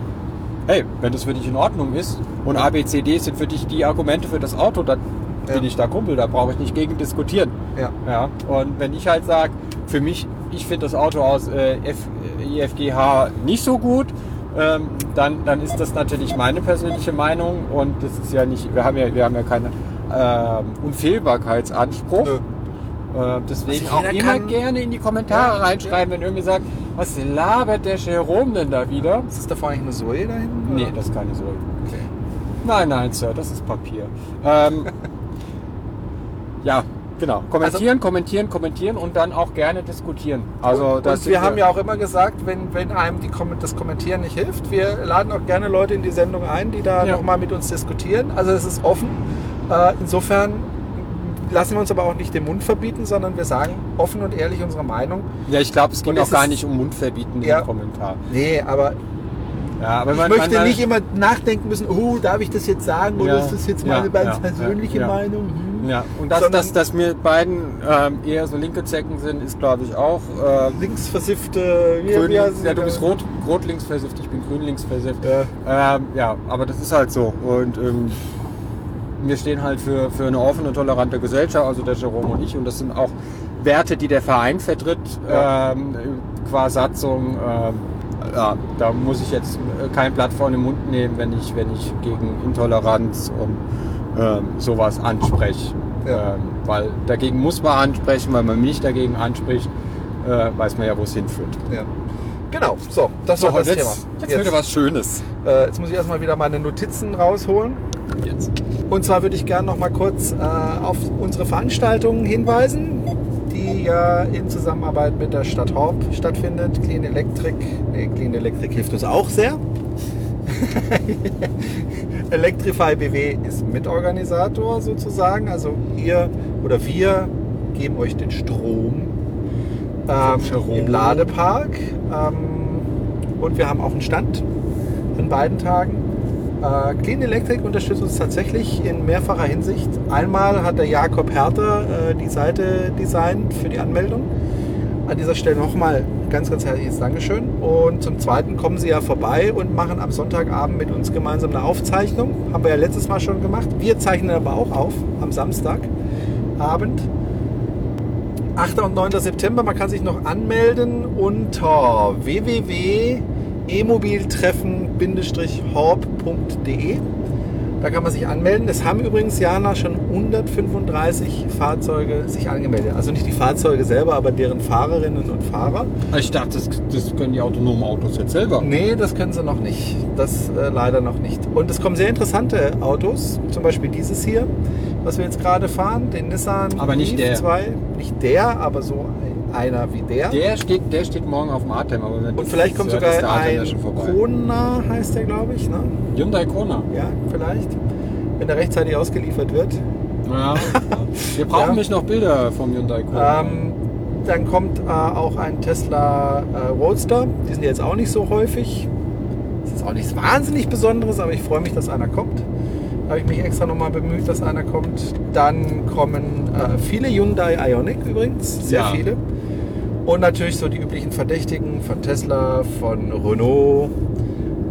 hey, wenn das für dich in Ordnung ist und A, B, C, D sind für dich die Argumente für das Auto, dann Ja. bin ich da Kumpel, da brauche ich nicht gegen diskutieren. ja. Ja, und wenn ich halt sage, für mich, ich finde das Auto aus äh, F, IFGH nicht so gut, ähm, dann, dann ist das natürlich meine persönliche Meinung und das ist ja nicht, wir haben ja, wir haben ja keinen ähm, Unfehlbarkeitsanspruch. Nö. Äh, deswegen Also auch immer gerne in die Kommentare Ja, reinschreiben, wenn irgendwie sagt, was labert der Jerome denn da wieder? Ist das da vorne eigentlich eine Zoe da hinten? Nee, das ist keine Sorge. Okay. Nein, nein, Sir, das ist Papier. Ähm, ja, genau. Kommentieren, kommentieren, kommentieren und dann auch gerne diskutieren. Also und das wir sind haben ja auch immer gesagt, wenn, wenn einem die, das Kommentieren nicht hilft, wir laden auch gerne Leute in die Sendung ein, die da Ja. nochmal mit uns diskutieren. Also es ist offen. Äh, insofern lassen wir uns aber auch nicht den Mund verbieten, sondern wir sagen offen und ehrlich unsere Meinung. Ja, ich glaube, es ging Und auch gar nicht um Mundverbieten Ja. im Kommentar. Nee, aber Ja, ich man, möchte man, nicht immer nachdenken müssen, oh, darf ich das jetzt sagen oder Ja, ist das jetzt meine ja, persönliche. Meinung? Hm. Ja, und dass, Sondern- dass, dass wir beiden ähm, eher so linke Zecken sind, ist glaube ich auch. Äh, Linksversiffte, grün, ja, du bist rot, rot links versifft, ich bin grün links versifft. Ja. Ähm, ja, aber das ist halt so. Und ähm, wir stehen halt für, für eine offene, tolerante Gesellschaft, also der Jerome und ich. Und das sind auch Werte, die der Verein vertritt, Ja. ähm, qua Satzung. Ähm, ja, da muss ich jetzt kein Blatt vor den Mund nehmen, wenn ich, wenn ich gegen Intoleranz und ähm, sowas anspreche. Ja. Ähm, weil dagegen muss man ansprechen, weil man mich dagegen anspricht, äh, weiß man ja, wo es hinführt. Ja. Genau, so, das war das jetzt, Thema. jetzt wieder was Schönes. Äh, jetzt muss ich erstmal wieder meine Notizen rausholen. Jetzt. Und zwar würde ich gerne noch mal kurz äh, auf unsere Veranstaltungen hinweisen, die ja in Zusammenarbeit mit der Stadt Horb stattfindet. Clean Electric, nee, Clean Electric hilft uns auch sehr. Electrify BW ist Mitorganisator sozusagen. Also ihr oder wir geben euch den Strom ähm, im Ladepark. Ähm, und wir haben auch einen Stand an beiden Tagen. Äh, Clean Electric unterstützt uns tatsächlich in mehrfacher Hinsicht. Einmal hat der Jakob Herter äh, die Seite designt für die Anmeldung. An dieser Stelle nochmal ganz, ganz herzliches Dankeschön. Und zum Zweiten kommen Sie ja vorbei und machen am Sonntagabend mit uns gemeinsam eine Aufzeichnung. Haben wir ja letztes Mal schon gemacht. Wir zeichnen aber auch auf am Samstagabend. 8. und 9. September. Man kann sich noch anmelden unter www.emobiltreffen-horb.de. Da kann man sich anmelden. Es haben übrigens Jana schon 135 Fahrzeuge sich angemeldet. Also nicht die Fahrzeuge selber, aber deren Fahrerinnen und Fahrer. Ich dachte, das, das können die autonomen Autos jetzt selber. Nee, das können sie noch nicht. Das äh, leider noch nicht. Und es kommen sehr interessante Autos. Zum Beispiel dieses hier, was wir jetzt gerade fahren, den Nissan Aber nicht Leaf der. 2. Nicht der, aber so einer wie der. Der steht, der steht morgen auf dem Atem. Aber wenn Und vielleicht kommt sogar der ein. Kona, heißt der, glaube ich. Ne? Hyundai Kona. Ja, vielleicht. Wenn er rechtzeitig ausgeliefert wird. Ja. Wir brauchen Ja. nämlich noch Bilder vom Hyundai Kona. Ähm, dann kommt äh, auch ein Tesla äh, Roadster. Die sind jetzt auch nicht so häufig. Das ist auch nichts wahnsinnig Besonderes, aber ich freue mich, dass einer kommt. Habe ich mich extra nochmal bemüht, dass einer kommt. Dann kommen äh, viele Hyundai Ioniq übrigens, sehr Ja. viele. Und natürlich so die üblichen Verdächtigen von Tesla, von Renault.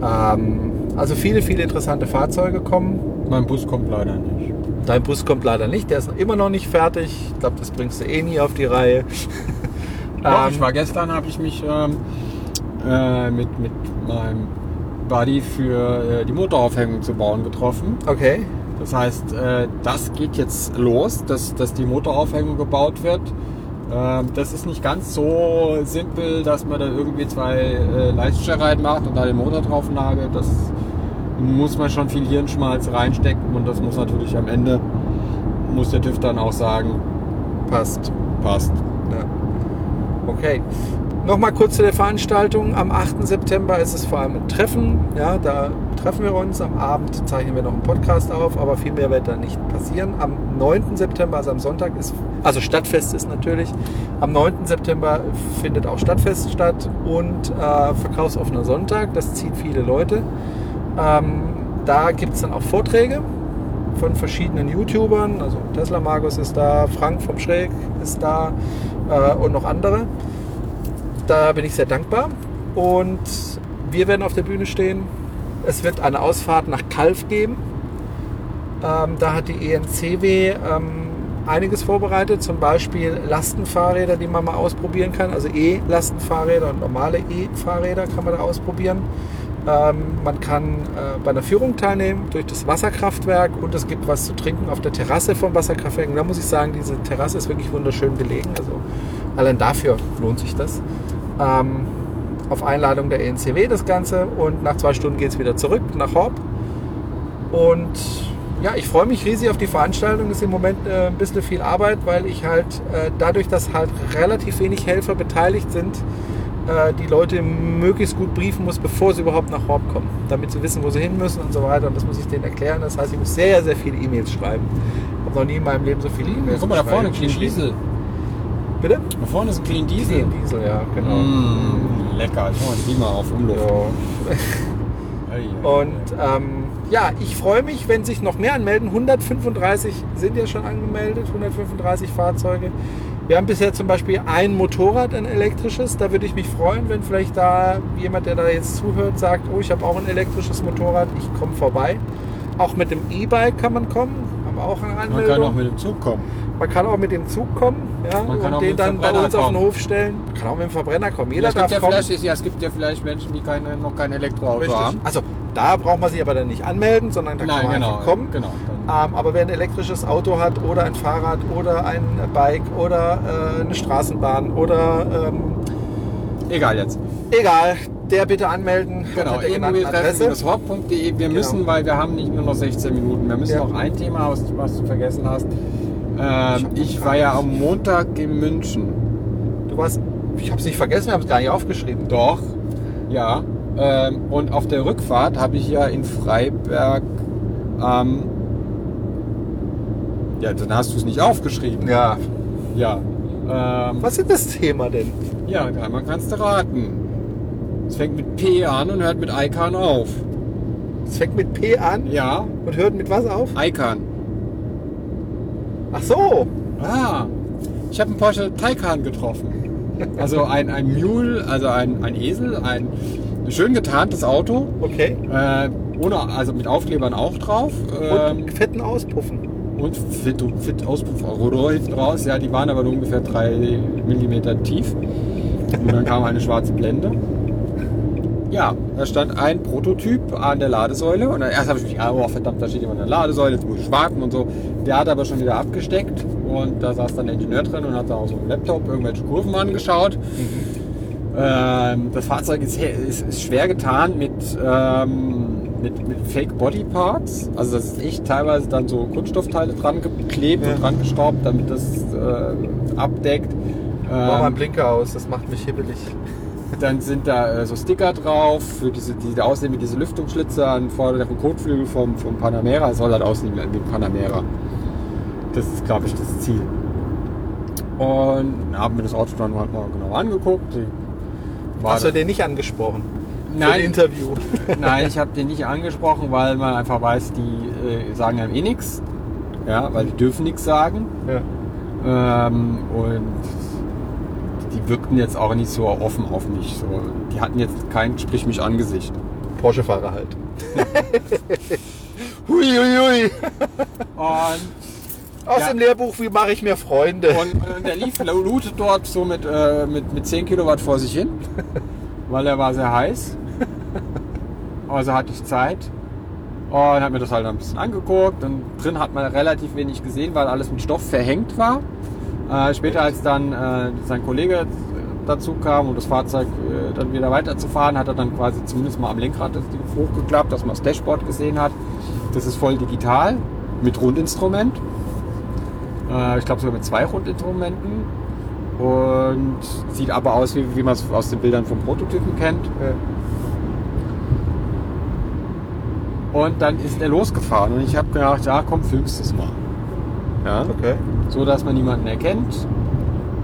Ähm, also viele, viele interessante Fahrzeuge kommen. mein Bus kommt leider nicht. Dein Bus kommt leider nicht, der ist immer noch nicht fertig. Ich glaube, das bringst du eh nie auf die Reihe. Doch, Ähm, ich war gestern, habe ich mich ähm, äh, mit, mit meinem Buddy für äh, die Motoraufhängung zu bauen getroffen. Okay. Das heißt, äh, das geht jetzt los, dass, dass die Motoraufhängung gebaut wird. Ähm, das ist nicht ganz so simpel, dass man da irgendwie zwei äh, Leistungsstelle reinmacht und da den Motor drauf nagelt. Das muss man schon viel Hirnschmalz reinstecken und das muss natürlich am Ende, muss der TÜV dann auch sagen, Passt. passt. Ja. Okay. Nochmal kurz zu der Veranstaltung. Am 8. September ist es vor allem ein Treffen. Ja, da treffen wir uns. Am Abend zeichnen wir noch einen Podcast auf, aber viel mehr wird da nicht passieren. Am 9. September, also am Sonntag, ist, also Stadtfest ist natürlich. Am 9. September findet auch Stadtfest statt und äh, verkaufsoffener Sonntag. Das zieht viele Leute. Ähm, da gibt es dann auch Vorträge von verschiedenen YouTubern. Also Tesla Markus ist da, Frank vom Schräg ist da äh, und noch andere. Da bin ich sehr dankbar. Und wir werden auf der Bühne stehen. Es wird eine Ausfahrt nach Kalf geben. Ähm, da hat die ENCW ähm, einiges vorbereitet, zum Beispiel Lastenfahrräder, die man mal ausprobieren kann. Also E-Lastenfahrräder und normale E-Fahrräder kann man da ausprobieren. Ähm, man kann äh, bei einer Führung teilnehmen durch das Wasserkraftwerk und es gibt was zu trinken auf der Terrasse vom Wasserkraftwerk. Und da muss ich sagen, diese Terrasse ist wirklich wunderschön gelegen. Also allein dafür lohnt sich das. Ähm, auf Einladung der ENCW das Ganze und nach zwei Stunden geht es wieder zurück nach Horb. Und ja, ich freue mich riesig auf die Veranstaltung. Ist im Moment äh, ein bisschen viel Arbeit, weil ich halt äh, dadurch, dass halt relativ wenig Helfer beteiligt sind, äh, die Leute möglichst gut briefen muss, bevor sie überhaupt nach Horb kommen, damit sie wissen, wo sie hin müssen und so weiter. Und das muss ich denen erklären. Das heißt, ich muss sehr, sehr viele E-Mails schreiben. Ich habe noch nie in meinem Leben so viele E-Mails Guck mal, da vorne, geschrieben. Clean. Bitte? Da vorne ist ein Clean Diesel. Diesel. Diesel, ja, genau. Mm, lecker. Ich mach mal die mal auf Umluft. Ja. Und ähm, ja, ich freue mich, wenn sich noch mehr anmelden. 135 sind ja schon angemeldet, 135 Fahrzeuge. Wir haben bisher zum Beispiel ein Motorrad, ein elektrisches. Da würde ich mich freuen, wenn vielleicht da jemand, der da jetzt zuhört, sagt, oh, ich habe auch ein elektrisches Motorrad, ich komme vorbei. Auch mit dem E-Bike kann man kommen, haben wir auch eine Man Anmeldung. kann auch mit dem Zug kommen. Man kann auch mit dem Zug kommen ja, Man kann und den dann bei uns auf den kommen. Hof stellen. Man kann auch mit dem Verbrenner kommen. Ja, Jeder es, gibt darf ja kommen. vielleicht, ja, es gibt ja vielleicht Menschen, die keine, noch kein Elektroauto Richtig. haben. Also da braucht man sich aber dann nicht anmelden, sondern da kann Nein, man genau. einfach kommen. genau. Dann, Ähm, aber wer ein elektrisches Auto hat oder ein Fahrrad oder ein Bike oder äh, eine Straßenbahn oder ähm, egal jetzt. egal, der bitte anmelden Genau, Adresse. e-mobiltreffen-hort.de. Wir müssen, weil wir haben nicht nur noch 16 Minuten. Wir müssen Ja. noch ein Thema, was, was du vergessen hast. Ähm, ich war ja am Montag in München. Du warst, ich habe es nicht vergessen, wir haben es gar nicht aufgeschrieben. Doch, ja. Ähm, und auf der Rückfahrt habe ich ja in Freiberg ähm, ja, dann hast du es nicht aufgeschrieben. Ja. Ja. Ähm, Was ist das Thema denn? ja, einmal kannst du raten. Es fängt mit P an und hört mit Icon auf. Es fängt mit P an Ja, und hört mit was auf? Icon. Ach so. Ah, ich habe einen Porsche Taycan getroffen. Also ein, ein Mule, also ein, ein Esel, ein schön getarntes Auto. Okay. Äh, ohne, also mit Aufklebern auch drauf. Ähm, Und fetten Auspuffen. und fit, fit Auspuffrohr hinten raus. Ja, die waren aber nur ungefähr 3 mm tief. Und dann kam eine schwarze Blende. Ja, da stand ein Prototyp an der Ladesäule. Und dann erst habe ich mich, oh verdammt, da steht jemand an der Ladesäule, jetzt muss ich warten und so. Der hat aber schon wieder abgesteckt. Und da saß dann der Ingenieur drin und hat da auf so einem Laptop irgendwelche Kurven angeschaut. Ähm, das Fahrzeug ist, ist, ist schwer getan mit, ähm, mit, mit Fake Body Parts. Also das ist echt teilweise dann so Kunststoffteile dran geklebt Ja. und dran geschraubt, damit das äh, abdeckt. Mach mal einen Ähm, Blinker aus, das macht mich hibbelig. Dann sind da äh, so Sticker drauf, für diese, die da aussehen wie diese Lüftungsschlitze an vorderen Kotflügel vom, vom Panamera. Es soll halt aussehen wie ein Panamera. Das ist, glaube ich, das Ziel. Und haben mir das Auto dann halt mal genau angeguckt. Hast du den nicht angesprochen? Nein, Interview. Nein, ich habe den nicht angesprochen, weil man einfach weiß, die äh, sagen einem eh nichts. Ja, weil die dürfen nichts sagen. Ja. Ähm, und wirkten jetzt auch nicht so offen auf mich. So, die hatten jetzt kein Sprich mich Angesicht. Porsche-Fahrer halt. hui, hui, hui. Und, Aus Ja. dem Lehrbuch, wie mache ich mir Freunde? und, und der lief lootet dort so mit, äh, mit, mit 10 Kilowatt vor sich hin, weil er war sehr heiß. Also hatte ich Zeit. Und habe mir das halt ein bisschen angeguckt. Und drin hat man relativ wenig gesehen, weil alles mit Stoff verhängt war. Äh, später, als dann äh, sein Kollege dazu kam und das Fahrzeug äh, dann wieder weiterzufahren, hat er dann quasi zumindest mal am Lenkrad das Ding hochgeklappt, dass man das Dashboard gesehen hat. Das ist voll digital mit Rundinstrument. Äh, ich glaube sogar mit zwei Rundinstrumenten. Und sieht aber aus, wie, wie man es aus den Bildern vom Prototypen kennt. Und dann ist er losgefahren und ich habe gedacht, ja komm, filmst es mal. Ja, Okay. so dass man niemanden erkennt.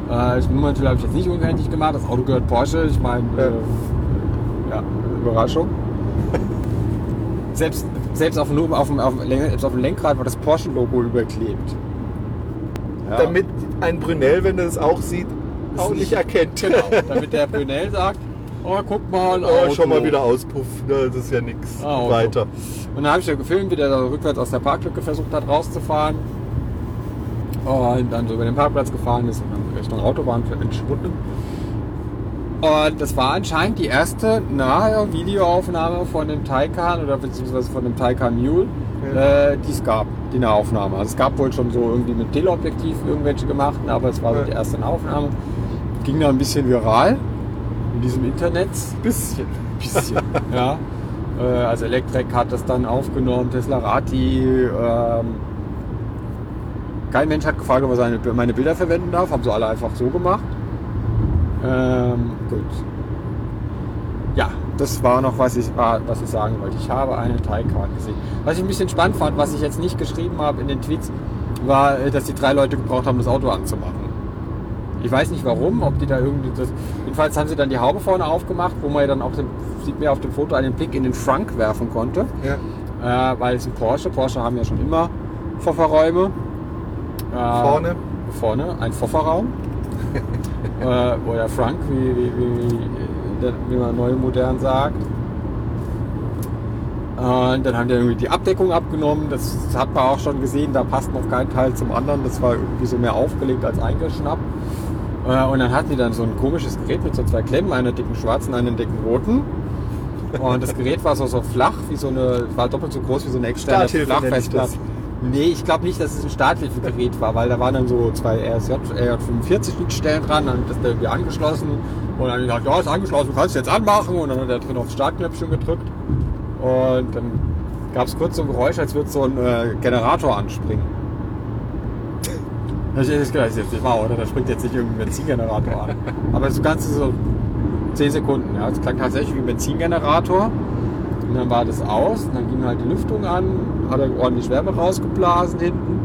Äh, das Nummernschild habe ich jetzt nicht unkenntlich gemacht. Das Auto gehört Porsche. Ich meine, Ja. äh, ja, Überraschung. selbst, selbst auf, dem, auf, dem, auf, dem, selbst auf dem Lenkrad war das Porsche-Logo überklebt. Ja. Damit ein Brunel, wenn er das auch sieht, auch nicht erkennt. Genau, damit der Brunel sagt, oh guck mal, Oh, schon mal wieder Auspuff. Das ist ja nichts. Ah. Weiter. Und dann habe ich ja gefilmt, wie der da rückwärts aus der Parklücke versucht hat rauszufahren. Und dann so über den Parkplatz gefahren ist und dann Richtung Autobahn entschwunden. Und das war anscheinend die erste nahe Videoaufnahme von dem Taycan oder beziehungsweise von dem Taycan Mule, Ja. äh, die es gab, die Nahaufnahme. Also es gab wohl schon so irgendwie mit Teleobjektiv irgendwelche gemachten, aber es war so die erste Nahaufnahme. Ging dann ein bisschen viral in diesem Internet. Bisschen. Bisschen, ja. Äh, Also Electrek hat das dann aufgenommen, Tesla Rati. Ähm, kein Mensch hat gefragt, ob er seine, meine Bilder verwenden darf. Haben sie alle einfach so gemacht. Ähm, gut. Ja, das war noch, was ich, war, was ich sagen wollte. Ich habe einen Taycan gesehen. Was ich ein bisschen spannend fand, was ich jetzt nicht geschrieben habe in den Tweets, war, äh, dass die drei Leute gebraucht haben, das Auto anzumachen. Ich weiß nicht warum, ob die da irgendwie das. Jedenfalls haben sie dann die Haube vorne aufgemacht, wo man ja dann auch den, sieht mir auf dem Foto einen Blick in den Frunk werfen konnte. Ja. Äh, weil es ein Porsche. Porsche haben ja schon immer Kofferräume. Äh, Vorne. Vorne, ein Kofferraum. äh, oder Frunk, wie, wie, wie, wie man neu modern sagt. Und dann haben die irgendwie die Abdeckung abgenommen. Das hat man auch schon gesehen. Da passt noch kein Teil zum anderen. Das war irgendwie so mehr aufgelegt als eingeschnappt. Äh, Und dann hatten die dann so ein komisches Gerät mit so zwei Klemmen, einer dicken schwarzen, einer dicken roten. Und das Gerät war so, so flach, wie so eine, war doppelt so groß wie so eine externe Flachfestplatte. Nee, ich glaube nicht, dass es ein Starthilfegerät war, weil da waren dann so zwei RSJ, RJ45 Schnittstellen dran, dann ist der irgendwie angeschlossen und dann gesagt, ja, ist angeschlossen, du kannst jetzt anmachen und dann hat er drin aufs Startknöpfchen gedrückt und dann gab es kurz so ein Geräusch, als würde so ein äh, Generator anspringen. Das ist jetzt nicht wahr, oder? Da springt jetzt nicht irgendein Benzingenerator an. Aber das Ganze so 10 Sekunden, ja. Es klang tatsächlich wie ein Benzingenerator. Und dann war das aus, und dann ging halt die Lüftung an, hat er ordentlich Wärme rausgeblasen hinten.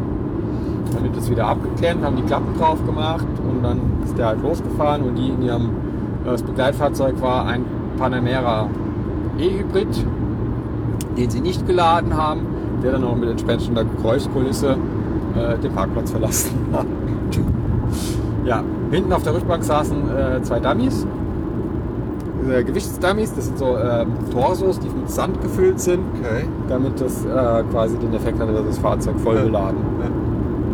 Dann wird das wieder abgeklemmt, haben die Klappen drauf gemacht und dann ist der halt losgefahren und die in ihrem, äh, das Begleitfahrzeug war ein Panamera E-Hybrid, den sie nicht geladen haben, der dann auch mit entsprechender Geräuschkulisse äh, den Parkplatz verlassen hat. ja, hinten auf der Rückbank saßen äh, zwei Dummies, äh, Gewichtsdummies, das sind so ähm, Torsos, die mit Sand gefüllt sind, Okay. damit das äh, quasi den Effekt hat, dass das Fahrzeug voll Ja. beladen.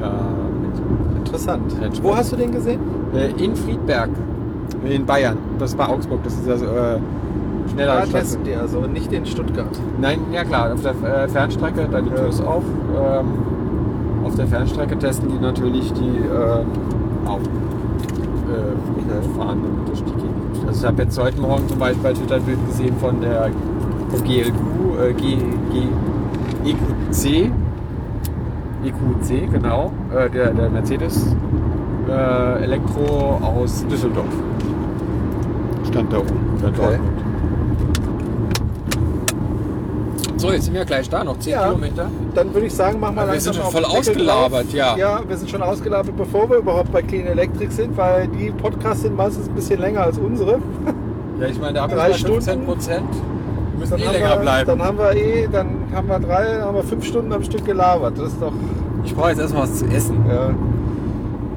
Ja. Äh, Interessant. Wo hast du den gesehen? äh, in Friedberg, in Bayern. Das ist bei Augsburg, das ist also äh, schneller Da testen die also und nicht in Stuttgart. Nein, ja klar, auf der äh, Fernstrecke, da die Ja. Tür ist auf. Ähm, auf der Fernstrecke testen die natürlich die äh, auch äh, fahrenden Gegend. Also ich habe jetzt heute Morgen zum Beispiel bei Twitter ein Bild gesehen von der GLQ, äh, G, G, EQC, EQC, genau, äh, der, der Mercedes äh, Elektro aus Düsseldorf. Stand da oben, oder Okay. Dortmund. So, jetzt sind wir gleich da, noch 10 Ja. Kilometer. Dann würde ich sagen, mach mal Aber wir langsam sind schon voll ausgelabert, drauf. ja. Ja, wir sind schon ausgelabert, bevor wir überhaupt bei Clean Electric sind, weil die Podcasts sind meistens ein bisschen länger als unsere. Ja, ich meine, da haben wir 15 Stunden. Prozent. Wir müssen Dann eh haben, länger wir, bleiben. dann haben wir eh, dann haben wir drei, dann haben wir fünf Stunden am Stück gelabert. Das ist doch, ich brauche jetzt erstmal was zu essen. ja.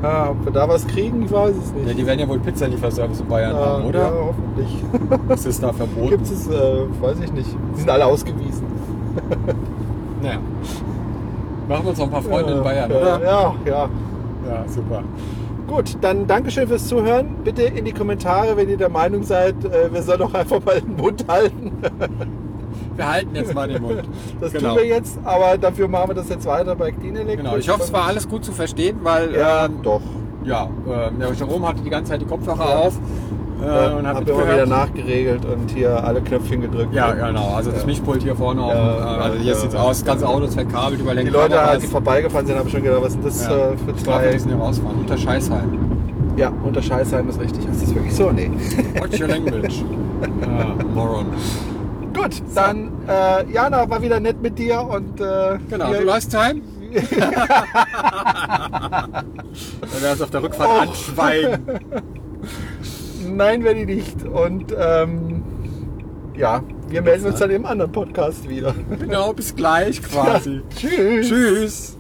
Ja. Ob wir da was kriegen, ich weiß es nicht. Ja, die werden ja wohl Pizzalieferservice in Bayern Ja, haben, Ja, oder? hoffentlich. Ist das da verboten? Gibt es, äh, weiß ich nicht. Die sind alle ausgewiesen. Naja. Machen wir uns noch ein paar Freunde in Ja, Bayern, ja, oder? Ja, ja. Ja, super. Gut, dann Dankeschön fürs Zuhören. Bitte in die Kommentare, wenn ihr der Meinung seid, äh, wir sollen doch einfach mal den Mund halten. Wir halten jetzt mal den Mund. Das genau. tun wir jetzt, aber dafür machen wir das jetzt weiter bei Clean Electric. Genau, ich hoffe, es war alles gut zu verstehen, weil Ja, ähm, doch. ja, äh, der Jerome hatte die ganze Zeit die Kopfhörer auf äh, Ja, und hat hab immer wieder nachgeregelt und hier alle Knöpfchen gedrückt. Ja, genau. Also das Ja. Mischpult hier vorne auch. Ja, äh, also hier ja, sieht's ja. aus, das ganze Auto ist verkabelt, überlenkt. Die Leute, Kameras. die vorbeigefahren sind, haben schon gedacht, was sind das ja. äh, für Ich glaube, wir zwei... müssen hier rausfahren. Unter Scheißheim. Ja, unter Scheißheim ist richtig. Ist das wirklich so? Nee. Watch your language. ja, Moron. Gut, dann äh, Jana war wieder nett mit dir und äh, Genau, du last time? Dann werden auf der Rückfahrt Oh. anschweigen. Nein, werde ich nicht. Und ähm, ja, wir melden uns dann im anderen Podcast wieder. Genau, bis gleich quasi. Tschüss. Tschüss.